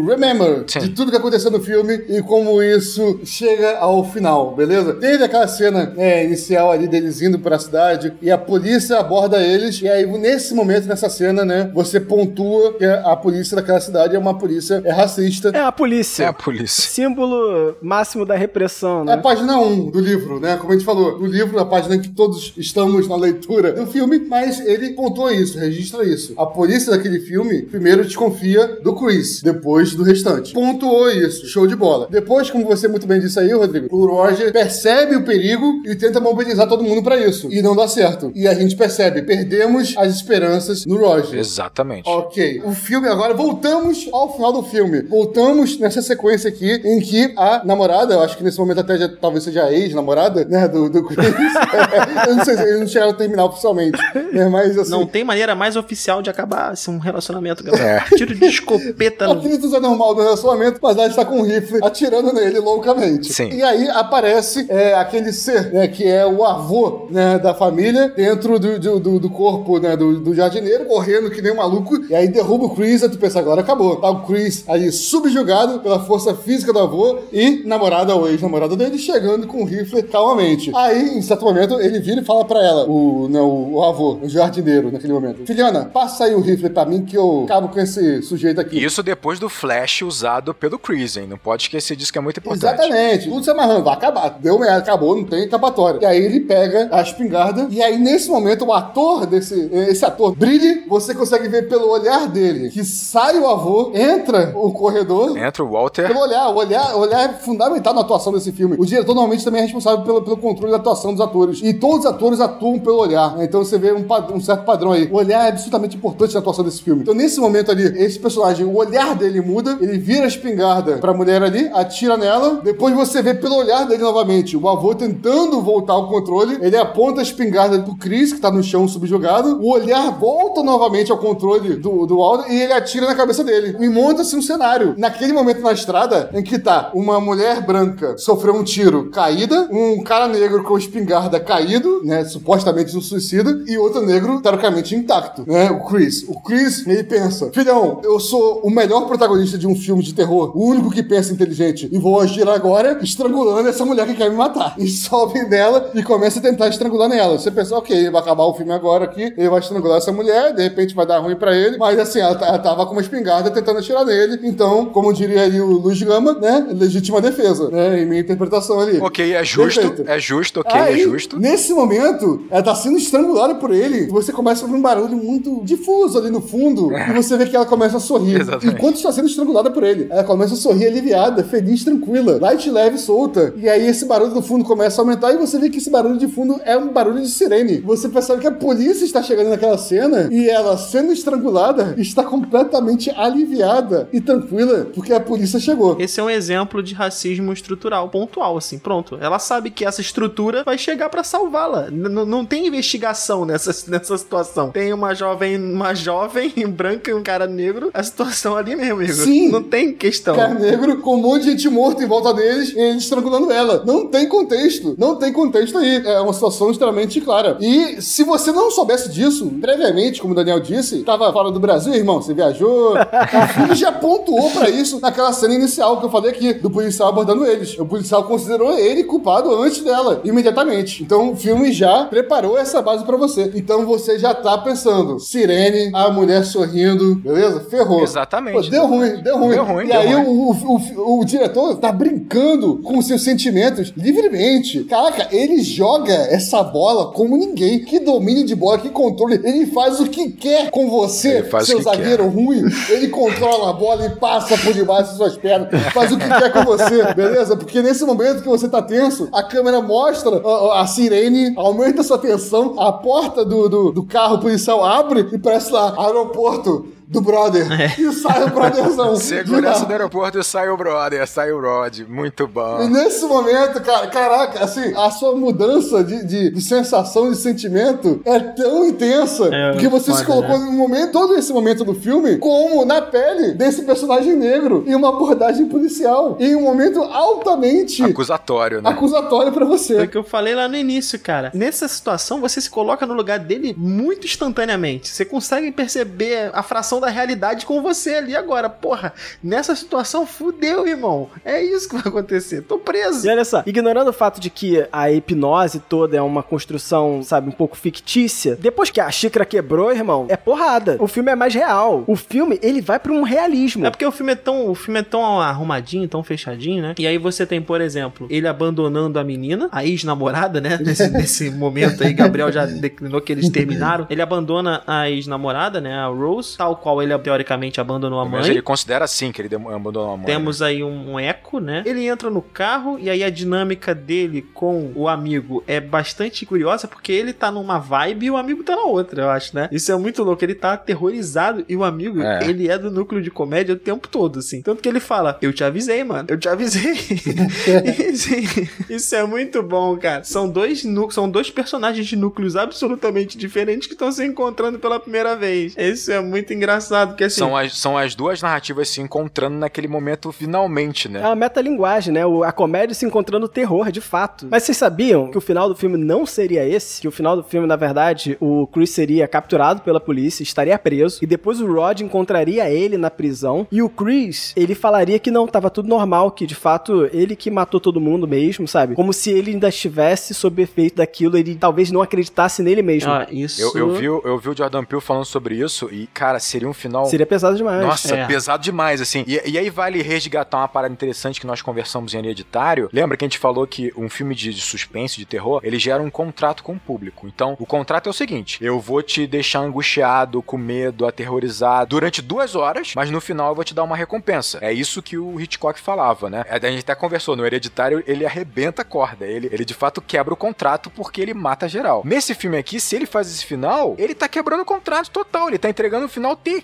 um remember Sim. de tudo que aconteceu no filme e como isso chega ao final, beleza? Teve aquela cena é, inicial ali deles indo pra cidade e a polícia aborda eles e aí nesse momento, nessa cena, né, você pontua que a polícia daquela cidade é uma polícia é racista. É a polícia. É a polícia. Símbolo máximo da repressão, É né? a página 1 do livro, né? Como a gente falou, do livro, a página que todos estamos na leitura do filme, mas ele pontua isso, registra isso. A polícia daquele filme primeiro desconfia do Chris, depois do restante. Pontuou isso, show de bola. Depois, como você muito bem disse aí, Rodrigo, o Roger percebe o perigo e tenta mobilizar todo mundo pra isso. E não dá certo. E a gente percebe, perdemos as esperanças no Roger. Exatamente. Ok. O filme agora, voltamos ao final do filme. Voltamos nessa sequência aqui em que a namorada, eu acho que nesse momento até já, talvez seja a ex-namorada, né, do, do Chris. eu não sei se eles não chegaram a terminar oficialmente. Né, mas assim. Não tem maneira mais oficial de acabar assim, um relacionamento, galera. É. Tiro de escopeta no. Aquilo tudo é normal do relacionamento, mas ela está com um rifle atirando nele loucamente. Sim. E aí aparece é, aquele ser, né, que é o avô né, da família, dentro do, do, do- do corpo né, do, do jardineiro, correndo que nem um maluco, e aí derruba o Chris, e tu pensa, agora acabou. Tá o Chris ali subjugado pela força física do avô e namorada ou ex-namorada dele chegando com o rifle calmamente. Aí, em certo momento, ele vira e fala pra ela, o, não, o avô, o jardineiro naquele momento, filhona, passa aí o rifle pra mim que eu acabo com esse sujeito aqui. Isso depois do flash usado pelo Chris, hein? Não pode esquecer disso que é muito importante. Exatamente. Tudo se amarrando. Vai acabar. Deu merda, acabou, não tem escapatória. E aí ele pega a espingarda. E aí, nesse momento, o ator desse. Esse ator brilhe, você consegue ver pelo olhar dele que sai o avô, entra o corredor. Entra o Walter. Pelo olhar, o olhar, o olhar é fundamental na atuação desse filme. O diretor normalmente também é responsável pelo, pelo controle da atuação dos atores. E todos os atores atuam pelo olhar. né? Então você vê um, um certo padrão aí. O olhar é absolutamente importante na atuação desse filme. Então nesse momento ali, esse personagem, o olhar dele muda, ele vira a espingarda pra mulher ali, atira nela. Depois você vê pelo olhar dele novamente o avô tentando voltar ao controle. Ele aponta a espingarda pro Chris, que tá no chão subjugado. O olhar volta novamente ao controle do, do Aldo e ele atira na cabeça dele. E monta-se um cenário. Naquele momento na estrada, em que tá uma mulher branca sofreu um tiro caída, um cara negro com espingarda caído, né? Supostamente um suicida, e outro negro, teoricamente, intacto, né? O Chris. O Chris, ele pensa: Filhão, eu sou o melhor protagonista de um filme de terror, o único que pensa inteligente, e vou agir agora estrangulando essa mulher que quer me matar. E sobe nela e começa a tentar estrangular nela. Você pensa, ok, vai acabar o filme agora aqui, ele vai estrangular essa mulher, de repente vai dar ruim pra ele, mas assim, ela, tá- ela tava com uma espingarda tentando atirar nele, então, como diria ali o Luiz Gama, né? Legítima defesa, né? Em minha interpretação ali. Ok, é justo, Perfeito. é justo, ok, Aí, é justo. Nesse nesse momento, ela tá sendo estrangulada por ele. E você começa a ouvir um barulho muito difuso ali no fundo. E você vê que ela começa a sorrir. Exatamente. Enquanto está sendo estrangulada por ele. Ela começa a sorrir aliviada, feliz, tranquila. Light, leve, solta. E aí esse barulho do fundo começa a aumentar. E você vê que esse barulho de fundo é um barulho de sirene. Você percebe que a polícia está chegando naquela cena. E ela, sendo estrangulada, está completamente aliviada e tranquila. Porque a polícia chegou. Esse é um exemplo de racismo estrutural, pontual, assim, pronto. Ela sabe que essa estrutura vai chegar pra salvá-la. Não tem investigação nessa, nessa situação. Tem uma jovem, uma jovem branca e um cara negro, a situação ali mesmo, amigo. Sim. Não tem questão. Cara negro com um monte de gente morta em volta deles e eles estrangulando ela. Não tem contexto. Não tem contexto aí. É uma situação extremamente clara. E se você não soubesse disso, previamente, como o Daniel disse, tava fora do Brasil, irmão, você viajou. o filme já pontuou pra isso naquela cena inicial que eu falei aqui, do policial abordando eles. O policial considerou ele culpado antes dela, imediatamente. Então o filme já preparou essa base pra você. Então você já tá pensando, sirene, a mulher sorrindo, beleza? Ferrou. Exatamente. Pô, deu ruim, deu ruim. Deu ruim, e deu aí ruim. o, o, o, o diretor tá brincando com seus sentimentos livremente. Caraca, ele joga essa bola como ninguém. Que domínio de bola, que controle. Ele faz o que quer com você, Ele faz o seu zagueiro ruim. Ele controla a bola e passa por debaixo das suas pernas. Faz o que quer com você, beleza? Porque nesse momento que você tá tenso, a câmera mostra a, a sirene, aumenta sua tensão, a porta do, do, do carro policial abre e parece lá, aeroporto do brother. E sai o brotherzão. Segurança do aeroporto e sai o brother, sai o Rod. Muito e bom. nesse momento, cara, caraca, assim, a sua mudança de, de, de sensação, de sentimento é tão intensa É, porque você se colocou né? no momento, todo esse momento do filme, como na pele desse personagem negro, em uma abordagem policial, em um momento altamente Acusatório, né? acusatório pra Foi você. o que eu falei lá no início, cara. Nessa situação, você se coloca no lugar dele muito instantaneamente. Você consegue perceber a fração da realidade com você ali agora. Porra, nessa situação, fudeu, irmão. É isso que vai acontecer. Tô preso. E olha só, ignorando o fato de que a hipnose toda é uma construção, sabe, um pouco fictícia, depois que a xícara quebrou, irmão, é porrada. O filme é mais real. O filme, ele vai pra um realismo. É porque o filme é tão, o filme é tão arrumadinho, tão fechadinho, né? E aí você tem, por exemplo, ele abandonando a menina, a ex-namorada, né? Nesse, nesse momento aí, Gabriel já declinou que eles terminaram. Ele abandona a ex-namorada, né? A Rose, tal qual ele teoricamente abandonou a Mas mãe. ele considera assim que ele abandonou a mãe. Temos aí um, um eco, né? Ele entra no carro e aí a dinâmica dele com o amigo é bastante curiosa porque ele tá numa vibe e o amigo tá na outra, eu acho, né? Isso é muito louco. Ele tá aterrorizado e o amigo, É. ele é do núcleo de comédia o tempo todo, assim. Tanto que ele fala: Eu te avisei, mano. Eu te avisei. isso, é muito bom, cara. São dois, são dois personagens de núcleos absolutamente diferentes que estão se encontrando pela primeira vez. Isso é muito engraçado, porque assim. São as, são as duas narrativas se encontrando naquele momento finalmente, É né? uma metalinguagem, né? O- A comédia se encontrando o terror, de fato. Mas vocês sabiam que o final do filme não seria esse? Que o final do filme, na verdade, o Chris seria capturado pela polícia, estaria preso, e depois o Rod encontraria ele na prisão, e o Chris, ele falaria que não, tava tudo normal, que de fato ele que matou todo mundo mesmo, sabe? Como se ele ainda estivesse sob efeito daquilo, ele talvez não acreditasse nele mesmo. Ah, isso. Eu, eu, vi, o- eu vi o Jordan Peele falando sobre isso e, cara, seria um final. Seria pesado demais. Nossa, É. pesado demais, assim. E, e aí vale resgatar uma parada interessante que nós conversamos em Hereditário. Lembra que a gente falou que um filme de, de suspense, de terror, ele gera um contrato com o público. Então, o contrato é o seguinte: eu vou te deixar angustiado, com medo, aterrorizado durante duas horas, mas no final eu vou te dar uma recompensa. É isso que o Hitchcock falava, né? A gente até conversou, no Hereditário ele arrebenta a corda. Ele, ele de fato quebra o contrato porque ele mata geral. Nesse filme aqui, se ele faz esse final, ele tá quebrando o contrato total. Ele tá entregando um final terrível,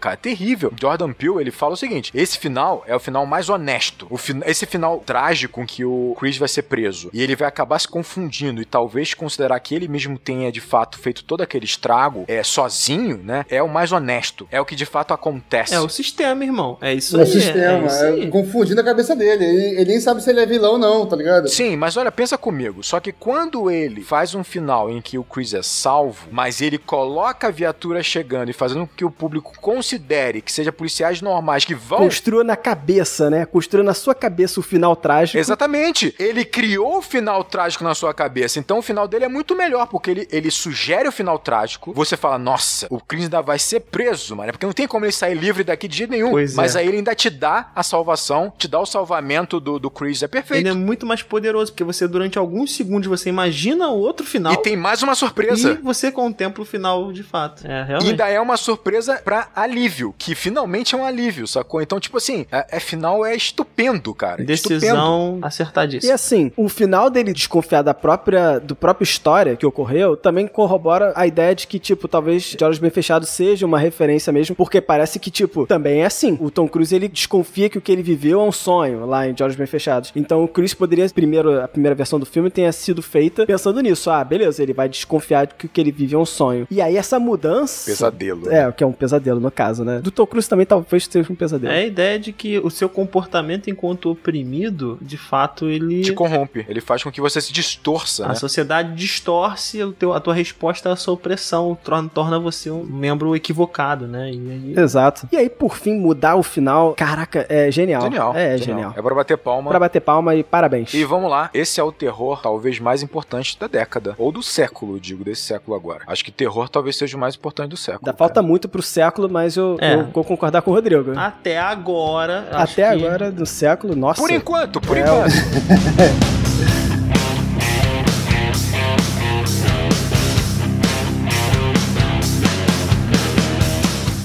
cara, terrível. Jordan Peele, ele fala o seguinte: esse final é o final mais honesto. O fin- esse final trágico em que o Chris vai ser preso e ele vai acabar se confundindo e talvez considerar que ele mesmo tenha de fato feito todo aquele estrago é sozinho, né? É o mais honesto. É o que de fato acontece. É o sistema, irmão. É isso No aí. sistema, é isso aí. é, confundindo a cabeça dele. Ele, ele nem sabe se ele é vilão ou não, tá ligado? Sim, mas olha, pensa comigo. Só que quando ele faz um final em que o Chris é salvo, mas ele coloca a viatura chegando e fazendo com que o público considere que seja policiais normais que vão. Construa na cabeça, né? Construa na sua cabeça o final trágico. Exatamente. Ele criou o final trágico na sua cabeça. Então o final dele é muito melhor, porque ele, ele sugere o final trágico. Você fala, nossa, o Chris ainda vai ser preso, mano. Porque não tem como ele sair livre daqui de jeito nenhum. Pois Mas é. aí ele ainda te dá a salvação, te dá o salvamento do, do Chris. É perfeito. Ele é muito mais poderoso, porque você, durante alguns segundos, você imagina o outro final. E tem mais uma e surpresa. você contempla o final de fato. É, E realmente. ainda é uma surpresa pra alívio, que finalmente é um alívio, sacou? Então, tipo assim, é, é final é estupendo, cara. Estupendo. Decisão E acertadíssima. assim, o final dele desconfiar da própria, do próprio história que ocorreu também corrobora a ideia de que, tipo, talvez De Olhos Bem Fechados seja uma referência mesmo, porque parece que, tipo, também é assim. O Tom Cruise, ele desconfia que o que ele viveu é um sonho lá em De Olhos Bem Fechados. Então o Chris poderia, primeiro, a primeira versão do filme tenha sido feita pensando nisso. Ah, beleza, ele vai desconfiar de que o que ele vive é um sonho. E aí essa mudança... Pesadelo. É, o que é um pesadelo no caso, né? Do Tom Cruise também talvez seja um pesadelo. É a ideia de que o seu comportamento enquanto oprimido, de fato, ele. Te corrompe. Ele faz com que você se distorça, A né? sociedade distorce o teu, a tua resposta à sua opressão, torna, torna você um membro equivocado, né? E aí. Exato. E aí, por fim, mudar o final, caraca, é genial. Genial. É, genial. É pra bater palma. Pra bater palma e parabéns. E vamos lá, esse é o terror talvez mais importante da década. Ou do século, digo, desse século agora. Acho que terror talvez seja o mais importante do século. Ainda falta muito pro século, mas eu, É. eu vou concordar com o Rodrigo. Até agora. acho Até que- agora, do século, nossa. Por enquanto, por É, enquanto.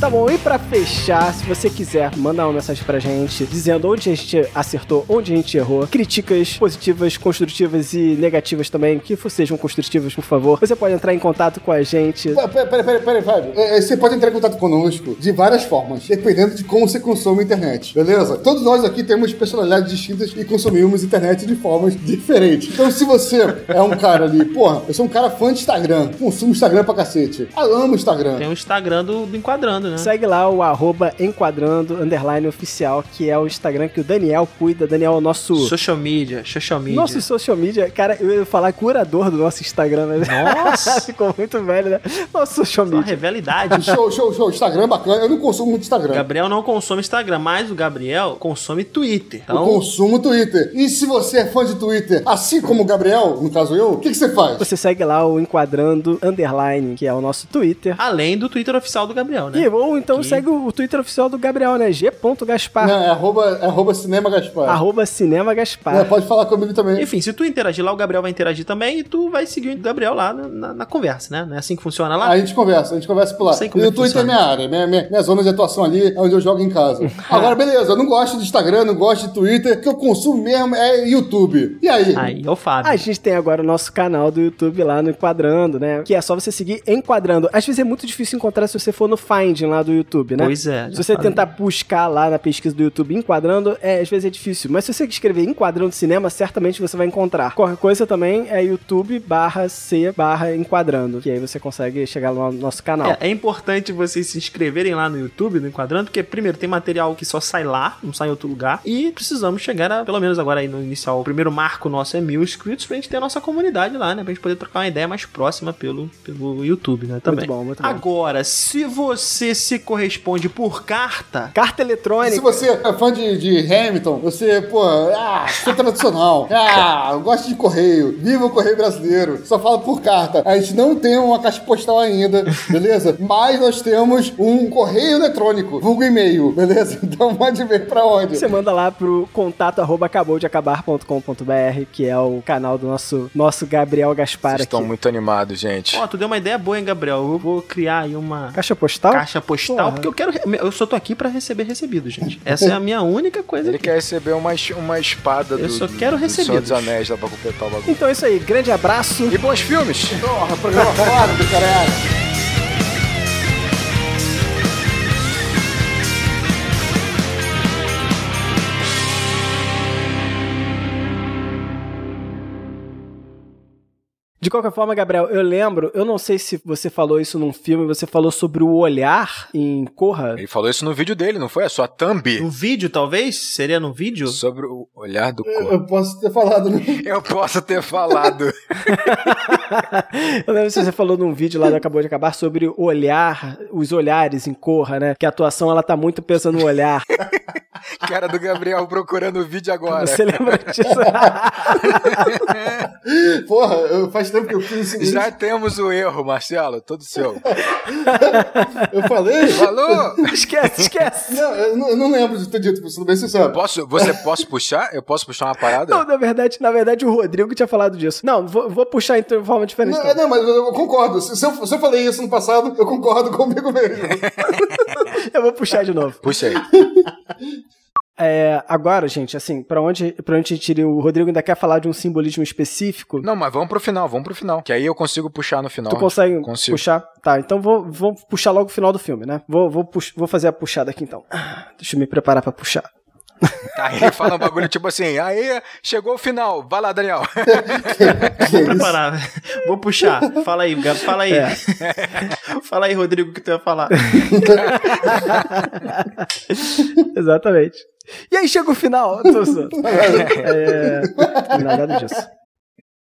Tá bom, e pra fechar, se você quiser mandar uma mensagem pra gente, dizendo onde a gente acertou, onde a gente errou, críticas positivas, construtivas e negativas também, que sejam construtivas, por favor, você pode entrar em contato com a gente. Peraí, peraí, peraí, Fábio. É, é, Você pode entrar em contato conosco de várias formas, dependendo de como você consome a internet, beleza? Todos nós aqui temos personalidades distintas e consumimos internet de formas diferentes. Então, se você é um cara ali, porra, eu sou um cara fã de Instagram, consumo Instagram pra cacete, eu amo Instagram. Tem o Instagram do, do Enquadrando, né? Segue lá o arroba enquadrando underline oficial, que é o Instagram que o Daniel cuida. Daniel é o nosso. Social media, social media. Nosso social media, cara, eu ia falar curador do nosso Instagram, mas Nossa! ficou muito velho, né? Nosso social media. revela idade. Show, show, show. Instagram é bacana. Eu não consumo muito Instagram. Gabriel não consome Instagram, mas o Gabriel consome Twitter. Eu Então, consumo Twitter. E se você é fã de Twitter, assim como o Gabriel, no caso eu, o que, que você faz? Você segue lá o enquadrando underline, que é o nosso Twitter. além do Twitter oficial do Gabriel, né? E, ou então Que- segue o, Twitter oficial do Gabriel, né? g.gaspar. Não, é arroba, é arroba Cinema Gaspar. Arroba Cinema Gaspar. Não, pode falar comigo também. Enfim, se tu interagir lá, o Gabriel vai interagir também e tu vai seguir o Gabriel lá na, na- na conversa, né? Não é assim que funciona lá? A gente conversa, a gente conversa por lá. Sei como E é o Twitter é minha área, minha, minha, minha zona de atuação ali é onde eu jogo em casa. Agora, beleza, eu não gosto de Instagram, não gosto de Twitter, o que eu consumo mesmo é YouTube. E aí? Aí, é o Fábio. A gente tem agora o nosso canal do YouTube lá no Enquadrando, né? Que é só você seguir Enquadrando. Às vezes é muito difícil encontrar se você for no Finding lá do YouTube, né? Pois é. Se você falei. tentar buscar lá na pesquisa do YouTube Enquadrando, é, às vezes é difícil. Mas se você escrever Enquadrando Cinema, certamente você vai encontrar. Qualquer coisa também é YouTube barra C barra Enquadrando. Que aí você consegue chegar lá no nosso canal. É, é importante vocês se inscreverem lá no YouTube, no Enquadrando, porque primeiro tem material que só sai lá, não sai em outro lugar, e precisamos chegar a, pelo menos agora aí no inicial, o primeiro marco nosso é mil inscritos pra gente ter a nossa comunidade lá, né? Pra gente poder trocar uma ideia mais próxima pelo, pelo YouTube, né? Também. bom, muito bom. Agora, se você se corresponde por carta, Carta eletrônica. Se você é fã de, de Hamilton, você, pô, ah, sou tradicional. Ah, eu gosto de correio. Viva o correio brasileiro. Só fala por carta. A gente não tem uma caixa postal ainda, beleza? Mas nós temos um correio eletrônico, vulgo e-mail, beleza? Então mande e-mail pra onde? Você manda lá pro contato arroba acabou de acabar.com.br, que é o canal do nosso, nosso Gabriel Gaspar Vocês aqui. estão muito animados, gente. ó, tu deu uma ideia boa, hein, Gabriel? Eu vou criar aí uma Caixa postal? caixa postal, Porra. porque eu quero. Eu só tô aqui pra receber recebido, gente. Essa é a minha única coisa. Ele aqui. quer receber uma, uma espada Eu do, só do- quero do Senhor recebidos. dos Anéis lá pra completar o bagulho. Então é isso aí, grande abraço. E bons filmes! Porra, programa fora do caralho. De qualquer forma, Gabriel, eu lembro, eu não sei se você falou isso num filme, você falou sobre o olhar em Corra. Ele falou isso no vídeo dele, não foi? A sua thumb. No vídeo, talvez? Seria no vídeo? Sobre o olhar do Eu, corpo. eu posso ter falado, né? Eu posso ter falado. eu lembro se você falou num vídeo lá do Acabou de Acabar sobre o olhar, os olhares em Corra, né? Que a atuação ela tá muito pensando no olhar. Cara do Gabriel procurando o vídeo agora. Você lembra disso? Porra, eu- faz tempo que eu fiz isso. Já temos o erro, Marcelo, todo seu. Eu falei? Falou? esquece, esquece. Não, eu não, eu não lembro de ter dito, sendo bem sincero. Posso, você posso puxar? Eu posso puxar uma parada? Não, na verdade, na verdade, o Rodrigo tinha falado disso. Não, vou, vou puxar então de forma diferente. Não, então. não, mas eu concordo. Se eu, se eu falei isso no passado, eu concordo comigo mesmo. Eu vou puxar de novo. Puxa aí. É, agora, gente, assim, pra onde, pra onde a gente iria? O Rodrigo ainda quer falar de um simbolismo específico. Não, mas vamos pro final, vamos pro final. Que aí eu consigo puxar no final. Tu consegue Consigo. puxar? Tá, então vou, vou puxar logo o final do filme, né? Vou, vou, vou fazer a puxada aqui então. Ah, Deixa eu me preparar pra puxar. Aí ele fala um bagulho tipo assim, aí chegou o final, vai lá, Daniel. Vou preparar. Vou puxar. Fala aí, Gab. Fala aí. É. Fala aí, Rodrigo, o que tu ia falar. Exatamente. E aí chega o final. Tô é, nada disso.